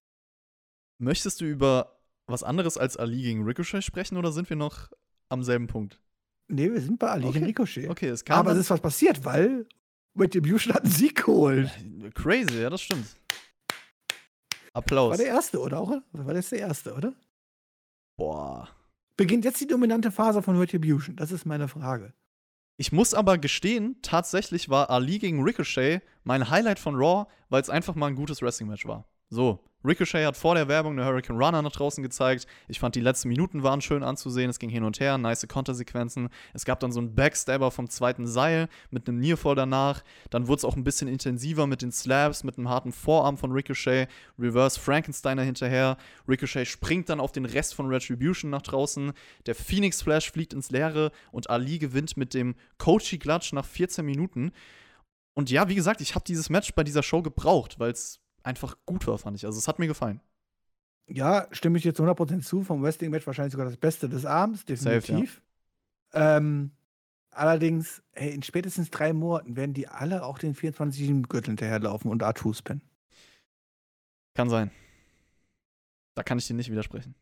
Möchtest du über was anderes als Ali gegen Ricochet sprechen oder sind wir noch am selben Punkt? Nee, wir sind bei Ali Okay. gegen Ricochet. Okay, es kam. Aber es ist was passiert, weil Retribution hat einen Sieg geholt. Crazy, ja, das stimmt. War Applaus. der erste, oder auch? War das der erste, oder? Boah. Beginnt jetzt die dominante Phase von Retribution? Das ist meine Frage. Ich muss aber gestehen, tatsächlich war Ali gegen Ricochet mein Highlight von Raw, weil es einfach mal ein gutes Wrestling-Match war. So, Ricochet hat vor der Werbung eine Hurricane Runner nach draußen gezeigt. Ich fand, die letzten Minuten waren schön anzusehen. Es ging hin und her, nice Kontersequenzen. Es gab dann so einen Backstabber vom zweiten Seil mit einem Nearfall danach. Dann wurde es auch ein bisschen intensiver mit den Slabs, mit einem harten Vorarm von Ricochet. Reverse Frankensteiner hinterher. Ricochet springt dann auf den Rest von Retribution nach draußen. Der Phoenix Flash fliegt ins Leere und Ali gewinnt mit dem Coachy Clutch nach 14 Minuten. Und ja, wie gesagt, ich habe dieses Match bei dieser Show gebraucht, weil es einfach gut war, fand ich. Also es hat mir gefallen. Ja, stimme ich jetzt 100% zu. Vom Wrestling-Match wahrscheinlich sogar das Beste des Abends, definitiv. ähm, allerdings, ey, in spätestens drei Monaten werden die alle auch den 24 Gürtel hinterherlaufen und R2 spinnen. Kann sein. Da kann ich dir nicht widersprechen.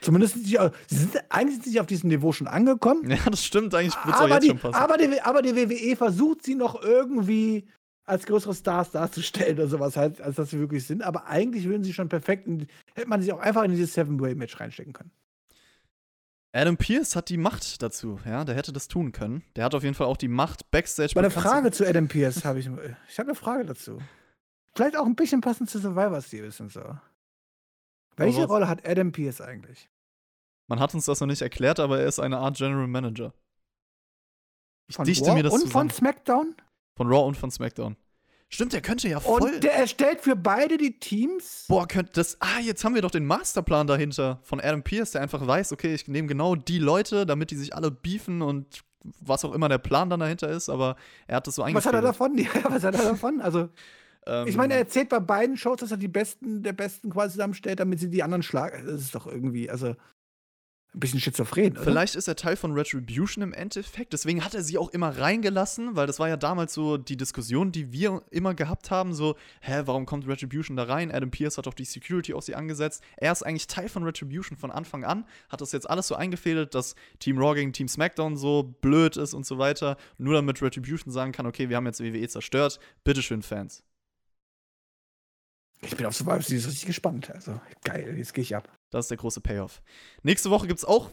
Zumindest sind sie, sie sind, eigentlich sind sie auf diesem Niveau schon angekommen. Ja, das stimmt. Eigentlich wird es auch jetzt die, schon passen. aber, die, aber die WWE versucht sie noch irgendwie als größere Stars darzustellen oder sowas halt, als dass sie wirklich sind. Aber eigentlich würden sie schon perfekt, in, hätte man sie auch einfach in dieses Seven-Way-Match reinstecken können. Adam Pierce hat die Macht dazu. Ja, der hätte das tun können. Der hat auf jeden Fall auch die Macht, Backstage bekannt zu- Frage zu Adam Pierce habe ich. Ich habe eine Frage dazu. Vielleicht auch ein bisschen passend zu Survivor Series und so. Welche. Rolle hat Adam Pierce eigentlich? Man hat uns das noch nicht erklärt, aber er ist eine Art General Manager. Ich Von dichte Raw mir das und zusammen. von SmackDown? Von Raw und von SmackDown. Stimmt, der könnte ja voll. Und der erstellt für beide die Teams? Boah, könnte das. Ah, jetzt haben wir doch den Masterplan dahinter von Adam Pierce, der einfach weiß, okay, ich nehme genau die Leute, damit die sich alle beefen und was auch immer der Plan dann dahinter ist, aber er hat das so Was hat er davon? Ja, was hat er davon? Also, Ähm, ich meine, er erzählt bei beiden Shows, dass er die Besten der Besten quasi zusammenstellt, damit sie die anderen schlagen. Das ist doch irgendwie, also. Ein bisschen schizophren. Oder? Vielleicht ist er Teil von Retribution im Endeffekt. Deswegen hat er sie auch immer reingelassen, weil das war ja damals so die Diskussion, die wir immer gehabt haben: so, hä, warum kommt Retribution da rein? Adam Pierce hat doch die Security auf sie angesetzt. Er ist eigentlich Teil von Retribution von Anfang an, hat das jetzt alles so eingefädelt, dass Team Raw gegen Team SmackDown so blöd ist und so weiter. Nur damit Retribution sagen kann: okay, wir haben jetzt WWE zerstört. Bitteschön, Fans. Ich bin auf Survivor Series richtig gespannt. Also geil, jetzt gehe ich ab. Das ist der große Payoff. Nächste Woche gibt es auch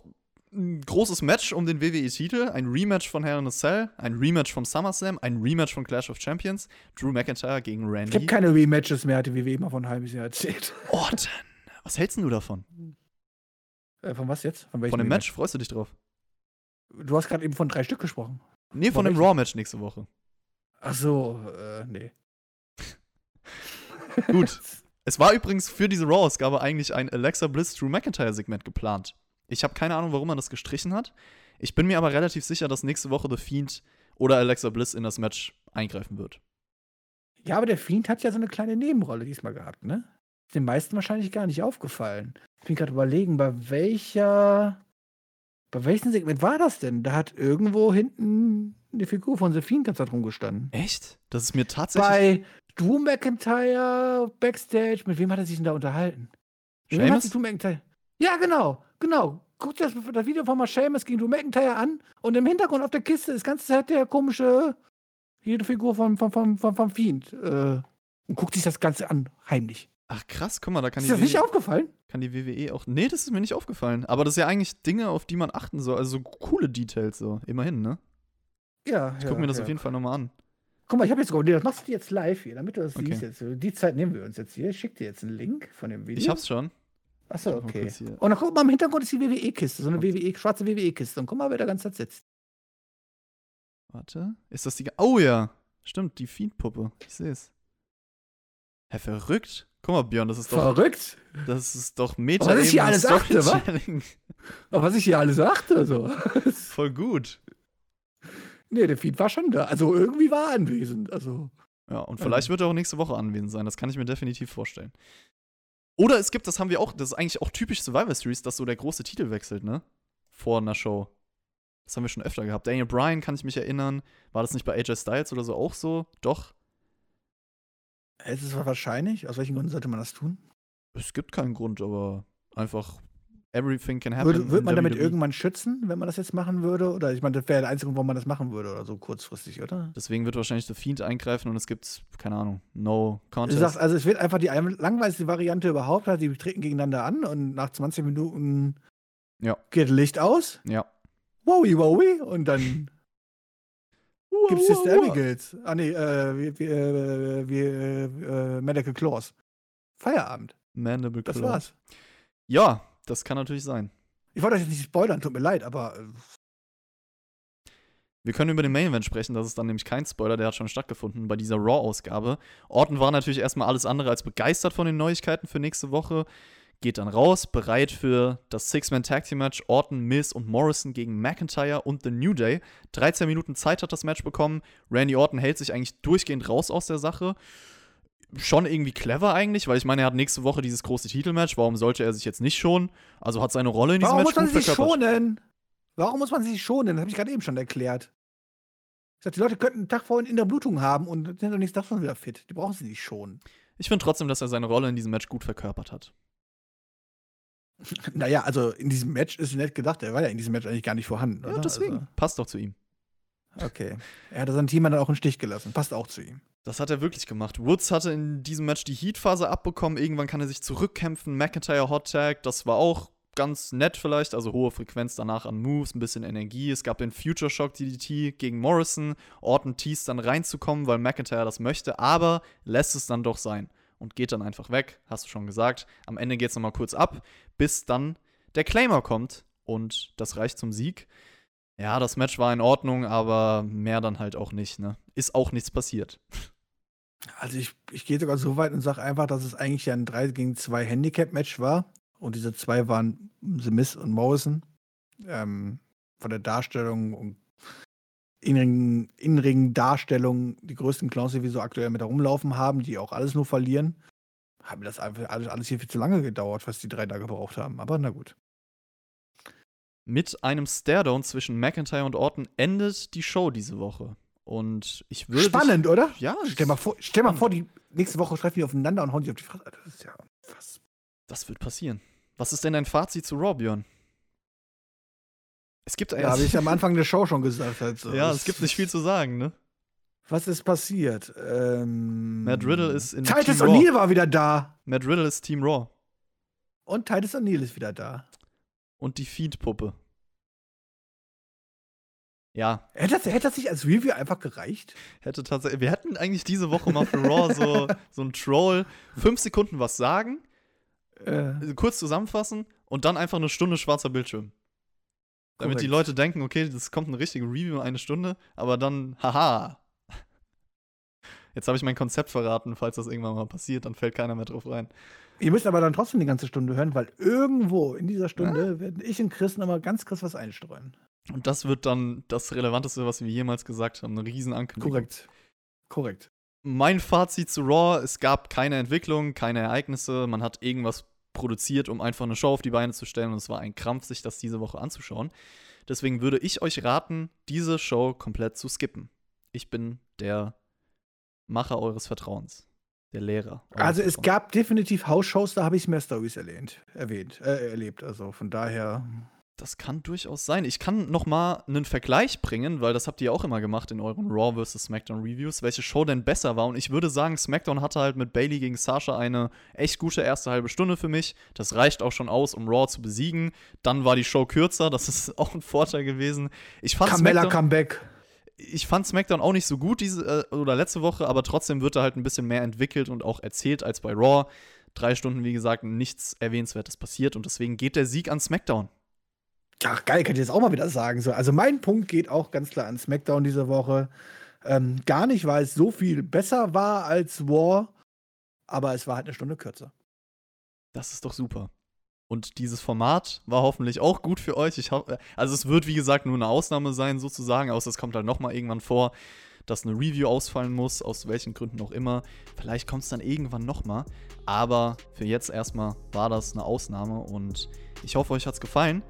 ein großes Match um den WWE-Titel. Ein Rematch von Hell in a Cell, ein Rematch vom SummerSlam, ein Rematch von Clash of Champions. Drew McIntyre gegen Randy. Ich habe keine Rematches mehr, hat die WWE immer von ein halbes Jahr erzählt. Orton. Was hältst du davon? Äh, von was jetzt? Von, von dem Match? Freust du dich drauf? Du hast gerade eben von drei Stück gesprochen. Nee, von, von dem Raw-Match nächste Woche. Ach so, äh, nee. Gut. Es war übrigens für diese Raw-Ausgabe eigentlich ein Alexa Bliss Drew McIntyre-Segment geplant. Ich habe keine Ahnung, warum man das gestrichen hat. Ich bin mir aber relativ sicher, dass nächste Woche The Fiend oder Alexa Bliss in das Match eingreifen wird. Ja, aber der Fiend hat ja so eine kleine Nebenrolle diesmal gehabt, ne? Ist den meisten wahrscheinlich gar nicht aufgefallen. Ich bin gerade überlegen, bei welcher. Bei welchem Segment war das denn? Da hat irgendwo hinten eine Figur von The Fiend ganz da rumgestanden. Echt? Das ist mir tatsächlich. Bei Drew McIntyre Backstage. Mit wem hat er sich denn da unterhalten? Mit wem hat sich Drew McIntyre? Ja, genau, genau. Guckt das, das Video von mal Seamus gegen Drew McIntyre an und im Hintergrund auf der Kiste ist die ganze Zeit der komische, jede Figur vom, vom, vom, vom, vom Fiend. Äh, und guckt sich das Ganze an, heimlich. Ach krass, guck mal, da kann ist die. Ist das nicht aufgefallen? Kann die WWE auch. Nee, das ist mir nicht aufgefallen. Aber das ist ja eigentlich Dinge, auf die man achten soll. Also so coole Details, so. Immerhin, ne? Ja. Ich guck ja, mir das ja. auf jeden Fall nochmal an. Guck mal, ich habe jetzt das machst du jetzt live hier, damit du das okay. siehst jetzt. Die Zeit nehmen wir uns jetzt hier. Ich schick dir jetzt einen Link von dem Video. Ich hab's schon. Achso, okay. Und dann guck mal, im Hintergrund ist die WWE-Kiste, so eine WWE, schwarze WWE-Kiste. Und guck mal, wer da ganz Zeit sitzt. Warte, ist das die. Oh ja, stimmt, die Fiend-Puppe. Ich sehe es. Hä, verrückt? Guck mal, Björn, das ist doch. Verrückt? Das ist doch meta Was ich hier alles achte, wa? was ich hier alles achte, so. Voll gut. Nee, der Feed war schon da. Also irgendwie war er anwesend. Also. Ja, und vielleicht wird er auch nächste Woche anwesend sein. Das kann ich mir definitiv vorstellen. Oder es gibt, das haben wir auch, das ist eigentlich auch typisch Survivor Series, dass so der große Titel wechselt, ne? Vor einer Show. Das haben wir schon öfter gehabt. Daniel Bryan kann ich mich erinnern. War das nicht bei AJ Styles oder so auch so? Doch. Es ist wahrscheinlich. Aus welchen Gründen sollte man das tun? Es gibt keinen Grund, aber einfach everything can happen. Würde, würde man damit WWE. irgendwann schützen, wenn man das jetzt machen würde? Oder ich meine, das wäre der einzige Grund, warum man das machen würde oder so kurzfristig, oder? Deswegen wird wahrscheinlich The Fiend eingreifen und es gibt, keine Ahnung, no contest. Du sagst, also es wird einfach die langweiligste Variante überhaupt, also die treten gegeneinander an und nach 20 Minuten ja. geht Licht aus. Ja. Wowie, wowie. Und dann gibt es jetzt Amigals. Ah, nee, äh, wie, wie, äh, wie äh, Medical Claws. Feierabend. Mandible Das war's. Ja, das kann natürlich sein. Ich wollte euch jetzt nicht spoilern, tut mir leid, aber. Äh, Wir können über den Main Event sprechen, das ist dann nämlich kein Spoiler, der hat schon stattgefunden bei dieser Raw-Ausgabe. Orton war natürlich erstmal alles andere als begeistert von den Neuigkeiten für nächste Woche. Geht dann raus, bereit für das Six-Man-Tag-Team-Match Orton, Miz und Morrison gegen McIntyre und The New Day. 13 Minuten Zeit hat das Match bekommen. Randy Orton hält sich eigentlich durchgehend raus aus der Sache schon irgendwie clever eigentlich, weil ich meine, er hat nächste Woche dieses große Titelmatch. Warum sollte er sich jetzt nicht schonen? Also hat seine Rolle in diesem Warum Match muss man sich schonen? Warum muss man sich schonen? Das habe ich gerade eben schon erklärt. Ich sag, die Leute könnten einen Tag vorhin in der Blutung haben und sind doch nicht davon wieder fit. Die brauchen sie nicht schonen. Ich finde trotzdem, dass er seine Rolle in diesem Match gut verkörpert hat. Naja, also in diesem Match ist nett gedacht, er war ja in diesem Match eigentlich gar nicht vorhanden. Ja, oder? deswegen. Also, Passt doch zu ihm. Okay. Er hatte sein Team dann auch im Stich gelassen. Passt auch zu ihm. Das hat er wirklich gemacht. Woods hatte in diesem Match die Heat-Phase abbekommen. Irgendwann kann er sich zurückkämpfen. McIntyre Hot Tag, das war auch ganz nett vielleicht. Also hohe Frequenz danach an Moves, ein bisschen Energie. Es gab den Future Shock DDT gegen Morrison. Orton teast dann reinzukommen, weil McIntyre das möchte, aber lässt es dann doch sein und geht dann einfach weg. Hast du schon gesagt. Am Ende geht es nochmal kurz ab, bis dann der Claimer kommt und das reicht zum Sieg. Ja, das Match war in Ordnung, aber mehr dann halt auch nicht, ne? Ist auch nichts passiert. Also ich, ich gehe sogar so weit und sage einfach, dass es eigentlich ja ein 3 gegen 2 Handicap-Match war. Und diese zwei waren The Miss und Morrison. Ähm, von der Darstellung und inneren, Darstellung die größten Clowns, die wir so aktuell mit herumlaufen haben, die auch alles nur verlieren. Haben das einfach alles, alles hier viel zu lange gedauert, was die drei da gebraucht haben. Aber na gut. Mit einem Staredown zwischen McIntyre und Orton endet die Show diese Woche. Und ich würde. Spannend, oder? Ja. Stell mal vor, stell mal vor die nächste Woche treffen die aufeinander und hauen sich auf die Fresse. Das ist ja was. Das wird passieren. Was ist denn dein Fazit zu Raw, Björn? Es gibt Ja, habe ich am Anfang der Show schon gesagt. Also, ja, es gibt nicht viel zu sagen, ne? Was ist passiert? Ähm, Matt Riddle ist in Titus. O'Neill war wieder da. Matt Riddle ist Team Raw. Und Titus O'Neill ist wieder da. Und die Feed-Puppe. Ja, Hätte das, hätte das nicht als Review einfach gereicht? hätte tatsächlich. Wir hätten eigentlich diese Woche mal für Raw so, so ein Troll fünf Sekunden was sagen, Äh, kurz zusammenfassen und dann einfach eine Stunde schwarzer Bildschirm. Damit die Korrekt. Leute denken, okay, das kommt eine richtige Review in eine Stunde, aber dann, haha. Jetzt habe ich mein Konzept verraten, falls das irgendwann mal passiert, dann fällt keiner mehr drauf rein. Ihr müsst aber dann trotzdem die ganze Stunde hören, weil irgendwo in dieser Stunde werden ich und Chris nochmal ganz kurz was einstreuen. Und das wird dann das Relevanteste, was wir jemals gesagt haben. Eine riesen Ankündigung. Korrekt. Korrekt. Mein Fazit zu Raw: Es gab keine Entwicklung, keine Ereignisse. Man hat irgendwas produziert, um einfach eine Show auf die Beine zu stellen. Und es war ein Krampf, sich das diese Woche anzuschauen. Deswegen würde ich euch raten, diese Show komplett zu skippen. Ich bin der Macher eures Vertrauens. Der Lehrer. Also es Vertrauens. gab definitiv House-Shows, da habe ich mehr Stories erlehnt, erwähnt, äh, erlebt. Also von daher. Das kann durchaus sein. Ich kann noch mal einen Vergleich bringen, weil das habt ihr auch immer gemacht in euren Raw vs. SmackDown Reviews, welche Show denn besser war. Und ich würde sagen, SmackDown hatte halt mit Bailey gegen Sasha eine echt gute erste halbe Stunde für mich. Das reicht auch schon aus, um Raw zu besiegen. Dann war die Show kürzer, das ist auch ein Vorteil gewesen. Ich fand Carmella SmackDown, Comeback. ich fand SmackDown auch nicht so gut diese äh, oder letzte Woche, aber trotzdem wird da halt ein bisschen mehr entwickelt und auch erzählt als bei Raw. Drei Stunden, wie gesagt, nichts Erwähnenswertes passiert und deswegen geht der Sieg an SmackDown. Ja, geil, kann ich das auch mal wieder sagen. So, also mein Punkt geht auch ganz klar an SmackDown diese Woche. Ähm, gar nicht, weil es so viel besser war als War, aber es war halt eine Stunde kürzer. Das ist doch super. Und dieses Format war hoffentlich auch gut für euch. Ich also es wird wie gesagt nur eine Ausnahme sein sozusagen, außer es kommt halt noch mal irgendwann vor, dass eine Review ausfallen muss, aus welchen Gründen auch immer. Vielleicht kommt es dann irgendwann noch mal, aber für jetzt erstmal war das eine Ausnahme und ich hoffe, euch hat's gefallen.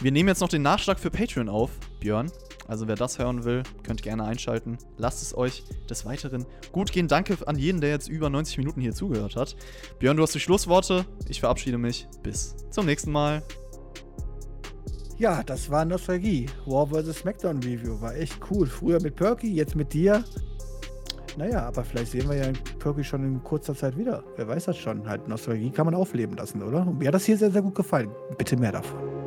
Wir nehmen jetzt noch den Nachschlag für Patreon auf, Björn. Also wer das hören will, könnt gerne einschalten. Lasst es euch des Weiteren gut gehen. Danke an jeden, der jetzt über 90 Minuten hier zugehört hat. Björn, du hast die Schlussworte. Ich verabschiede mich. Bis zum nächsten Mal. Ja, das war Nostalgie. War vs. SmackDown Review. War echt cool. Früher mit Perky, jetzt mit dir. Naja, aber vielleicht sehen wir ja Perky schon in kurzer Zeit wieder. Wer weiß das schon. Halt, Nostalgie kann man aufleben lassen, oder? Mir hat das hier sehr, sehr gut gefallen. Bitte mehr davon.